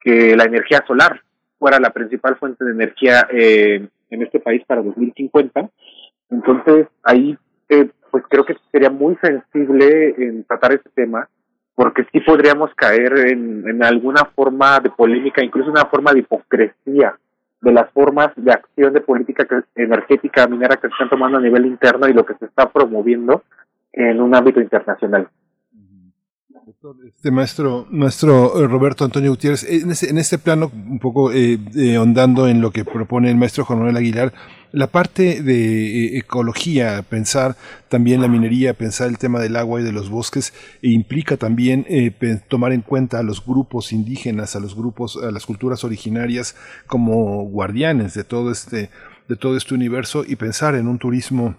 que la energía solar fuera la principal fuente de energía eh, en este país para 2050. Entonces, ahí eh, pues creo que sería muy sensible en tratar este tema, porque sí podríamos caer en, en alguna forma de polémica, incluso una forma de hipocresía de las formas de acción de política energética minera que se están tomando a nivel interno y lo que se está promoviendo en un ámbito internacional. Este maestro, maestro eh, Roberto Antonio Gutiérrez, en, ese, en este plano, un poco eh, eh, ahondando en lo que propone el maestro Juan Manuel Aguilar, la parte de eh, ecología, pensar también la minería, pensar el tema del agua y de los bosques, e implica también eh, tomar en cuenta a los grupos indígenas, a los grupos, a las culturas originarias como guardianes de todo este, de todo este universo y pensar en un turismo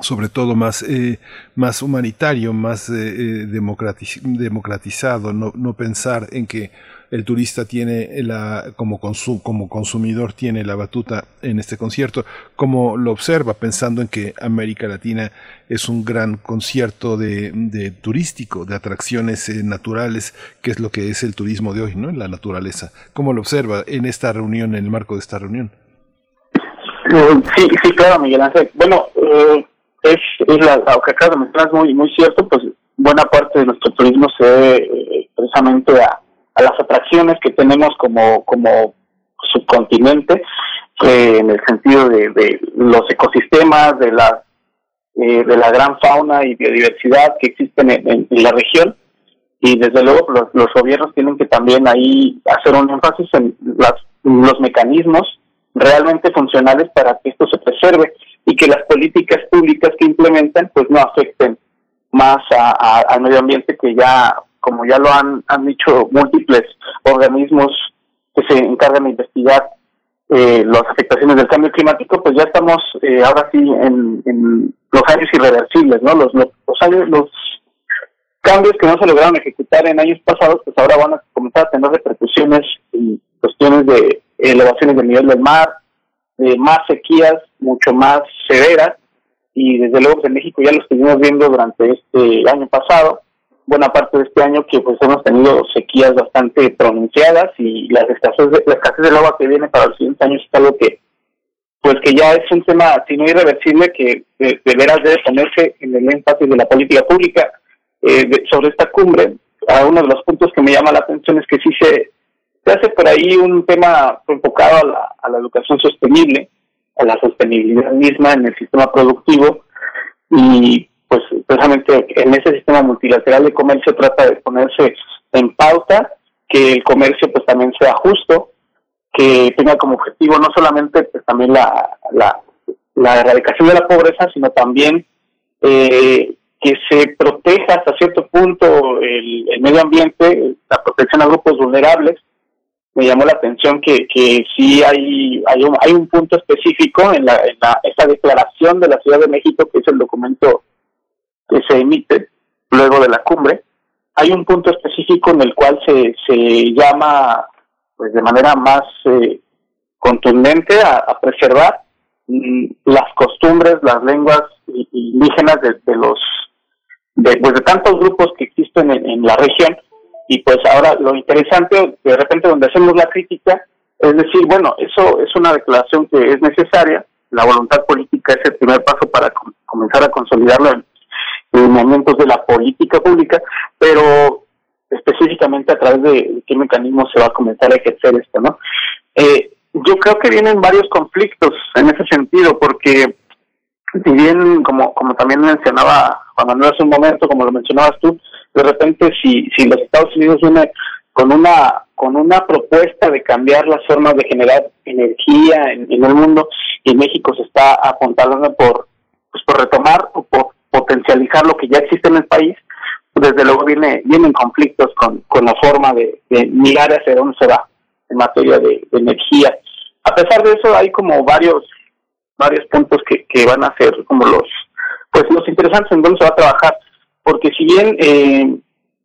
sobre todo más, eh, más humanitario, más eh, democratizado, no, no pensar en que el turista tiene la, como, como consumidor tiene la batuta en este concierto, como lo observa pensando en que América Latina es un gran concierto de, de turístico, de atracciones eh, naturales, que es lo que es el turismo de hoy, ¿no? La naturaleza. ¿Cómo lo observa en esta reunión, en el marco de esta reunión? Eh, sí, sí, claro, Miguel Ángel. Bueno, eh, es, es la, lo que acabas de mencionar es muy, muy cierto, pues buena parte de nuestro turismo se debe precisamente a a las atracciones que tenemos como, como subcontinente, eh, en el sentido de, de, los ecosistemas, de la, eh, de la gran fauna y biodiversidad que existen en, la región. Y desde luego los, los, gobiernos tienen que también ahí hacer un énfasis en las, los mecanismos realmente funcionales para que esto se preserve y que las políticas públicas que implementan pues no afecten más a, al medio ambiente que ya como ya lo han, han dicho múltiples organismos que se encargan de investigar eh, las afectaciones del cambio climático, pues ya estamos eh, ahora sí en, los años irreversibles, ¿no? Los, los, años, los cambios que no se lograron ejecutar en años pasados, pues ahora van a comenzar a tener repercusiones en cuestiones de elevaciones del nivel del mar, de más sequías mucho más severas, y desde luego que en México ya lo estuvimos viendo durante este año pasado, buena parte de este año que pues hemos tenido sequías bastante pronunciadas y la escasez, de, la escasez del agua que viene para los siguientes años es algo que pues que ya es un tema, si no irreversible, que de, de veras debe ponerse en el énfasis de la política pública eh, sobre esta cumbre. A uno de los puntos que me llama la atención es que sí se, se hace por ahí un tema enfocado a la, a la educación sostenible, a la sostenibilidad misma en el sistema productivo y pues precisamente en ese sistema multilateral de comercio trata de ponerse en pauta que el comercio pues también sea justo, que tenga como objetivo no solamente pues también la, la, la erradicación de la pobreza, sino también eh, que se proteja hasta cierto punto el, medio ambiente, la protección a grupos vulnerables. Me llamó la atención que, que sí hay, hay, un, hay un punto específico en, la, en la, esta declaración de la Ciudad de México, que es el documento que se emite luego de la cumbre, hay un punto específico en el cual se, se llama pues de manera más eh, contundente a, preservar mm, las costumbres, las lenguas indígenas de, los de, pues de tantos grupos que existen en, la región. Y pues ahora lo interesante de repente donde hacemos la crítica es decir bueno eso es una declaración que es necesaria. La voluntad política es el primer paso para com- comenzar a consolidarlo en lineamientos de la política pública, pero específicamente a través de qué mecanismos se va a comenzar a ejercer esto, ¿no? Eh, yo creo que vienen varios conflictos en ese sentido, porque si bien, como, como también mencionaba Juan Manuel hace un momento, como lo mencionabas tú, de repente si, si los Estados Unidos viene con una con una propuesta de cambiar las formas de generar energía en, en el mundo y México se está apuntando por pues por retomar o por potencializar lo que ya existe en el país, desde luego viene vienen conflictos con, con la forma de, de mirar hacia dónde se va en materia de, energía. A pesar de eso hay como varios varios puntos que, que van a ser como los pues los interesantes en dónde se va a trabajar porque si bien eh,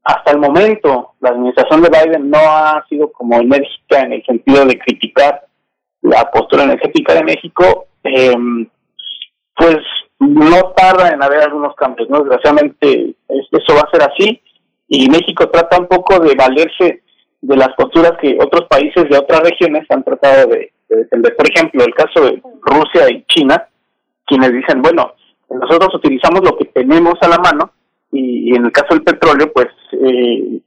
hasta el momento la administración de Biden no ha sido como enérgica en el sentido de criticar la postura energética de México eh, pues no tarda en haber algunos cambios no desgraciadamente es- eso va a ser así y México trata un poco de valerse de las posturas que otros países de otras regiones han tratado de, de defender. Por ejemplo, el caso de Rusia y China, quienes dicen, bueno, nosotros utilizamos lo que tenemos a la mano y, y en el caso del petróleo, pues eh,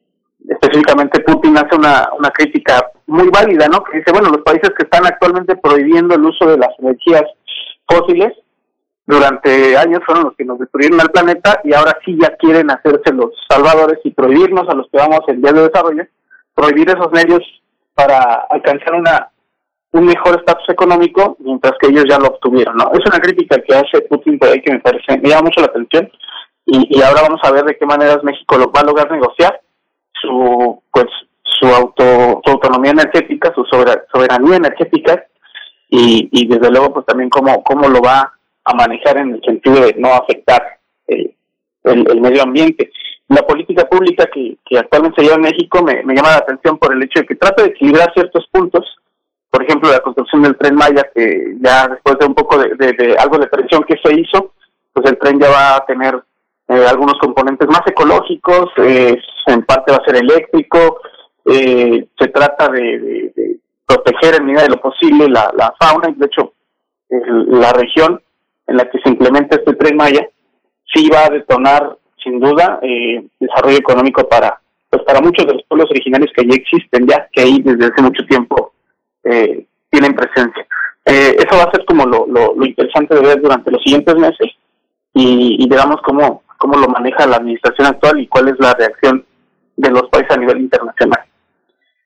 específicamente Putin hace una, una crítica muy válida, ¿no? Que dice, bueno, los países que están actualmente prohibiendo el uso de las energías fósiles durante años fueron los que nos destruyeron al planeta y ahora sí ya quieren hacerse los salvadores y prohibirnos a los que vamos en vías de desarrollo, prohibir esos medios para alcanzar una un mejor estatus económico mientras que ellos ya lo obtuvieron, ¿no? Es una crítica que hace Putin por ahí que me parece, me llama mucho la atención y, y ahora vamos a ver de qué maneras México lo va a lograr negociar su pues su auto su autonomía energética, su sobera- soberanía energética y, y desde luego pues también cómo cómo lo va a manejar en el sentido de no afectar el, el medio ambiente. La política pública que, que actualmente se lleva en México me, llama la atención por el hecho de que trata de equilibrar ciertos puntos, por ejemplo la construcción del tren Maya, que ya después de un poco de, de- algo de presión que se hizo, pues el tren ya va a tener eh, algunos componentes más ecológicos, eh, en parte va a ser eléctrico, eh, se trata de, de- de proteger en medida de lo posible la, la fauna, y de hecho la región en la que se implementa este tren Maya sí va a detonar sin duda eh, desarrollo económico para pues para muchos de los pueblos originarios que ya existen ya que ahí desde hace mucho tiempo eh, tienen presencia. Eh, eso va a ser como lo, lo, lo interesante de ver durante los siguientes meses y, y veamos cómo cómo lo maneja la administración actual y cuál es la reacción de los países a nivel internacional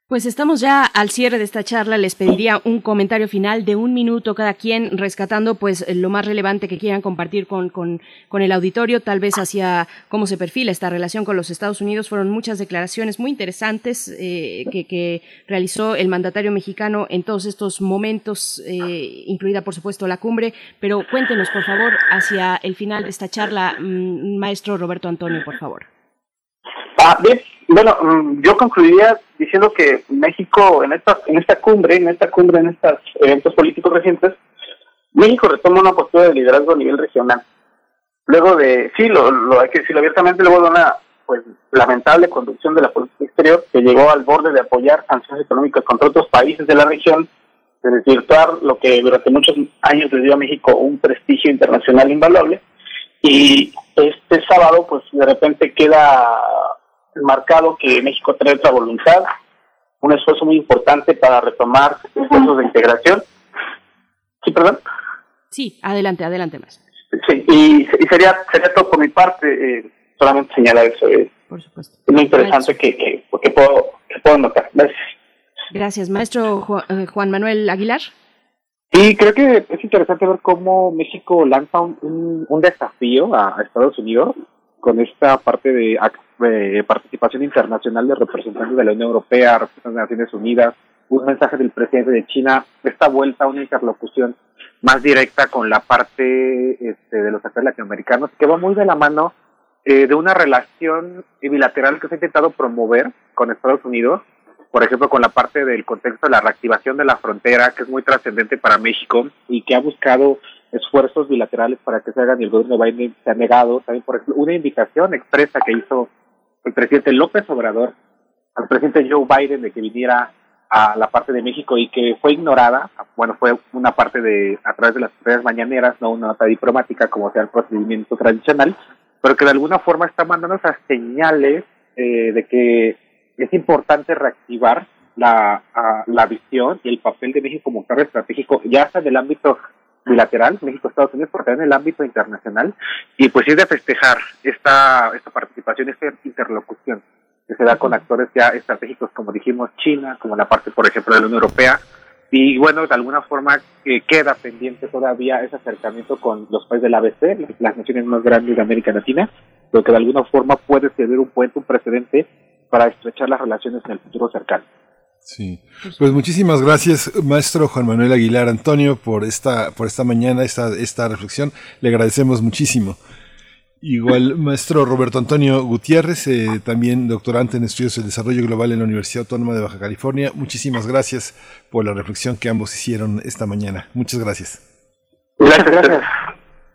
Pues estamos ya al cierre de esta charla. Les pediría un comentario final de un minuto cada quien, rescatando pues lo más relevante que quieran compartir con, con, con el auditorio, tal vez hacia cómo se perfila esta relación con los Estados Unidos. Fueron muchas declaraciones muy interesantes eh, que, que realizó el mandatario mexicano en todos estos momentos, eh, incluida por supuesto la cumbre. Pero cuéntenos, por favor, hacia el final de esta charla, mm, maestro Roberto Antonio, por favor. Ah, bien, bueno, mm, yo concluiría diciendo que México en esta en esta cumbre, en esta cumbre, en estos eventos políticos recientes, México retoma una postura de liderazgo a nivel regional. Luego de, sí, lo, lo hay que decirlo abiertamente, luego de una pues lamentable conducción de la política exterior que llegó al borde de apoyar sanciones económicas contra otros países de la región, de desvirtuar lo que durante muchos años le dio a México un prestigio internacional invaluable. Y este sábado, pues de repente queda marcado que México trae otra voluntad, un esfuerzo muy importante para retomar esfuerzos de integración. Sí, perdón. Sí, adelante, adelante más. Sí, y, y sería sería todo por mi parte, eh, solamente señalar eso. eh, Por supuesto. es muy interesante que, que, que puedo, que puedo notar. Gracias. Gracias, maestro eh, Juan Manuel Aguilar. Y creo que es interesante ver cómo México lanza un, un, un desafío a Estados Unidos con esta parte de, de participación internacional de representantes de la Unión Europea, representantes de Naciones Unidas, un mensaje del presidente de China, esta vuelta a una interlocución más directa con la parte este, de los actores latinoamericanos, que va muy de la mano eh, de una relación bilateral que se ha intentado promover con Estados Unidos, por ejemplo, con la parte del contexto de la reactivación de la frontera, que es muy trascendente para México y que ha buscado esfuerzos bilaterales para que se hagan y el gobierno de Biden se ha negado. También, por ejemplo, una invitación expresa que hizo el presidente López Obrador al presidente Joe Biden de que viniera a la parte de México y que fue ignorada, bueno, fue una parte de, a través de las redes mañaneras, no una nota diplomática como sea el procedimiento tradicional, pero que de alguna forma está mandando esas señales eh, de que es importante reactivar la, la visión y el papel de México como un estratégico, ya sea en el ámbito bilateral, México-Estados Unidos, pero también en el ámbito internacional, y pues es de festejar esta, esta participación, esta interlocución que se da con actores ya estratégicos, como dijimos, China, como la parte, por ejemplo, de la Unión Europea, y bueno, de alguna forma eh, queda pendiente todavía ese acercamiento con los países del ABC, las naciones más grandes de América Latina, lo que de alguna forma puede servir un puente, un precedente para estrechar las relaciones en el futuro cercano. Sí, pues muchísimas gracias, maestro Juan Manuel Aguilar Antonio, por esta, por esta mañana, esta, esta reflexión. Le agradecemos muchísimo. Igual, maestro Roberto Antonio Gutiérrez, eh, también doctorante en estudios del desarrollo global en la Universidad Autónoma de Baja California. Muchísimas gracias por la reflexión que ambos hicieron esta mañana. Muchas gracias. Gracias, gracias.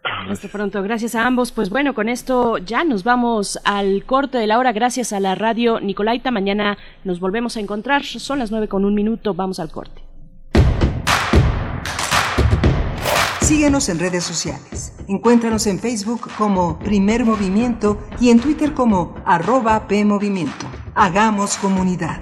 Hasta pronto, gracias a ambos. Pues bueno, con esto ya nos vamos al corte de la hora. Gracias a la radio Nicolaita. Mañana nos volvemos a encontrar. Son las nueve con un minuto. Vamos al corte. Síguenos en redes sociales. Encuéntranos en Facebook como Primer Movimiento y en Twitter como arroba PMovimiento. Hagamos comunidad.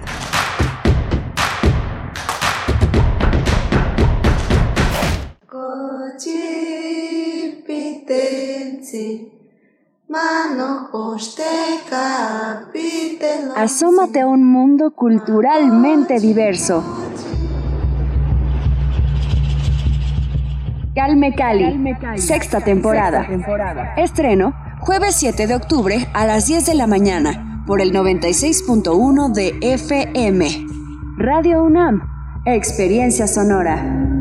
Asómate a un mundo culturalmente diverso. Calme Cali, sexta temporada. Estreno jueves 7 de octubre a las 10 de la mañana por el 96.1 de FM. Radio UNAM, experiencia sonora.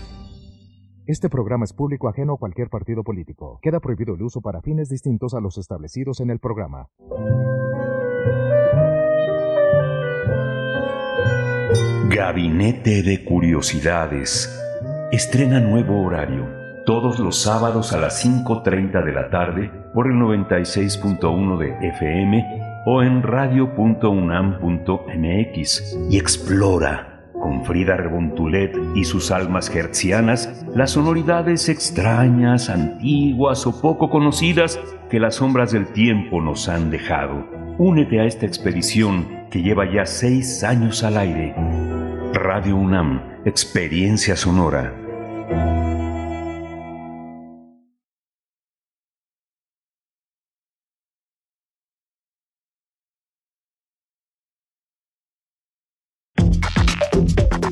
Este programa es público ajeno a cualquier partido político. Queda prohibido el uso para fines distintos a los establecidos en el programa. Gabinete de Curiosidades. Estrena nuevo horario. Todos los sábados a las 5.30 de la tarde por el 96.1 de FM o en radio.unam.mx. Y explora con Frida Rebontulet y sus almas hertzianas, las sonoridades extrañas, antiguas o poco conocidas que las sombras del tiempo nos han dejado. Únete a esta expedición que lleva ya seis años al aire. Radio UNAM, Experiencia Sonora.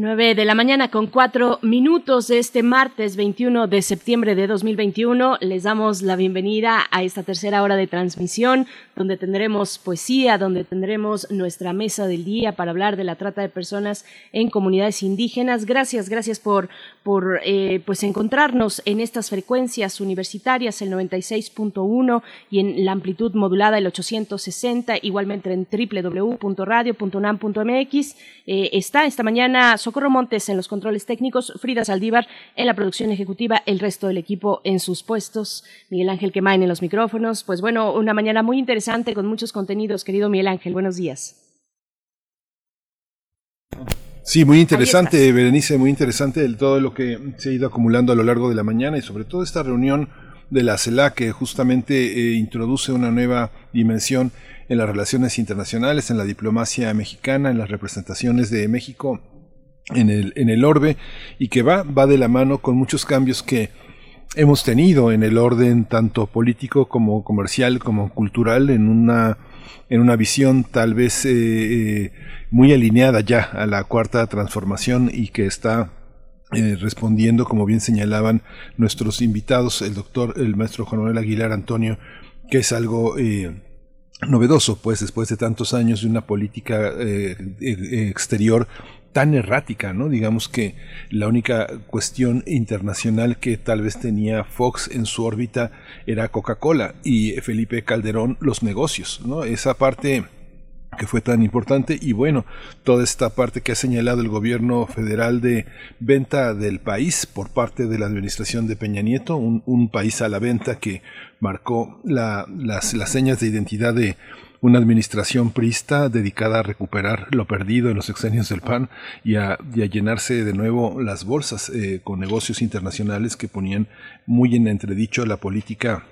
9 de la mañana con cuatro minutos de este martes 21 de septiembre de 2021. Les damos la bienvenida a esta tercera hora de transmisión donde tendremos poesía, donde tendremos nuestra mesa del día para hablar de la trata de personas en comunidades indígenas. Gracias, gracias por, por eh, pues encontrarnos en estas frecuencias universitarias, el 96.1 y en la amplitud modulada el 860, igualmente en www.radio.unam.mx. Eh, está esta mañana Socorro Montes en los controles técnicos, Frida Saldívar en la producción ejecutiva, el resto del equipo en sus puestos, Miguel Ángel Quemain en los micrófonos. Pues bueno, una mañana muy interesante con muchos contenidos, querido Miguel Ángel. Buenos días. Sí, muy interesante, Berenice, muy interesante el, todo lo que se ha ido acumulando a lo largo de la mañana y sobre todo esta reunión de la CELAC que justamente eh, introduce una nueva dimensión en las relaciones internacionales, en la diplomacia mexicana, en las representaciones de México en el, en el orbe y que va, va de la mano con muchos cambios que hemos tenido en el orden tanto político como comercial como cultural en una en una visión tal vez eh, eh, muy alineada ya a la cuarta transformación y que está eh, respondiendo, como bien señalaban nuestros invitados, el doctor, el maestro Juan Manuel Aguilar Antonio, que es algo novedoso, pues después de tantos años de una política exterior tan errática, ¿no? Digamos que la única cuestión internacional que tal vez tenía Fox en su órbita era Coca-Cola y Felipe Calderón los negocios, ¿no? Esa parte que fue tan importante y bueno, toda esta parte que ha señalado el gobierno federal de venta del país por parte de la administración de Peña Nieto, un, país a la venta que marcó las, las señas de identidad de una administración prista dedicada a recuperar lo perdido en los exenios del PAN y a, llenarse de nuevo las bolsas eh, con negocios internacionales que ponían muy en entredicho la política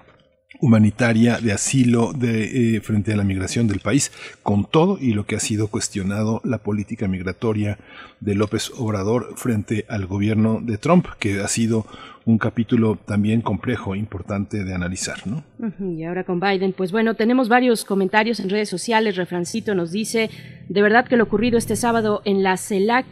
humanitaria de asilo de, eh, frente a la migración del país, con todo y lo que ha sido cuestionado la política migratoria de López Obrador frente al gobierno de Trump, que ha sido un capítulo también complejo, importante de analizar, ¿no? Y ahora con Biden, pues bueno, tenemos varios comentarios en redes sociales. Refrancito nos dice, de verdad que lo ocurrido este sábado en la CELAC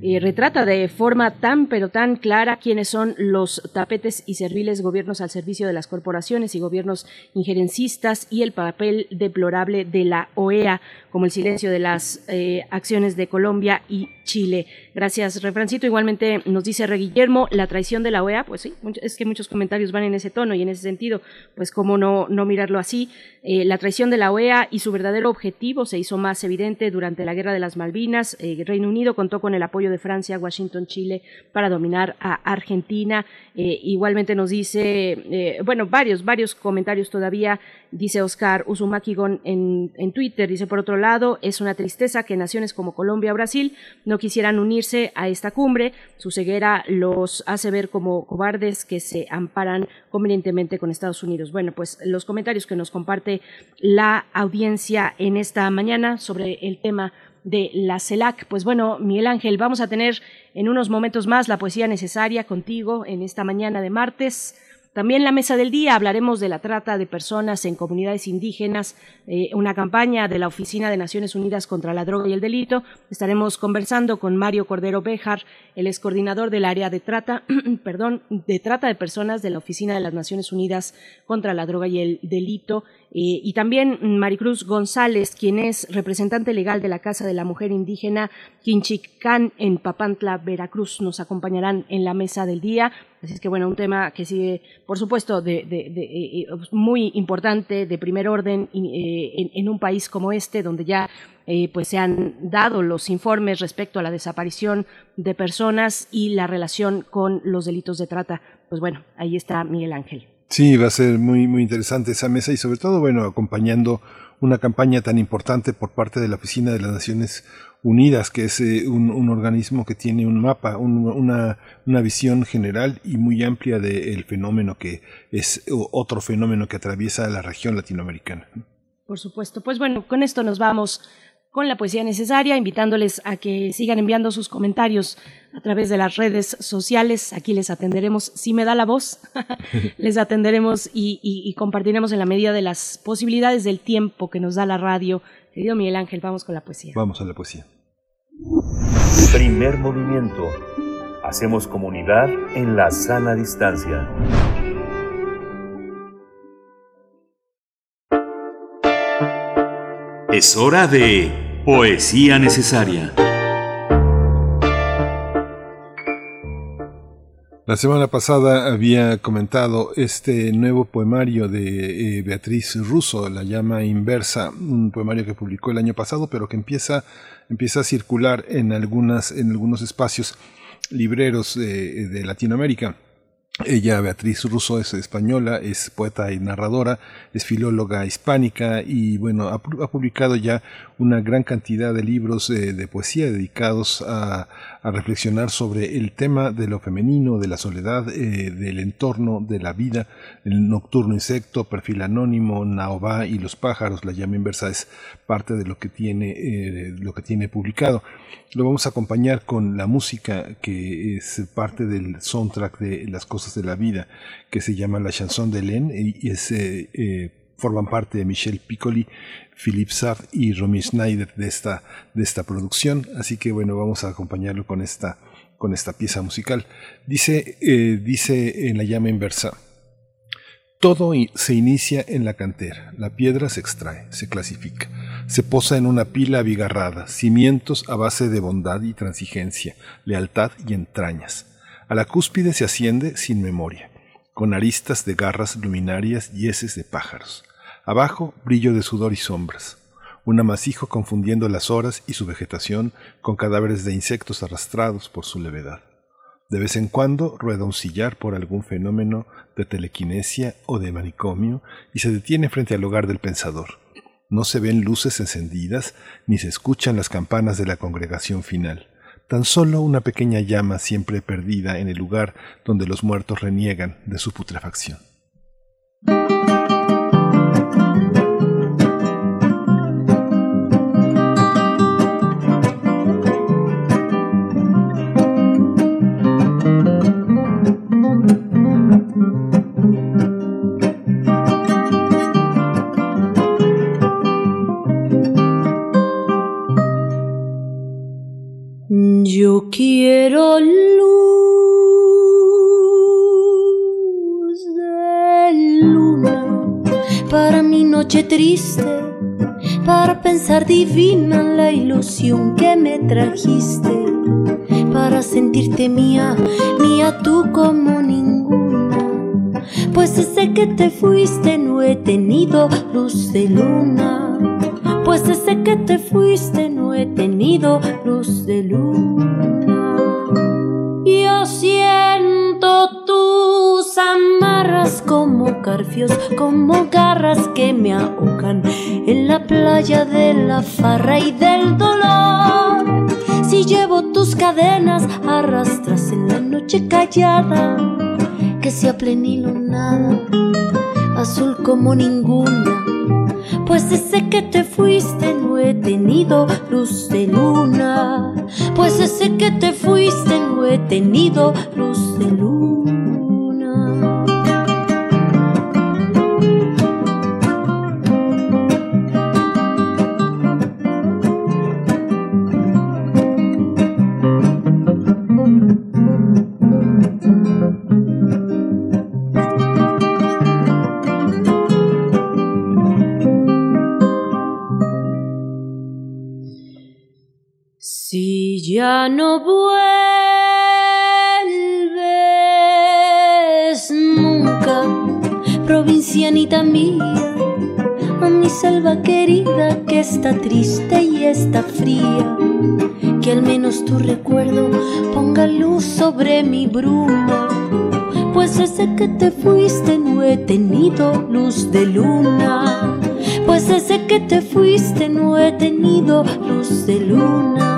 eh, retrata de forma tan pero tan clara quiénes son los tapetes y serviles gobiernos al servicio de las corporaciones y gobiernos injerencistas y el papel deplorable de la OEA, como el silencio de las eh, acciones de Colombia y Chile. Gracias, Refrancito. Igualmente nos dice Re Guillermo, la traición de la OEA, pues sí, es que muchos comentarios van en ese tono y en ese sentido, pues cómo no, no mirarlo así. Eh, la traición de la OEA y su verdadero objetivo se hizo más evidente durante la Guerra de las Malvinas. Eh, Reino Unido contó con el apoyo de Francia, Washington, Chile para dominar a Argentina. Eh, igualmente nos dice, bueno, varios, varios comentarios todavía, dice Oscar Uzumakigon en, en Twitter, dice por otro lado, es una tristeza que naciones como Colombia o Brasil no quisieran unirse a esta cumbre. Su ceguera los hace ver como cobardes que se amparan convenientemente con Estados Unidos. Bueno, pues los comentarios que nos comparte la audiencia en esta mañana sobre el tema de la CELAC. Pues bueno, Miguel Ángel, vamos a tener en unos momentos más la poesía necesaria contigo en esta mañana de martes. También la mesa del día hablaremos de la trata de personas en comunidades indígenas, eh, una campaña de la Oficina de Naciones Unidas contra la Droga y el Delito. Estaremos conversando con Mario Cordero Bejar, el ex coordinador del área de trata, perdón, de trata de personas de la Oficina de las Naciones Unidas contra la Droga y el Delito. Eh, y también Maricruz González, quien es representante legal de la Casa de la Mujer Indígena Quinchicán en Papantla, Veracruz, nos acompañarán en la mesa del día. Así es que, bueno, un tema que sigue, por supuesto, de, eh, muy importante, de primer orden eh, en, un país como este, donde ya pues se han dado los informes respecto a la desaparición de personas y la relación con los delitos de trata. Pues bueno, ahí está Miguel Ángel. Sí, va a ser muy, muy interesante esa mesa y sobre todo, bueno, acompañando una campaña tan importante por parte de la Oficina de las Naciones Unidas, que es eh, un, organismo que tiene un mapa, una, una, visión general y muy amplia del fenómeno que es otro fenómeno que atraviesa la región latinoamericana. Por supuesto. Pues bueno, con esto nos vamos con la poesía necesaria, invitándoles a que sigan enviando sus comentarios a través de las redes sociales. Aquí les atenderemos, si me da la voz, les atenderemos y, compartiremos en la medida de las posibilidades del tiempo que nos da la radio. Querido Miguel Ángel, vamos con la poesía. Vamos a la poesía. Primer movimiento. Hacemos comunidad en la sana distancia. Es hora de Poesía Necesaria. La semana pasada había comentado este nuevo poemario de eh, Beatriz Russo, La llama inversa, un poemario que publicó el año pasado, pero que empieza, empieza a circular en, algunas, en algunos espacios libreros de Latinoamérica. Ella, Beatriz Russo, es española, es poeta y narradora, es filóloga hispánica y bueno, ha, publicado ya una gran cantidad de libros eh, de poesía dedicados a, reflexionar sobre el tema de lo femenino, de la soledad, eh, del entorno, de la vida, el nocturno insecto, perfil anónimo, Naobá y los pájaros, la llama inversa es parte de lo que tiene, eh, lo que tiene publicado. Lo vamos a acompañar con la música que es parte del soundtrack de Las cosas de la vida, que se llama La chanson de Len y es, forman parte de Michel Piccoli, Philippe Sartre y Romy Schneider de esta, de esta producción. Así que bueno, vamos a acompañarlo con esta, con esta pieza musical. Dice, eh, dice en la llama inversa. Todo se inicia en la cantera, la piedra se extrae, se clasifica, se posa en una pila abigarrada, cimientos a base de bondad y transigencia, lealtad y entrañas. A la cúspide se asciende sin memoria, con aristas de garras luminarias y heces de pájaros. Abajo, brillo de sudor y sombras. Un amasijo confundiendo las horas y su vegetación con cadáveres de insectos arrastrados por su levedad. De vez en cuando rueda un sillar por algún fenómeno de telequinesia o de manicomio y se detiene frente al hogar del pensador. No se ven luces encendidas ni se escuchan las campanas de la congregación final. Tan solo una pequeña llama siempre perdida en el lugar donde los muertos reniegan de su putrefacción. Noche triste, para pensar divina la ilusión que me trajiste, para sentirte mía, mía tú como ninguna. Pues desde que te fuiste no he tenido luz de luna pues desde que te fuiste no he tenido luz de luna. Yo siento tus como carfios, como garras que me ahogan en la playa de la farra y del dolor. Si llevo tus cadenas, arrastras en la noche callada, que sea plenilunada, azul como ninguna pues desde que te fuiste no he tenido luz de luna. Pues desde que te fuiste no he tenido luz de luna. Ya no vuelves nunca, provincianita mía, a mi selva querida que está triste y está fría. Que al menos tu recuerdo ponga luz sobre mi bruma. Pues desde que te fuiste no he tenido luz de luna. Pues desde que te fuiste no he tenido luz de luna.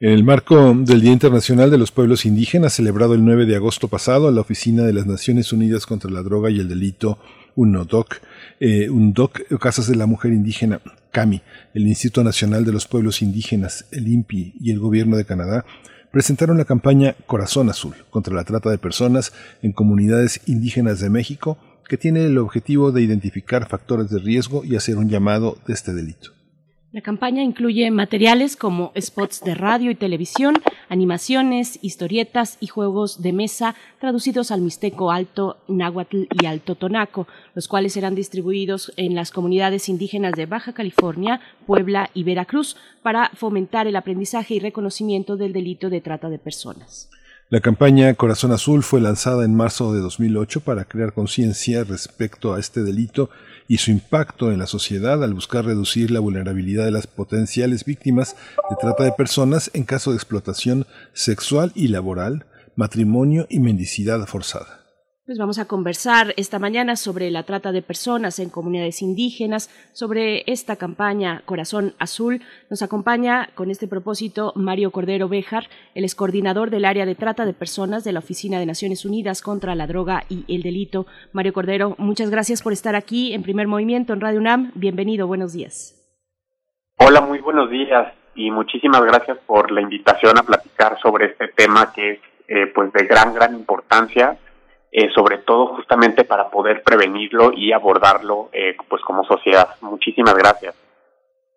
En el marco del Día Internacional de los Pueblos Indígenas, celebrado el 9 de agosto pasado, la Oficina de las Naciones Unidas contra la Droga y el Delito, UNODOC, eh, UNDOC, Casas de la Mujer Indígena, CAMI, el Instituto Nacional de los Pueblos Indígenas, el INPI y el Gobierno de Canadá presentaron la campaña Corazón Azul contra la trata de personas en comunidades indígenas de México, que tiene el objetivo de identificar factores de riesgo y hacer un llamado de este delito. La campaña incluye materiales como spots de radio y televisión, animaciones, historietas y juegos de mesa traducidos al mixteco alto, náhuatl y alto tonaco, los cuales serán distribuidos en las comunidades indígenas de Baja California, Puebla y Veracruz para fomentar el aprendizaje y reconocimiento del delito de trata de personas. La campaña Corazón Azul fue lanzada en marzo de 2008 para crear conciencia respecto a este delito y su impacto en la sociedad al buscar reducir la vulnerabilidad de las potenciales víctimas de trata de personas en caso de explotación sexual y laboral, matrimonio y mendicidad forzada. Pues vamos a conversar esta mañana sobre la trata de personas en comunidades indígenas, sobre esta campaña Corazón Azul. Nos acompaña con este propósito Mario Cordero Béjar, el es coordinador del área de trata de personas de la Oficina de Naciones Unidas contra la Droga y el Delito. Mario Cordero, muchas gracias por estar aquí en Primer Movimiento en Radio UNAM. Bienvenido, buenos días. Hola, muy buenos días y muchísimas gracias por la invitación a platicar sobre este tema que es eh, pues de gran, gran importancia eh, sobre todo justamente para poder prevenirlo y abordarlo eh, pues como sociedad. Muchísimas gracias.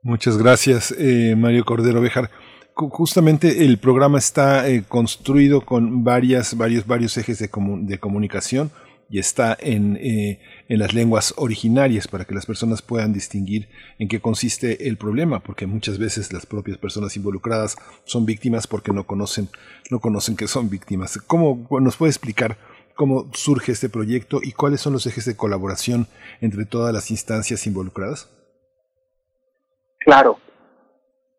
Muchas gracias, eh, Mario Cordero Bejar. Justamente el programa está construido con varias, varios, varios ejes de, de comunicación y está en, en las lenguas originarias para que las personas puedan distinguir en qué consiste el problema, porque muchas veces las propias personas involucradas son víctimas porque no conocen, no conocen que son víctimas. ¿Cómo nos puede explicar cómo surge este proyecto y cuáles son los ejes de colaboración entre todas las instancias involucradas? Claro.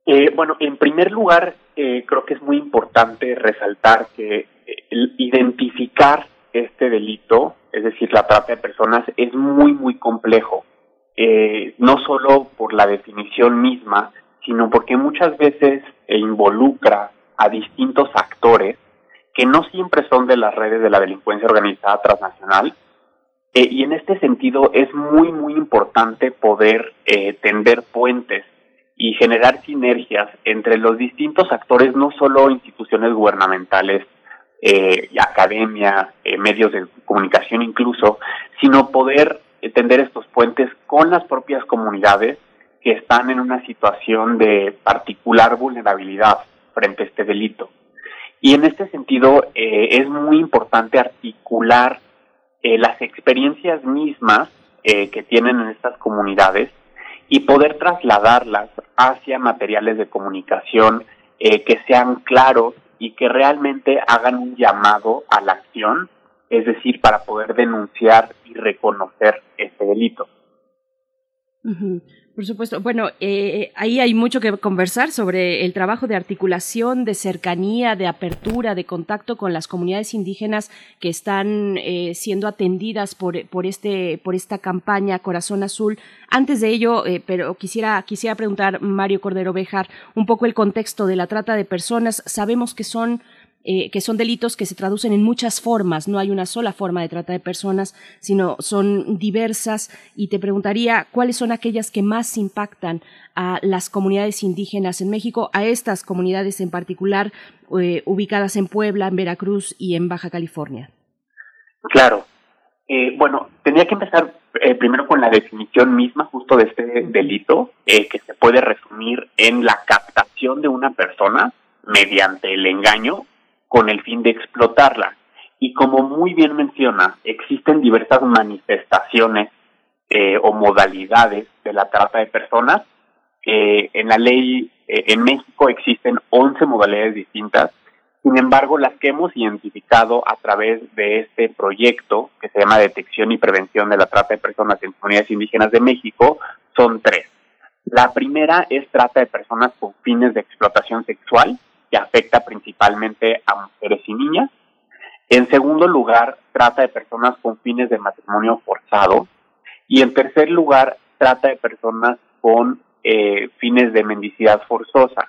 Eh, bueno, en primer lugar, eh, creo que es muy importante resaltar que eh, identificar este delito, es decir, la trata de personas, es muy, muy complejo. no solo por la definición misma, sino porque muchas veces involucra a distintos actores que no siempre son de las redes de la delincuencia organizada transnacional. Eh, y en este sentido es muy, muy importante poder eh, tender puentes y generar sinergias entre los distintos actores, no solo instituciones gubernamentales, eh, academia, medios de comunicación incluso, sino poder tender estos puentes con las propias comunidades que están en una situación de particular vulnerabilidad frente a este delito. Y en este sentido eh, es muy importante articular eh, las experiencias mismas eh, que tienen en estas comunidades y poder trasladarlas hacia materiales de comunicación que sean claros y que realmente hagan un llamado a la acción, es decir, para poder denunciar y reconocer este delito. Por supuesto. Bueno, eh, ahí hay mucho que conversar sobre el trabajo de articulación, de cercanía, de apertura, de contacto con las comunidades indígenas que están eh, siendo atendidas por, por, este, por esta campaña Corazón Azul. Antes de ello, eh, pero quisiera, quisiera preguntar, Mario Cordero Bejar, un poco el contexto de la trata de personas. Sabemos que son eh, que son delitos que se traducen en muchas formas, no hay una sola forma de trata de personas, sino son diversas y te preguntaría cuáles son aquellas que más impactan a las comunidades indígenas en México, a estas comunidades en particular eh, ubicadas en Puebla, en Veracruz y en Baja California. Claro. Eh, bueno, tenía que empezar primero con la definición misma justo de este delito, que se puede resumir en la captación de una persona mediante el engaño con el fin de explotarla. Y como muy bien menciona, existen diversas manifestaciones eh, o modalidades de la trata de personas. Eh, en la ley eh, en México existen 11 modalidades distintas. Sin embargo, las que hemos identificado a través de este proyecto que se llama Detección y Prevención de la Trata de Personas en Comunidades Indígenas de México son tres. La primera es trata de personas con fines de explotación sexual, que afecta principalmente a mujeres y niñas. En segundo lugar, trata de personas con fines de matrimonio forzado. Y en tercer lugar, trata de personas con eh, fines de mendicidad forzosa.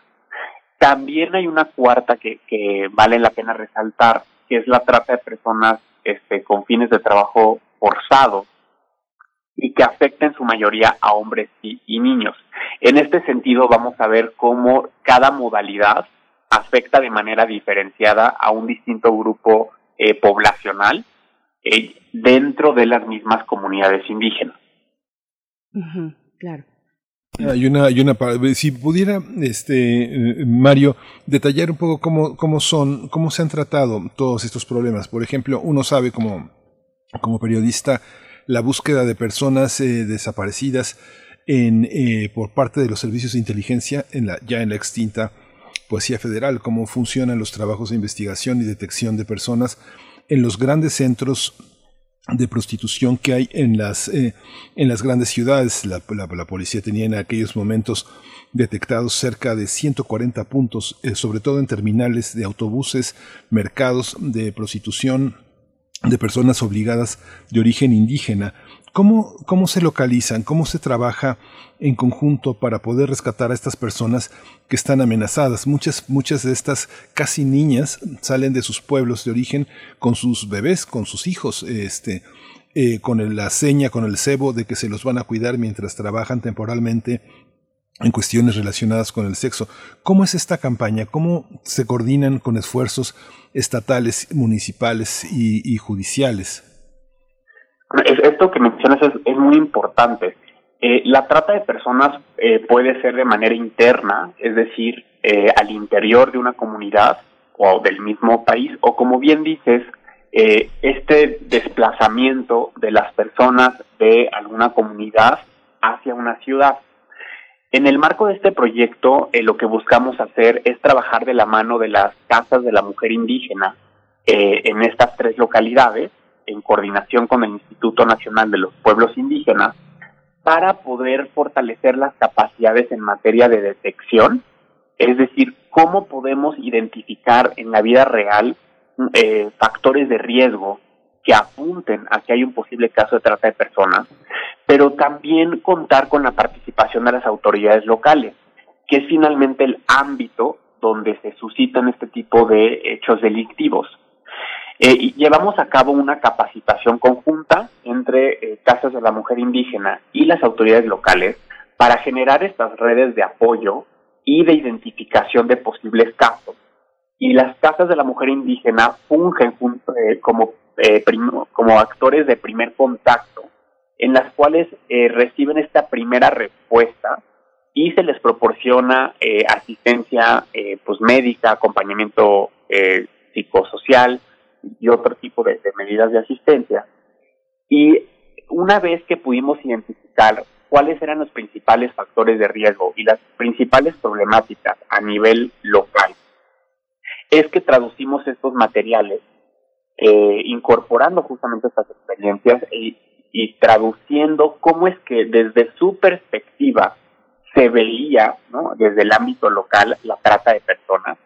También hay una cuarta que, vale la pena resaltar, que es la trata de personas este, con fines de trabajo forzado y que afecta en su mayoría a hombres y niños. En este sentido, vamos a ver cómo cada modalidad afecta de manera diferenciada a un distinto grupo eh, poblacional eh, dentro de las mismas comunidades indígenas. claro. Hay una, hay una, si pudiera, este, Mario, detallar un poco cómo, cómo son, cómo se han tratado todos estos problemas. Por ejemplo, uno sabe como, como periodista la búsqueda de personas eh, desaparecidas en, eh, por parte de los servicios de inteligencia en la, ya en la extinta Poesía Federal, cómo funcionan los trabajos de investigación y detección de personas en los grandes centros de prostitución que hay en las, eh, en las grandes ciudades. La, la, policía tenía en aquellos momentos detectados cerca de 140 puntos, sobre todo en terminales de autobuses, mercados de prostitución, de personas obligadas de origen indígena. ¿Cómo, ¿Cómo se localizan? ¿Cómo se trabaja en conjunto para poder rescatar a estas personas que están amenazadas? Muchas, muchas de estas casi niñas salen de sus pueblos de origen con sus bebés, con sus hijos, este, eh, con la seña, con el cebo de que se los van a cuidar mientras trabajan temporalmente en cuestiones relacionadas con el sexo. ¿Cómo es esta campaña? ¿Cómo se coordinan con esfuerzos estatales, municipales y, judiciales? Esto que mencionas es, muy importante. Eh, la trata de personas eh, puede ser de manera interna, es decir, eh, al interior de una comunidad o del mismo país, o como bien dices, este desplazamiento de las personas de alguna comunidad hacia una ciudad. En el marco de este proyecto, lo que buscamos hacer es trabajar de la mano de las casas de la mujer indígena en estas tres localidades, en coordinación con el Instituto Nacional de los Pueblos Indígenas, para poder fortalecer las capacidades en materia de detección, es decir, cómo podemos identificar en la vida real eh, factores de riesgo que apunten a que hay un posible caso de trata de personas, pero también contar con la participación de las autoridades locales, que es finalmente el ámbito donde se suscitan este tipo de hechos delictivos. Eh, y llevamos a cabo una capacitación conjunta entre eh, casas de la mujer indígena y las autoridades locales para generar estas redes de apoyo y de identificación de posibles casos. Y las casas de la mujer indígena fungen junto, eh, como eh, como actores de primer contacto, en las cuales eh, reciben esta primera respuesta y se les proporciona eh, asistencia pues médica, acompañamiento psicosocial y otro tipo de, medidas de asistencia. Y una vez que pudimos identificar cuáles eran los principales factores de riesgo y las principales problemáticas a nivel local, es que traducimos estos materiales eh, incorporando justamente estas experiencias y, y, traduciendo cómo es que desde su perspectiva se veía, ¿no? desde el ámbito local, la trata de personas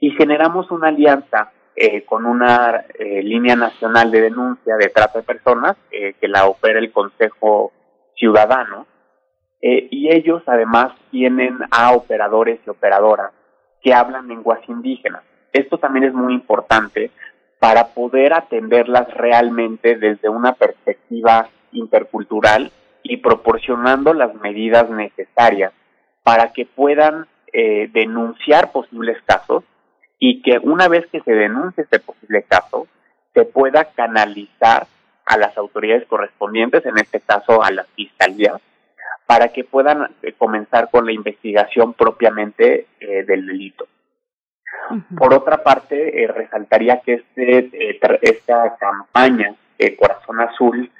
y generamos una alianza eh, con una eh, línea nacional de denuncia de trata de personas eh, que la opera el Consejo Ciudadano eh, y ellos además tienen a operadores y operadoras que hablan lenguas indígenas. Esto también es muy importante para poder atenderlas realmente desde una perspectiva intercultural y proporcionando las medidas necesarias para que puedan eh, denunciar posibles casos y que una vez que se denuncie este posible caso, se pueda canalizar a las autoridades correspondientes, en este caso a las fiscalías, para que puedan eh, comenzar con la investigación propiamente eh, del delito. Por otra parte, eh, resaltaría que este, eh, esta campaña, Corazón Azul,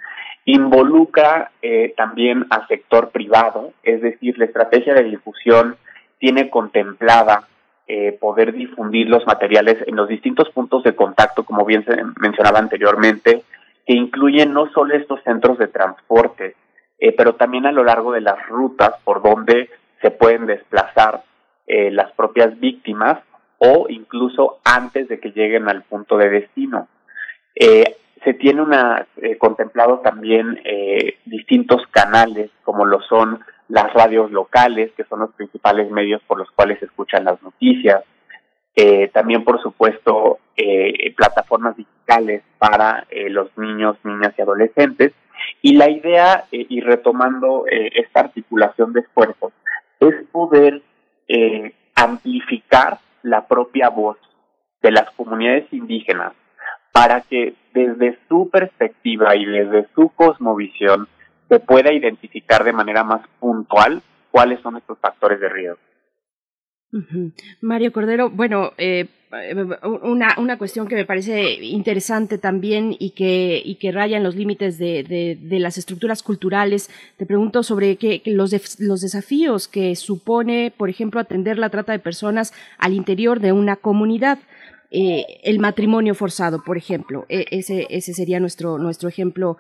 involucra también al sector privado, es decir, la estrategia de difusión tiene contemplada poder difundir los materiales en los distintos puntos de contacto, como bien se mencionaba anteriormente, que incluyen no solo estos centros de transporte, pero también a lo largo de las rutas por donde se pueden desplazar las propias víctimas o incluso antes de que lleguen al punto de destino. Eh, se tiene una eh, contemplado también eh, distintos canales como lo son las radios locales, que son los principales medios por los cuales se escuchan las noticias, eh, también por supuesto eh, plataformas digitales para eh, los niños, niñas y adolescentes. Y la idea, eh, y retomando esta articulación de esfuerzos, es poder amplificar la propia voz de las comunidades indígenas para que desde su perspectiva y desde su cosmovisión se pueda identificar de manera más puntual cuáles son estos factores de riesgo. Mario Cordero, bueno, eh, una, una cuestión que me parece interesante también y que, y que raya en los límites de, de, de las estructuras culturales. Te pregunto sobre qué, qué los, def- los desafíos que supone, por ejemplo, atender la trata de personas al interior de una comunidad. Eh, el matrimonio forzado, por ejemplo, E- ese, ese sería nuestro, nuestro ejemplo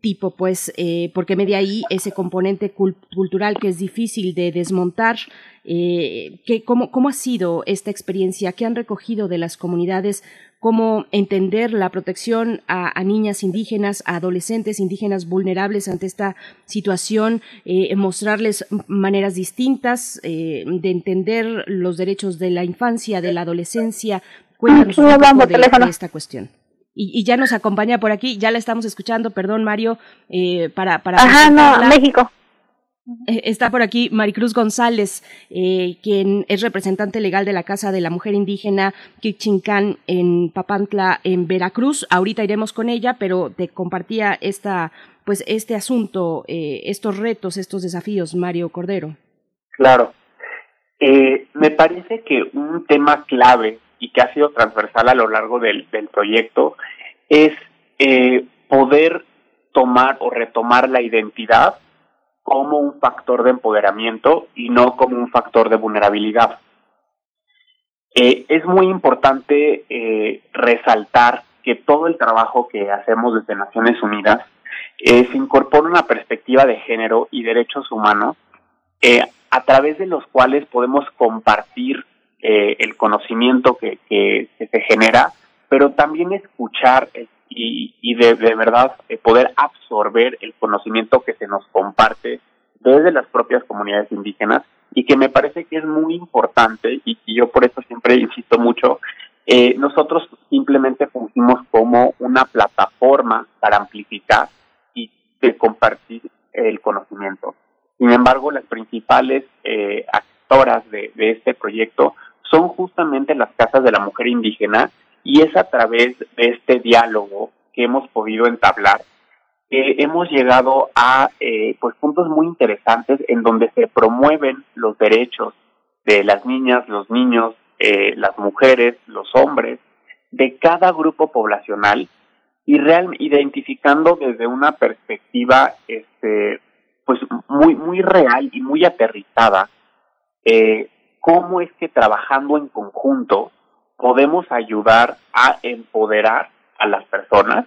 tipo, pues, eh, porque media ahí ese componente cul- cultural que es difícil de desmontar. Eh, ¿qué- cómo, ¿Cómo ha sido esta experiencia? ¿Qué han recogido de las comunidades? ¿Cómo entender la protección a, niñas indígenas, a adolescentes indígenas vulnerables ante esta situación? Eh, mostrarles maneras distintas de entender los derechos de la infancia, de la adolescencia. Cuéntanos un poco vamos, de- teléfono. de esta cuestión. Y, y ya nos acompaña por aquí, ya la estamos escuchando, perdón Mario, eh, para, para Ajá, no. México. Eh, Está por aquí Maricruz González, eh, quien es representante legal de la Casa de la Mujer Indígena Quichincán en Papantla, en Veracruz. Ahorita iremos con ella, pero te compartía esta, pues, este asunto, eh, estos retos, estos desafíos, Mario Cordero. Claro. Eh, me parece que un tema clave y que ha sido transversal a lo largo del, proyecto es eh, poder tomar o retomar la identidad como un factor de empoderamiento y no como un factor de vulnerabilidad. Eh, es muy importante eh, resaltar que todo el trabajo que hacemos desde Naciones Unidas se incorpora una perspectiva de género y derechos humanos a través de los cuales podemos compartir eh, el conocimiento que, que, se genera, pero también escuchar eh, y, y de, verdad eh, poder absorber el conocimiento que se nos comparte desde las propias comunidades indígenas y que me parece que es muy importante y, y yo por eso siempre insisto mucho, eh, nosotros simplemente fungimos como una plataforma para amplificar y compartir el conocimiento. Sin embargo, las principales eh, actoras de este proyecto son justamente las casas de la mujer indígena y es a través de este diálogo que hemos podido entablar que hemos llegado a eh, pues puntos muy interesantes en donde se promueven los derechos de las niñas, los niños, eh, las mujeres, los hombres de cada grupo poblacional y real, identificando desde una perspectiva este pues muy muy real y muy aterrizada eh, cómo es que trabajando en conjunto podemos ayudar a empoderar a las personas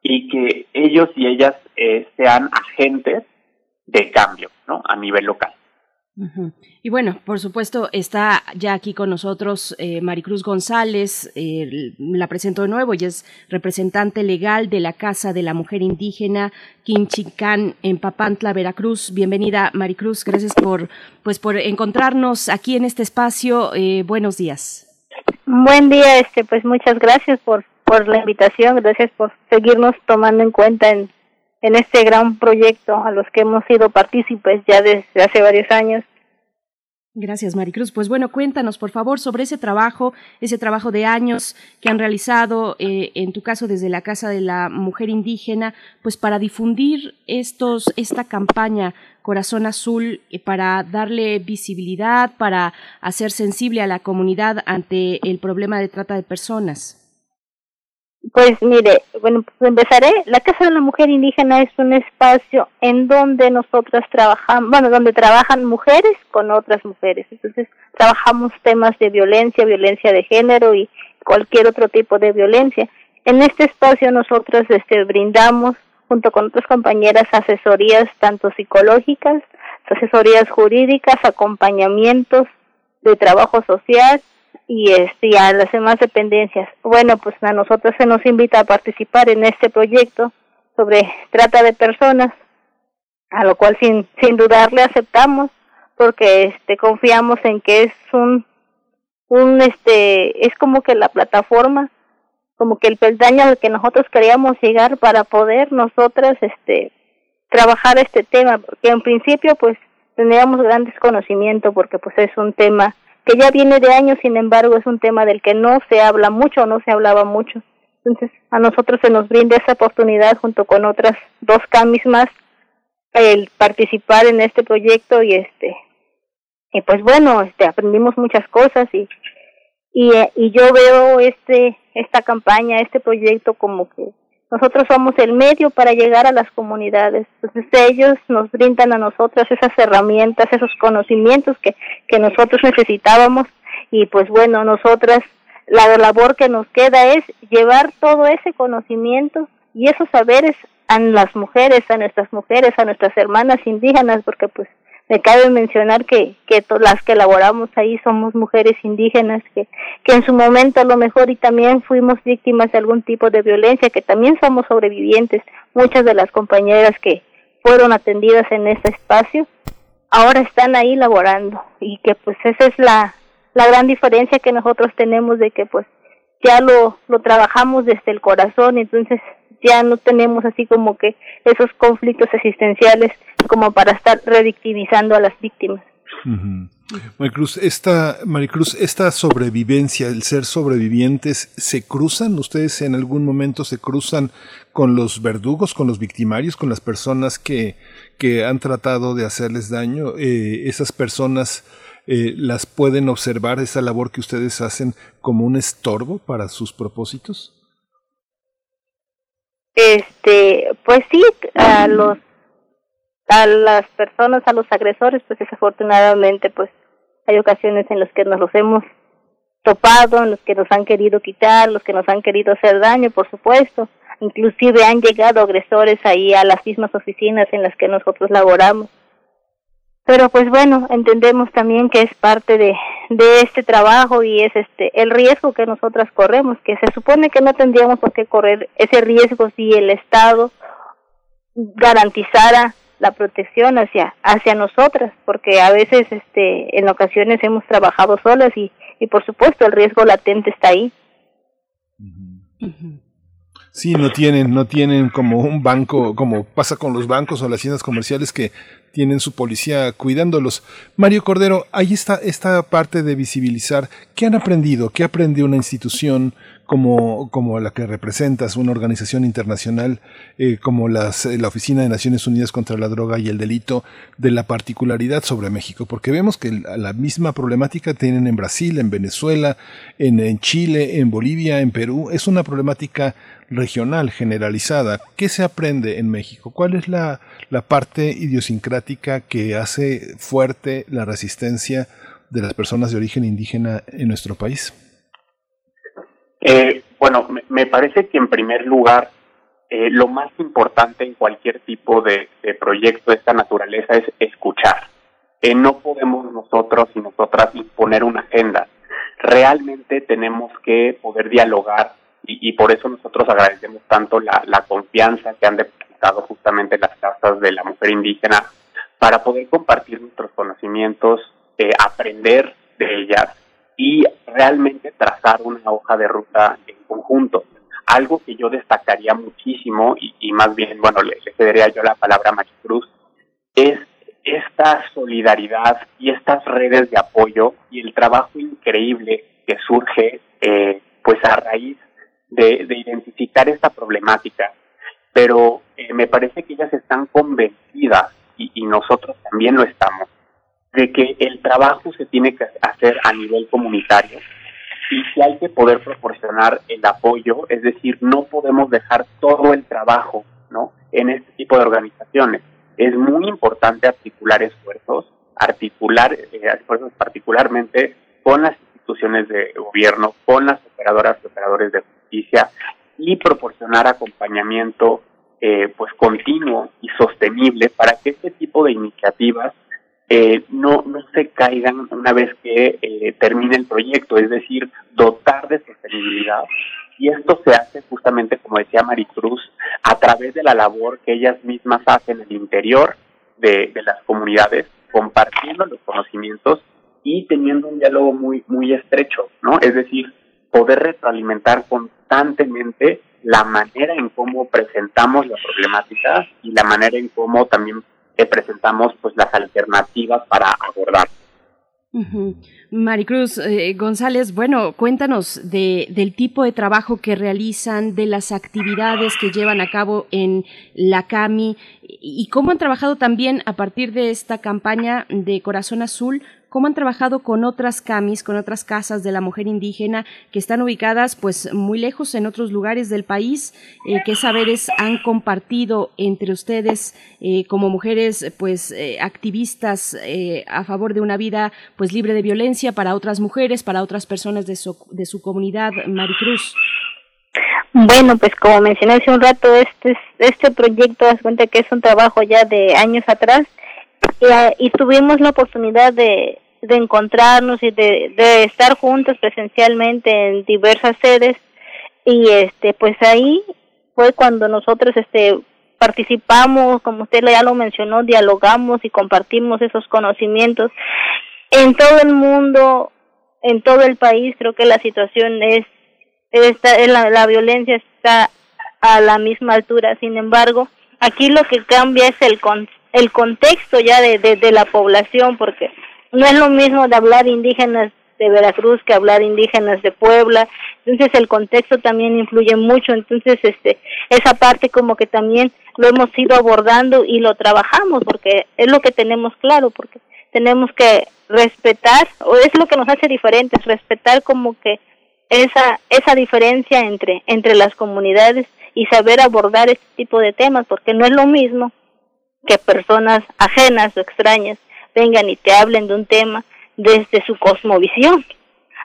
y que ellos y ellas eh, sean agentes de cambio ¿no? a nivel local. Y bueno, por supuesto, está ya aquí con nosotros eh, Maricruz González, eh, la presento de nuevo, y es representante legal de la Casa de la Mujer Indígena Quinchicán en Papantla, Veracruz. Bienvenida, Maricruz, gracias por, pues, por encontrarnos aquí en este espacio. Eh, buenos días. Buen día, este, pues muchas gracias por, por la invitación, gracias por seguirnos tomando en cuenta en, en este gran proyecto a los que hemos sido partícipes ya desde hace varios años. Gracias, Maricruz. Pues bueno, cuéntanos, por favor, sobre ese trabajo, ese trabajo de años que han realizado, eh, en tu caso, desde la Casa de la Mujer Indígena, pues para difundir estos, esta campaña Corazón Azul, eh, para darle visibilidad, para hacer sensible a la comunidad ante el problema de trata de personas. Pues mire, bueno, pues empezaré. La Casa de la Mujer Indígena es un espacio en donde nosotras trabajamos, bueno, donde trabajan mujeres con otras mujeres. Entonces, trabajamos temas de violencia, violencia de género y cualquier otro tipo de violencia. En este espacio nosotras este, brindamos, junto con otras compañeras, asesorías tanto psicológicas, asesorías jurídicas, acompañamientos de trabajo social y este a las demás dependencias. Bueno, pues a nosotros se nos invita a participar en este proyecto sobre trata de personas a lo cual sin, sin dudarle aceptamos porque este confiamos en que es un un este es como que la plataforma como que el peldaño al que nosotros queríamos llegar para poder nosotras este trabajar este tema porque en principio pues teníamos grandes conocimientos porque pues es un tema que ya viene de años sin embargo es un tema del que no se habla mucho o no se hablaba mucho. Entonces a nosotros se nos brinda esa oportunidad junto con otras dos camis más el participar en este proyecto y este y pues bueno este aprendimos muchas cosas y y, y yo veo este esta campaña este proyecto como que nosotros somos el medio para llegar a las comunidades. Entonces ellos nos brindan a nosotras esas herramientas esos conocimientos que que nosotros necesitábamos. Y pues bueno nosotras la labor que nos queda es llevar todo ese conocimiento y esos saberes a las mujeres, a nuestras mujeres, a nuestras hermanas indígenas, porque pues me cabe mencionar que, que las que elaboramos ahí somos mujeres indígenas que, que en su momento a lo mejor y también fuimos víctimas de algún tipo de violencia, que también somos sobrevivientes, muchas de las compañeras que fueron atendidas en este espacio, ahora están ahí laborando y que pues esa es la, la gran diferencia que nosotros tenemos de que pues ya lo, lo trabajamos desde el corazón, entonces ya no tenemos así como que esos conflictos existenciales como para estar revictimizando a las víctimas. Maricruz, esta, Maricruz, esta sobrevivencia, el ser sobrevivientes, ¿se cruzan? ¿Ustedes en algún momento se cruzan con los verdugos, con los victimarios, con las personas que, que han tratado de hacerles daño? Eh, ¿Esas personas eh, las pueden observar, esa labor que ustedes hacen, como un estorbo para sus propósitos? Este, pues sí, a los a las personas, a los agresores, pues desafortunadamente, pues hay ocasiones en las que nos los hemos topado, en los que nos han querido quitar, los que nos han querido hacer daño, por supuesto. Inclusive han llegado agresores ahí a las mismas oficinas en las que nosotros laboramos pero pues bueno entendemos también que es parte de, de este trabajo y es este el riesgo que nosotras corremos que se supone que no tendríamos por qué correr ese riesgo si el estado garantizara la protección hacia hacia nosotras porque a veces este en ocasiones hemos trabajado solas y y por supuesto el riesgo latente está ahí. Sí, no tienen, no tienen como un banco, como pasa con los bancos o las tiendas comerciales que tienen su policía cuidándolos. Mario Cordero, ahí está esta parte de visibilizar. Qué han aprendido, qué aprendió una institución como, como la que representas, una organización internacional eh, como las, la Oficina de Naciones Unidas contra la Droga y el Delito, de la particularidad sobre México, porque vemos que la misma problemática tienen en Brasil, en Venezuela, en, en Chile, en Bolivia, en Perú, es una problemática regional, generalizada. ¿Qué se aprende en México? ¿Cuál es la, la parte idiosincrática que hace fuerte la resistencia de las personas de origen indígena en nuestro país? Eh, bueno, me, parece que en primer lugar, eh, lo más importante en cualquier tipo de, proyecto de esta naturaleza es escuchar. Eh, no podemos nosotros y nosotras imponer una agenda. Realmente tenemos que poder dialogar y, por eso nosotros agradecemos tanto la, confianza que han depositado justamente las casas de la mujer indígena para poder compartir nuestros conocimientos, eh, aprender de ellas y realmente trazar una hoja de ruta en conjunto. Algo que yo destacaría muchísimo y, más bien, bueno, le, cedería yo la palabra a Maricruz, es esta solidaridad y estas redes de apoyo y el trabajo increíble que surge eh, pues a raíz de, identificar esta problemática, pero eh, me parece que ellas están convencidas y nosotros también lo estamos de que el trabajo se tiene que hacer a nivel comunitario y que hay que poder proporcionar el apoyo, es decir, no podemos dejar todo el trabajo, ¿no? En este tipo de organizaciones. Es muy importante articular esfuerzos, articular eh, esfuerzos particularmente con las instituciones de gobierno, con las operadoras y operadores de y proporcionar acompañamiento eh, pues continuo y sostenible para que este tipo de iniciativas eh, no, no se caigan una vez que eh, termine el proyecto, es decir, dotar de sostenibilidad. Y esto se hace justamente, como decía Maricruz, a través de la labor que ellas mismas hacen en el interior de, de las comunidades, compartiendo los conocimientos y teniendo un diálogo muy, muy estrecho, ¿no? Es decir, poder retroalimentar constantemente la manera en cómo presentamos la problemática y la manera en cómo también presentamos pues las alternativas para abordar. Maricruz eh, González, bueno, cuéntanos de, del tipo de trabajo que realizan, de las actividades que llevan a cabo en la CAMI y cómo han trabajado también a partir de esta campaña de Corazón Azul cómo han trabajado con otras camis, con otras casas de la mujer indígena que están ubicadas pues muy lejos en otros lugares del país, eh, qué saberes han compartido entre ustedes eh, como mujeres pues eh, activistas a favor de una vida pues libre de violencia para otras mujeres, para otras personas de su, de su comunidad, Maricruz. Bueno, pues como mencioné hace un rato, este, este proyecto, das cuenta que es un trabajo ya de años atrás, y, tuvimos la oportunidad de, de encontrarnos y de, de estar juntos presencialmente en diversas sedes. Y este pues ahí fue cuando nosotros este participamos como usted ya lo mencionó dialogamos y compartimos esos conocimientos. En todo el mundo en todo el país creo que la situación es esta la, la violencia está a la misma altura. Sin embargo aquí lo que cambia es el el contexto ya de, de, la población, porque no es lo mismo de hablar indígenas de Veracruz que hablar indígenas de Puebla, entonces el contexto también influye mucho, entonces este esa parte como que también lo hemos ido abordando y lo trabajamos porque es lo que tenemos claro, porque tenemos que respetar o es lo que nos hace diferentes, respetar como que esa esa diferencia entre entre las comunidades y saber abordar este tipo de temas, porque no es lo mismo que personas ajenas o extrañas vengan y te hablen de un tema desde su cosmovisión.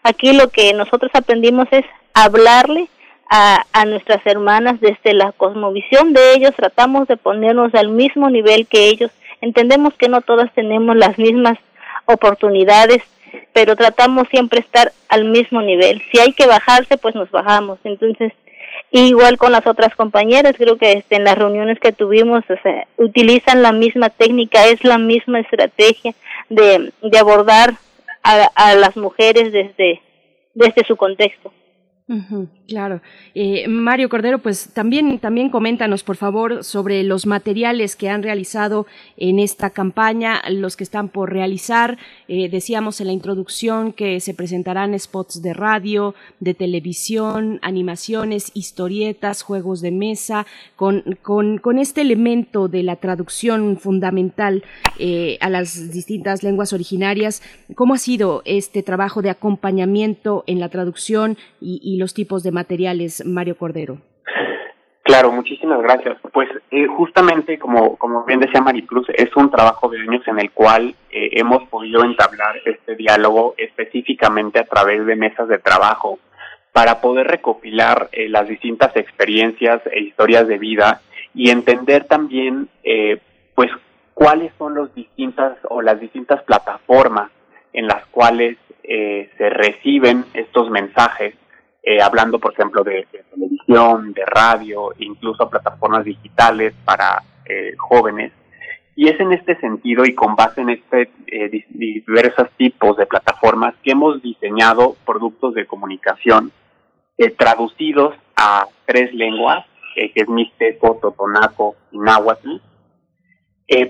Aquí lo que nosotros aprendimos es hablarle a, a nuestras hermanas desde la cosmovisión de ellos, tratamos de ponernos al mismo nivel que ellos. Entendemos que no todas tenemos las mismas oportunidades, pero tratamos siempre estar al mismo nivel. Si hay que bajarse, pues nos bajamos. Entonces, igual con las otras compañeras, creo que este, en las reuniones que tuvimos utilizan la misma técnica, es la misma estrategia de, de abordar a, a las mujeres desde, desde su contexto claro. Eh, Mario Cordero, pues también, también coméntanos, por favor, sobre los materiales que han realizado en esta campaña, los que están por realizar. Eh, decíamos en la introducción que se presentarán spots de radio, de televisión, animaciones, historietas, juegos de mesa, con, con, con este elemento de la traducción fundamental eh, a las distintas lenguas originarias. ¿Cómo ha sido este trabajo de acompañamiento en la traducción y los tipos de materiales, Mario Cordero? Claro, muchísimas gracias. Pues eh, justamente, como, como bien decía Maricruz, es un trabajo de años en el cual eh, hemos podido entablar este diálogo específicamente a través de mesas de trabajo para poder recopilar eh, las distintas experiencias e historias de vida y entender también, pues, cuáles son los distintas o las distintas plataformas en las cuales se reciben estos mensajes eh, hablando, por ejemplo, de, televisión, de radio, incluso plataformas digitales para eh, jóvenes. Y es en este sentido y con base en este eh, diversos tipos de plataformas que hemos diseñado productos de comunicación traducidos a tres lenguas, que es Mixteco, Totonaco y Náhuatl,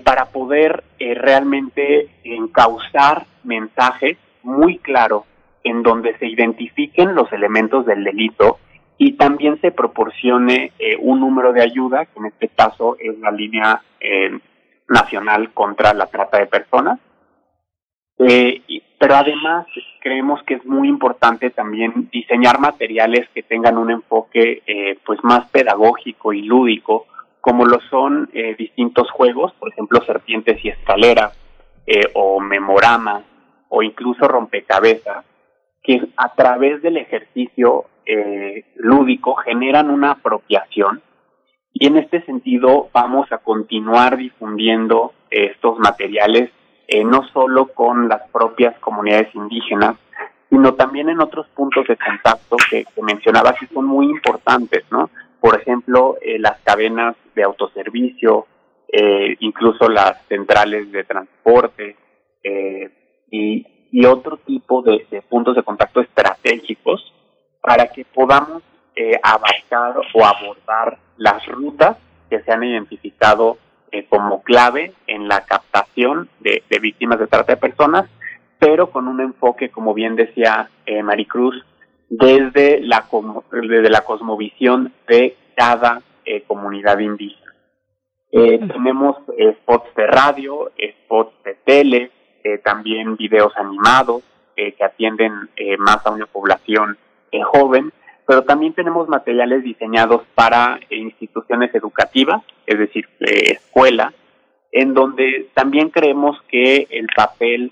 para poder realmente encauzar mensajes muy claros en donde se identifiquen los elementos del delito y también se proporcione eh, un número de ayuda, que en este caso es la línea eh, nacional contra la trata de personas. Eh, pero además creemos que es muy importante también diseñar materiales que tengan un enfoque pues más pedagógico y lúdico, como lo son distintos juegos, por ejemplo serpientes y escaleras, o memoramas, o incluso rompecabezas, que a través del ejercicio eh, lúdico generan una apropiación y en este sentido vamos a continuar difundiendo estos materiales eh, no solo con las propias comunidades indígenas, sino también en otros puntos de contacto que, mencionaba que son muy importantes, ¿no? Por ejemplo, eh, las cadenas de autoservicio, eh, incluso las centrales de transporte eh, y, y, otro tipo de, de, puntos de contacto estratégicos para que podamos eh, abarcar o abordar las rutas que se han identificado eh, como clave en la captación de, de, víctimas de trata de personas, pero con un enfoque, como bien decía eh, Maricruz, desde la, desde la cosmovisión de cada eh, comunidad indígena. Eh, tenemos spots de radio, spots de tele, eh, también videos animados que atienden más a una población joven, pero también tenemos materiales diseñados para instituciones educativas, es decir, escuela, en donde también creemos que el papel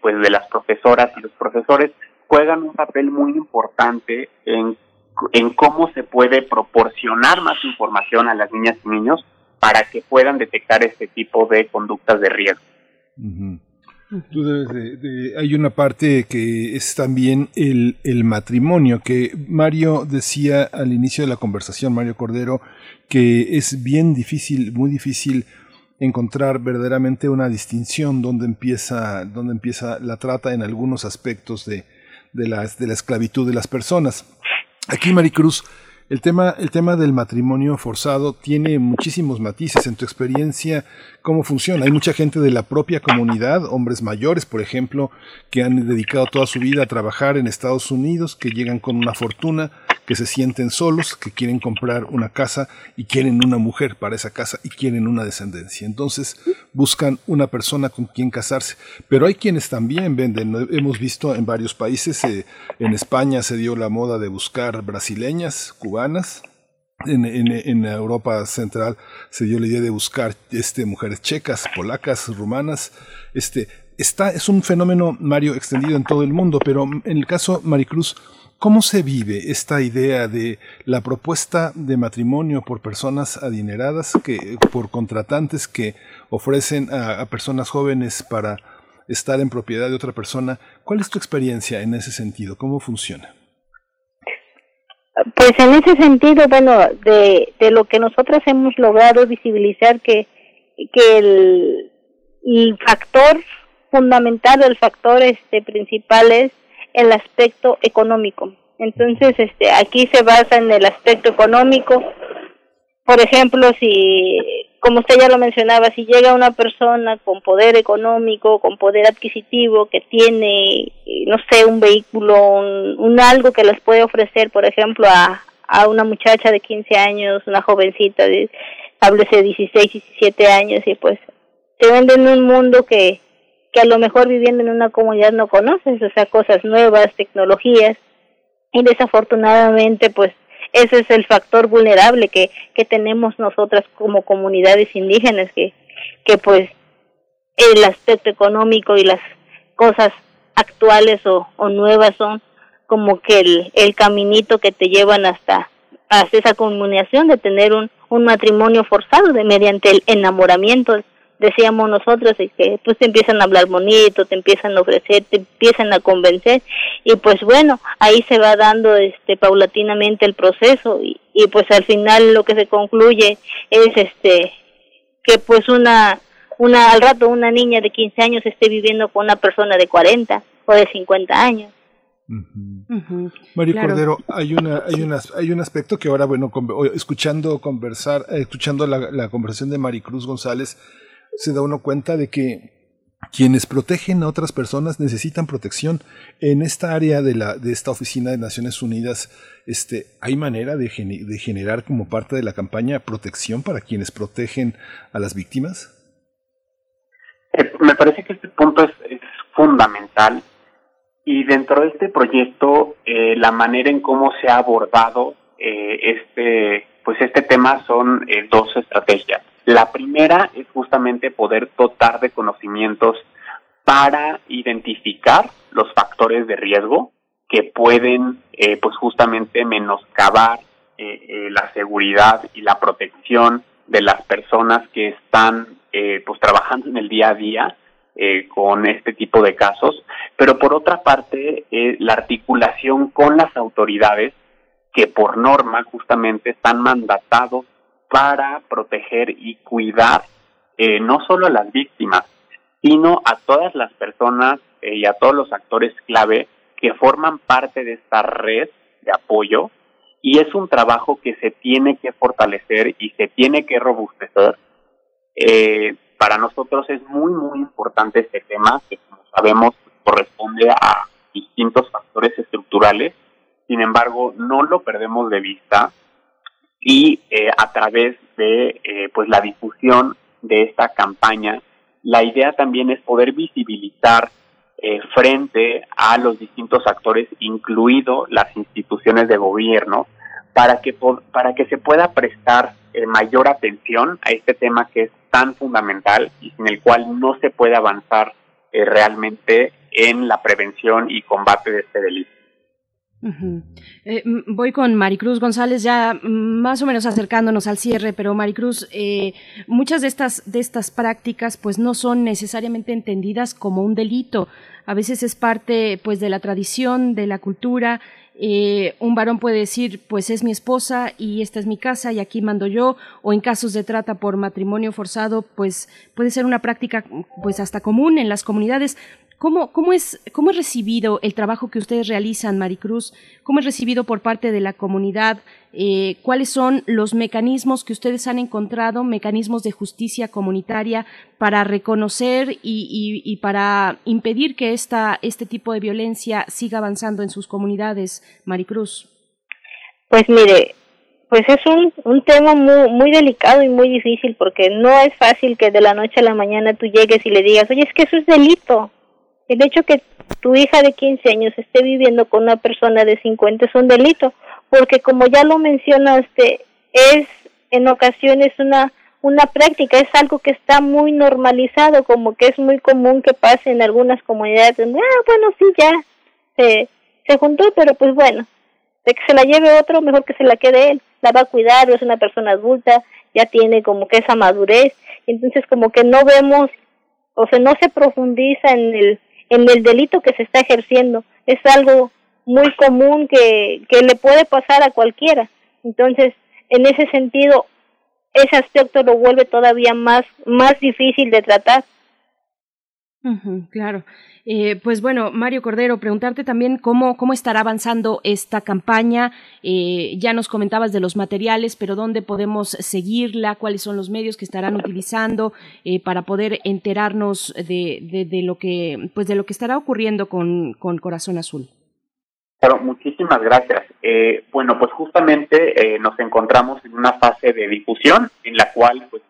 pues de las profesoras y los profesores juegan un papel muy importante en, en cómo se puede proporcionar más información a las niñas y niños para que puedan detectar este tipo de conductas de riesgo. Tú debes de, hay una parte que es también el, el, matrimonio, que Mario decía al inicio de la conversación, Mario Cordero, que es bien difícil, muy difícil encontrar verdaderamente una distinción donde empieza, donde empieza la trata en algunos aspectos de, de, de la esclavitud de las personas. Aquí, Maricruz, el tema, el tema del matrimonio forzado tiene muchísimos matices. En tu experiencia, ¿cómo funciona? Hay mucha gente de la propia comunidad, hombres mayores, por ejemplo, que han dedicado toda su vida a trabajar en Estados Unidos, que llegan con una fortuna, que se sienten solos, que quieren comprar una casa y quieren una mujer para esa casa y quieren una descendencia. Entonces buscan una persona con quien casarse. Pero hay quienes también venden. Hemos visto en varios países, eh, en España se dio la moda de buscar brasileñas, cubanas, en, Europa Central se dio la idea de buscar este, mujeres checas, polacas, rumanas. Este, está, es un fenómeno, Mario, extendido en todo el mundo, pero en el caso Maricruz, ¿Cómo se vive esta idea de la propuesta de matrimonio por personas adineradas, que, por contratantes que ofrecen a, personas jóvenes para estar en propiedad de otra persona? ¿Cuál es tu experiencia en ese sentido? ¿Cómo funciona? Pues en ese sentido, bueno, de, lo que nosotras hemos logrado visibilizar que, que el, el factor fundamental, el factor este principal es el aspecto económico. Entonces, este, aquí se basa en el aspecto económico. Por ejemplo, si, como usted ya lo mencionaba, si llega una persona con poder económico, con poder adquisitivo, que tiene, no sé, un vehículo, un, un algo que les puede ofrecer, por ejemplo, a, a una muchacha de 15 años, una jovencita de, háblese 16, 17 años, y pues se venden un mundo que, que a lo mejor viviendo en una comunidad no conoces, o sea, cosas nuevas, tecnologías, y desafortunadamente, pues, ese es el factor vulnerable que, que tenemos nosotras como comunidades indígenas, que, que pues el aspecto económico y las cosas actuales o, nuevas son como que el, el caminito que te llevan hasta, hasta esa comunicación de tener un, un matrimonio forzado de mediante el enamoramiento decíamos nosotros, y que pues te empiezan a hablar bonito, te empiezan a ofrecer, te empiezan a convencer y pues bueno, ahí se va dando este paulatinamente el proceso y, y pues al final lo que se concluye es este que pues una una al rato una niña de 15 años esté viviendo con una persona de 40 o de 50 años. María Cordero, hay una, hay una, hay un aspecto que ahora, bueno, escuchando conversar, eh, escuchando la, la conversación de Maricruz González, se da uno cuenta de que quienes protegen a otras personas necesitan protección. En esta área de, la, de esta oficina de Naciones Unidas, este, ¿hay manera de, generar como parte de la campaña protección para quienes protegen a las víctimas? Eh, me parece que este punto es, es, fundamental y dentro de este proyecto eh, la manera en cómo se ha abordado eh, este pues este tema son eh, dos estrategias. La primera es justamente poder dotar de conocimientos para identificar los factores de riesgo que pueden, eh, pues justamente menoscabar eh, eh, la seguridad y la protección de las personas que están, eh, pues trabajando en el día a día eh, con este tipo de casos. Pero por otra parte, eh, la articulación con las autoridades que por norma justamente están mandatados para proteger y cuidar eh, no solo a las víctimas, sino a todas las personas eh, y a todos los actores clave que forman parte de esta red de apoyo y es un trabajo que se tiene que fortalecer y se tiene que robustecer. Eh, para nosotros es muy, muy importante este tema que, como sabemos, corresponde a distintos factores estructurales. Sin embargo, no lo perdemos de vista y eh, a través de eh, pues la difusión de esta campaña, la idea también es poder visibilizar eh, frente a los distintos actores, incluido las instituciones de gobierno, para que, para que se pueda prestar mayor atención a este tema que es tan fundamental y sin el cual no se puede avanzar realmente en la prevención y combate de este delito. Eh, voy con Maricruz González ya más o menos acercándonos al cierre, pero Maricruz, eh, muchas de estas, de estas prácticas pues no son necesariamente entendidas como un delito. A veces es parte pues de la tradición, de la cultura. Eh, un varón puede decir pues es mi esposa y esta es mi casa y aquí mando yo o en casos de trata por matrimonio forzado pues puede ser una práctica pues hasta común en las comunidades ¿Cómo, cómo, es, ¿Cómo es recibido el trabajo que ustedes realizan, Maricruz? ¿Cómo es recibido por parte de la comunidad? Eh, ¿Cuáles son los mecanismos que ustedes han encontrado, mecanismos de justicia comunitaria para reconocer y, y, para impedir que esta, este tipo de violencia siga avanzando en sus comunidades, Maricruz? Pues mire, pues es un, un tema muy, muy delicado y muy difícil porque no es fácil que de la noche a la mañana tú llegues y le digas, oye, es que eso es delito el hecho que tu hija de 15 años esté viviendo con una persona de 50 es un delito, porque como ya lo mencionaste, es en ocasiones una una práctica, es algo que está muy normalizado, como que es muy común que pase en algunas comunidades, ah, bueno, sí, ya se, se juntó, pero pues bueno, de que se la lleve otro, mejor que se la quede él, la va a cuidar, es una persona adulta, ya tiene como que esa madurez, entonces como que no vemos, o sea, no se profundiza en el en el delito que se está ejerciendo. Es algo muy común que, que le puede pasar a cualquiera. Entonces, en ese sentido, ese aspecto lo vuelve todavía más, más difícil de tratar. claro. Eh, pues bueno, Mario Cordero, preguntarte también cómo, cómo estará avanzando esta campaña. Eh, ya nos comentabas de los materiales, pero dónde podemos seguirla, cuáles son los medios que estarán utilizando eh, para poder enterarnos de, de, lo que, pues de lo que estará ocurriendo con, con Corazón Azul. Claro, muchísimas gracias. bueno, pues justamente nos encontramos en una fase de difusión en la cual pues,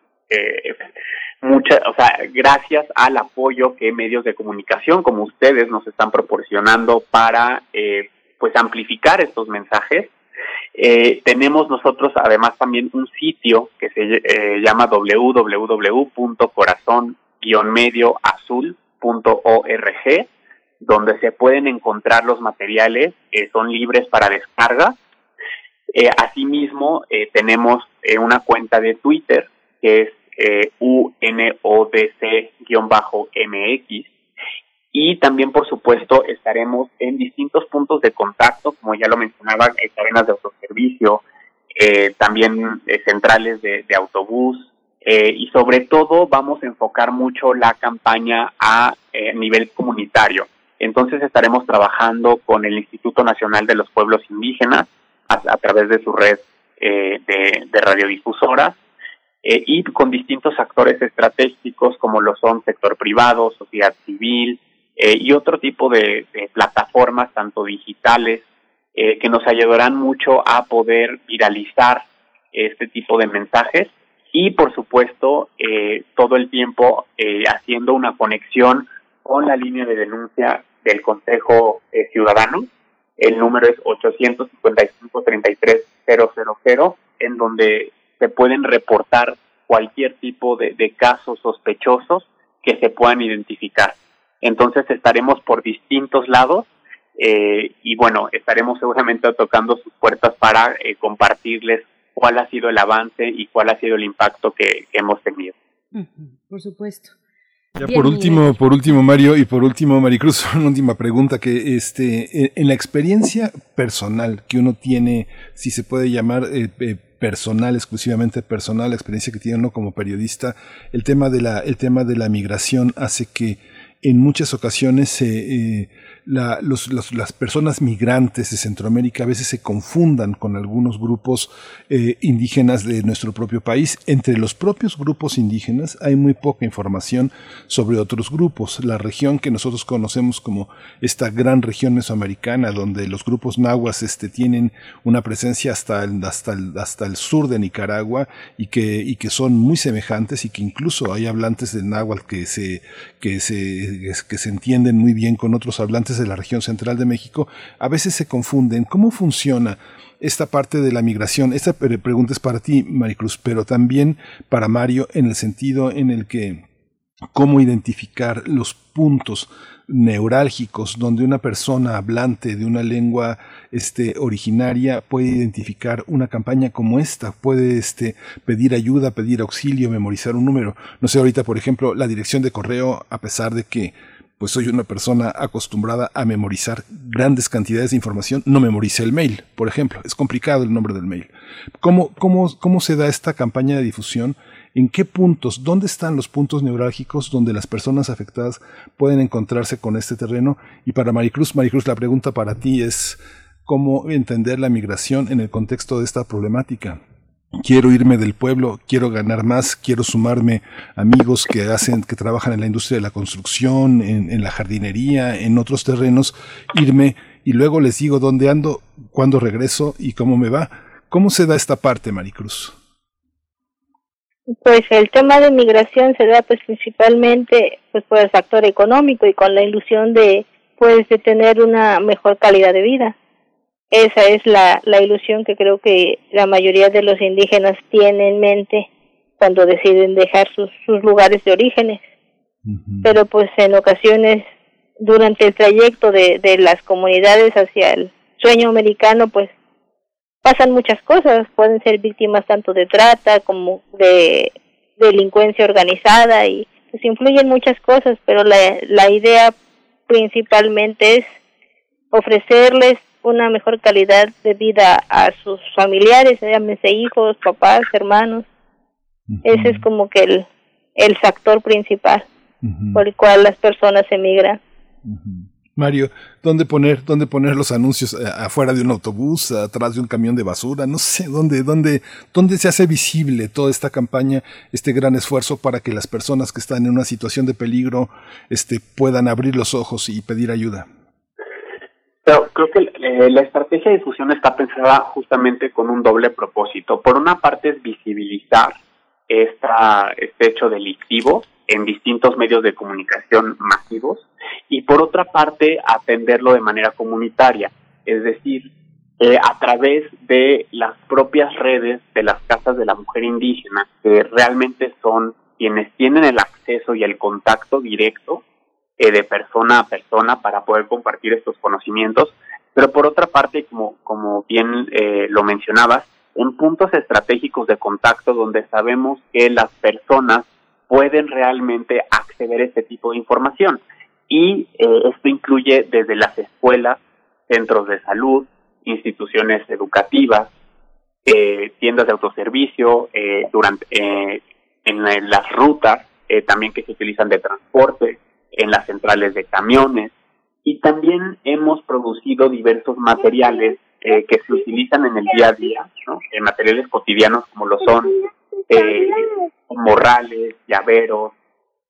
mucha, o sea, gracias al apoyo que medios de comunicación como ustedes nos están proporcionando para eh, pues amplificar estos mensajes. Eh, tenemos nosotros además también un sitio que se eh, llama www.corazón-medioazul.org donde se pueden encontrar los materiales, que son libres para descarga. asimismo, tenemos una cuenta de Twitter que es eh, UNODC-MX. Y también, por supuesto, estaremos en distintos puntos de contacto, como ya lo mencionaba, en cadenas de autoservicio, eh, también eh, centrales de, autobús, eh, y sobre todo vamos a enfocar mucho la campaña a nivel comunitario. Entonces estaremos trabajando con el Instituto Nacional de los Pueblos Indígenas a, través de su red de, de radiodifusoras eh, y con distintos actores estratégicos como lo son sector privado, sociedad civil eh, y otro tipo de, plataformas, tanto digitales, eh, que nos ayudarán mucho a poder viralizar este tipo de mensajes y, por supuesto, todo el tiempo haciendo una conexión con la línea de denuncia del Consejo Ciudadano. El número es 855-33-000, en donde se pueden reportar cualquier tipo de, casos sospechosos que se puedan identificar. Entonces estaremos por distintos lados eh, y bueno, estaremos seguramente tocando sus puertas para eh, compartirles cuál ha sido el avance y cuál ha sido el impacto que, hemos tenido. Por supuesto. Ya por último, por último Mario y por último Maricruz, una última pregunta que este en la experiencia personal que uno tiene, si se puede llamar eh, eh, personal, exclusivamente personal, la experiencia que tiene uno como periodista, el tema de la el tema de la migración hace que en muchas ocasiones se la, los, las personas migrantes de Centroamérica a veces se confundan con algunos grupos eh, indígenas de nuestro propio país. Entre los propios grupos indígenas hay muy poca información sobre otros grupos. La región que nosotros conocemos como esta gran región mesoamericana, donde los grupos nahuas este, tienen una presencia hasta el, hasta hasta el sur de Nicaragua y que, y que son muy semejantes y que incluso hay hablantes del náhuatl que se, que se, que se entienden muy bien con otros hablantes de la región central de México, a veces se confunden. ¿Cómo funciona esta parte de la migración? Esta pregunta es para ti, Maricruz, pero también para Mario en el sentido en el que cómo identificar los puntos neurálgicos donde una persona hablante de una lengua este, originaria puede identificar una campaña como esta, puede este, pedir ayuda, pedir auxilio, memorizar un número. No sé, ahorita, por ejemplo, la dirección de correo, a pesar de que pues soy una persona acostumbrada a memorizar grandes cantidades de información, no memorice el mail, por ejemplo. Es complicado el nombre del mail. ¿Cómo, cómo, cómo se da esta campaña de difusión? ¿En qué puntos, dónde están los puntos neurálgicos donde las personas afectadas pueden encontrarse con este terreno? Y para Maricruz, Maricruz, la pregunta para ti es cómo entender la migración en el contexto de esta problemática quiero irme del pueblo, quiero ganar más, quiero sumarme amigos que hacen, que trabajan en la industria de la construcción, en, la jardinería, en otros terrenos, irme y luego les digo dónde ando, cuándo regreso y cómo me va. ¿Cómo se da esta parte, Maricruz? Pues el tema de migración se da pues principalmente pues por el factor económico y con la ilusión de pues de tener una mejor calidad de vida. Esa es la, la ilusión que creo que la mayoría de los indígenas tienen en mente cuando deciden dejar sus, sus lugares de orígenes. Pero pues en ocasiones durante el trayecto de, de las comunidades hacia el sueño americano pues pasan muchas cosas, pueden ser víctimas tanto de trata como de delincuencia organizada y pues influyen muchas cosas, pero la, la idea principalmente es ofrecerles una mejor calidad de vida a sus familiares, llámese hijos, papás, hermanos. Ese es como que el, el factor principal por el cual las personas emigran. Mario, ¿dónde poner, dónde poner los anuncios? Eh, ¿Afuera de un autobús? ¿Atrás de un camión de basura? No sé, ¿dónde, dónde, dónde se hace visible toda esta campaña, este gran esfuerzo para que las personas que están en una situación de peligro este, puedan abrir los ojos y pedir ayuda? Pero creo que eh, la estrategia de difusión está pensada justamente con un doble propósito. Por una parte es visibilizar esta, este hecho delictivo en distintos medios de comunicación masivos y por otra parte atenderlo de manera comunitaria, es decir, eh, a través de las propias redes de las casas de la mujer indígena, que realmente son quienes tienen el acceso y el contacto directo eh, de persona a persona para poder compartir estos conocimientos, pero por otra parte, como, como bien eh, lo mencionabas, en puntos estratégicos de contacto donde sabemos que las personas pueden realmente acceder a este tipo de información. Y eh, esto incluye desde las escuelas, centros de salud, instituciones educativas, tiendas de autoservicio, durante, en las rutas también que se utilizan de transporte, en las centrales de camiones y también hemos producido diversos materiales eh, que se utilizan en el día a día, ¿no? En materiales cotidianos como lo son eh, morrales, llaveros,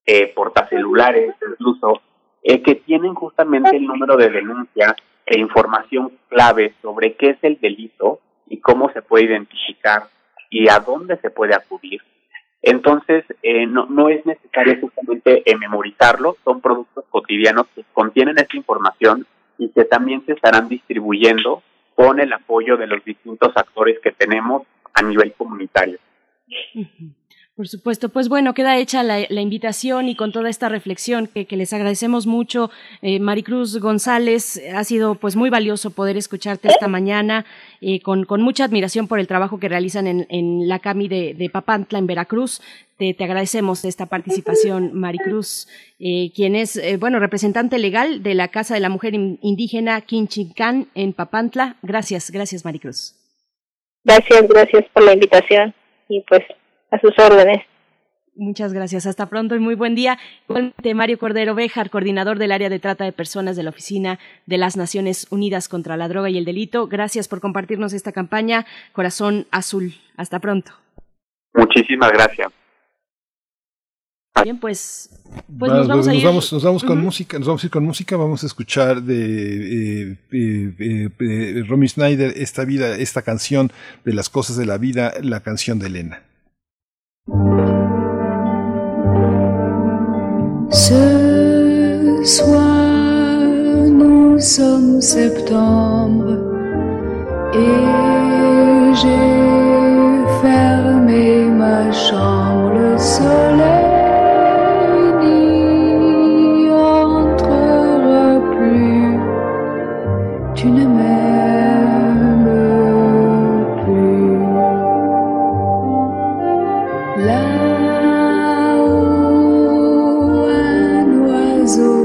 eh, portacelulares incluso, eh, que tienen justamente el número de denuncia e información clave sobre qué es el delito y cómo se puede identificar y a dónde se puede acudir entonces, eh, no, no es necesario justamente eh, memorizarlo, son productos cotidianos que contienen esta información y que también se estarán distribuyendo con el apoyo de los distintos actores que tenemos a nivel comunitario. Por supuesto, pues bueno, queda hecha la, invitación y con toda esta reflexión que, les agradecemos mucho. Eh, Maricruz González, ha sido pues muy valioso poder escucharte esta mañana eh, con, mucha admiración por el trabajo que realizan en, la CAMI de, Papantla, en Veracruz. Te, agradecemos esta participación, Maricruz, eh, quien es, eh, bueno, representante legal de la Casa de la Mujer Indígena Quinchincán en Papantla. Gracias, gracias, Maricruz. Gracias, gracias por la invitación y pues a sus órdenes. Muchas gracias. Hasta pronto y muy buen día. Igualmente, Mario Cordero Bejar, coordinador del área de trata de personas de la Oficina de las Naciones Unidas contra la Droga y el Delito. Gracias por compartirnos esta campaña. Corazón Azul. Hasta pronto. Muchísimas gracias. Bien, pues, pues nos vamos a ir. Nos vamos, con música, nos vamos a ir con música, vamos a escuchar de eh, eh, eh, Romy Schneider esta vida, esta canción de las cosas de la vida, la canción de Elena. Ce soir, nous sommes septembre et j'ai fermé ma chambre. Le soleil n'y entrera plus. Tu ne Jesus.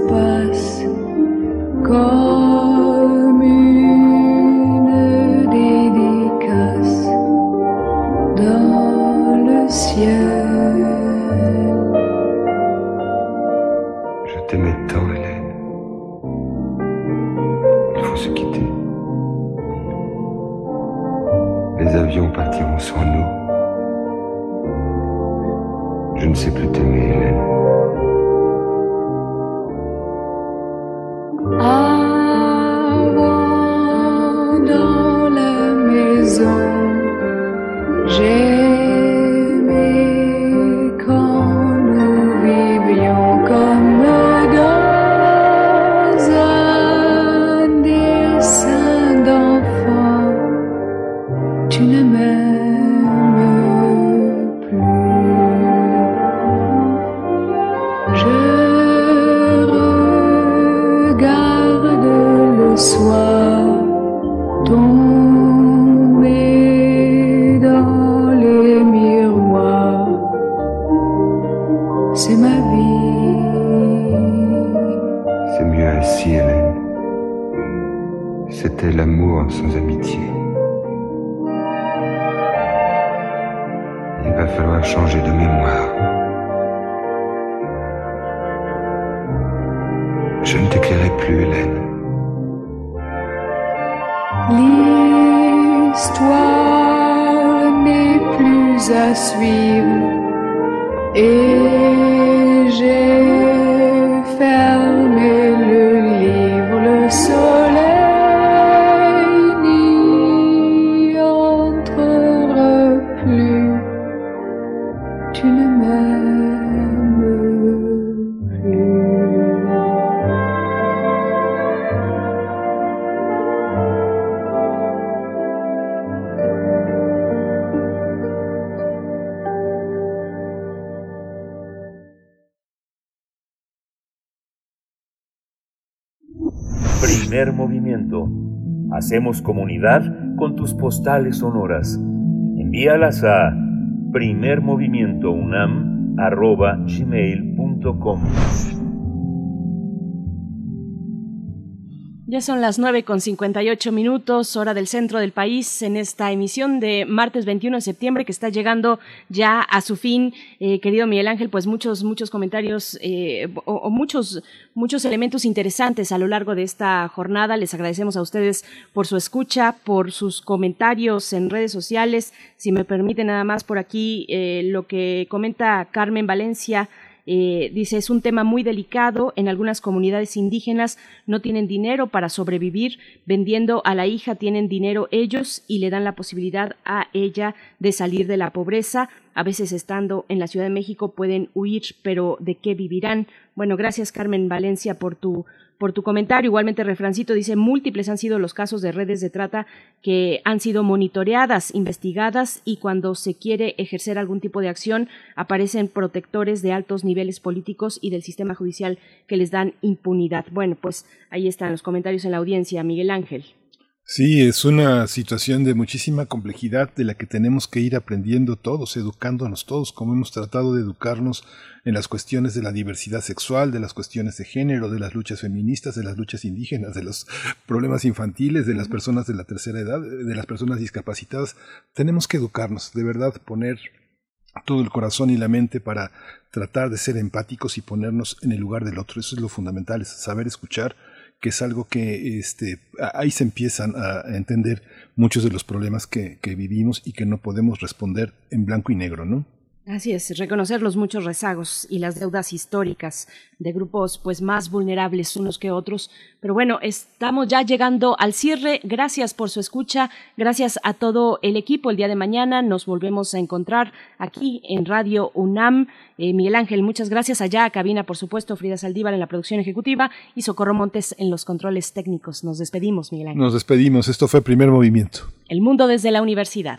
Hacemos comunidad con tus postales sonoras. Envíalas a primermovimientounam.gmail.com Ya son las 9 con 58 minutos, hora del centro del país, en esta emisión de martes 21 de septiembre que está llegando ya a su fin. Eh, querido Miguel Ángel, pues muchos, muchos comentarios eh, o, muchos, muchos elementos interesantes a lo largo de esta jornada. Les agradecemos a ustedes por su escucha, por sus comentarios en redes sociales. Si me permite nada más por aquí eh, lo que comenta Carmen Valencia. Eh, dice, es un tema muy delicado. En algunas comunidades indígenas no tienen dinero para sobrevivir. Vendiendo a la hija tienen dinero ellos y le dan la posibilidad a ella de salir de la pobreza. a veces estando en la Ciudad de México pueden huir, pero ¿de qué vivirán? Bueno, gracias Carmen Valencia por tu por tu comentario. Igualmente, Refrancito dice, múltiples han sido los casos de redes de trata que han sido monitoreadas, investigadas y cuando se quiere ejercer algún tipo de acción aparecen protectores de altos niveles políticos y del sistema judicial que les dan impunidad. Bueno, pues ahí están los comentarios en la audiencia. Miguel Ángel. Sí, es una situación de muchísima complejidad de la que tenemos que ir aprendiendo todos, educándonos todos, como hemos tratado de educarnos en las cuestiones de la diversidad sexual, de las cuestiones de género, de las luchas feministas, de las luchas indígenas, de los problemas infantiles, de las personas de la tercera edad, de las personas discapacitadas. Tenemos que educarnos, de verdad, poner todo el corazón y la mente para tratar de ser empáticos y ponernos en el lugar del otro. Eso es lo fundamental, es saber escuchar, que es algo que este, ahí se empiezan a entender muchos de los problemas que, que vivimos y que no podemos responder en blanco y negro, ¿no? Así es, reconocer los muchos rezagos y las deudas históricas de grupos pues más vulnerables unos que otros. Pero bueno, estamos ya llegando al cierre. Gracias por su escucha, gracias a todo el equipo. El día de mañana nos volvemos a encontrar aquí en Radio UNAM. Eh, Miguel Ángel, muchas gracias allá a cabina, por supuesto, Frida Saldívar en la producción ejecutiva y Socorro Montes en los controles técnicos. Nos despedimos, Miguel Ángel. Nos despedimos. Esto fue Primer Movimiento. El mundo desde la universidad.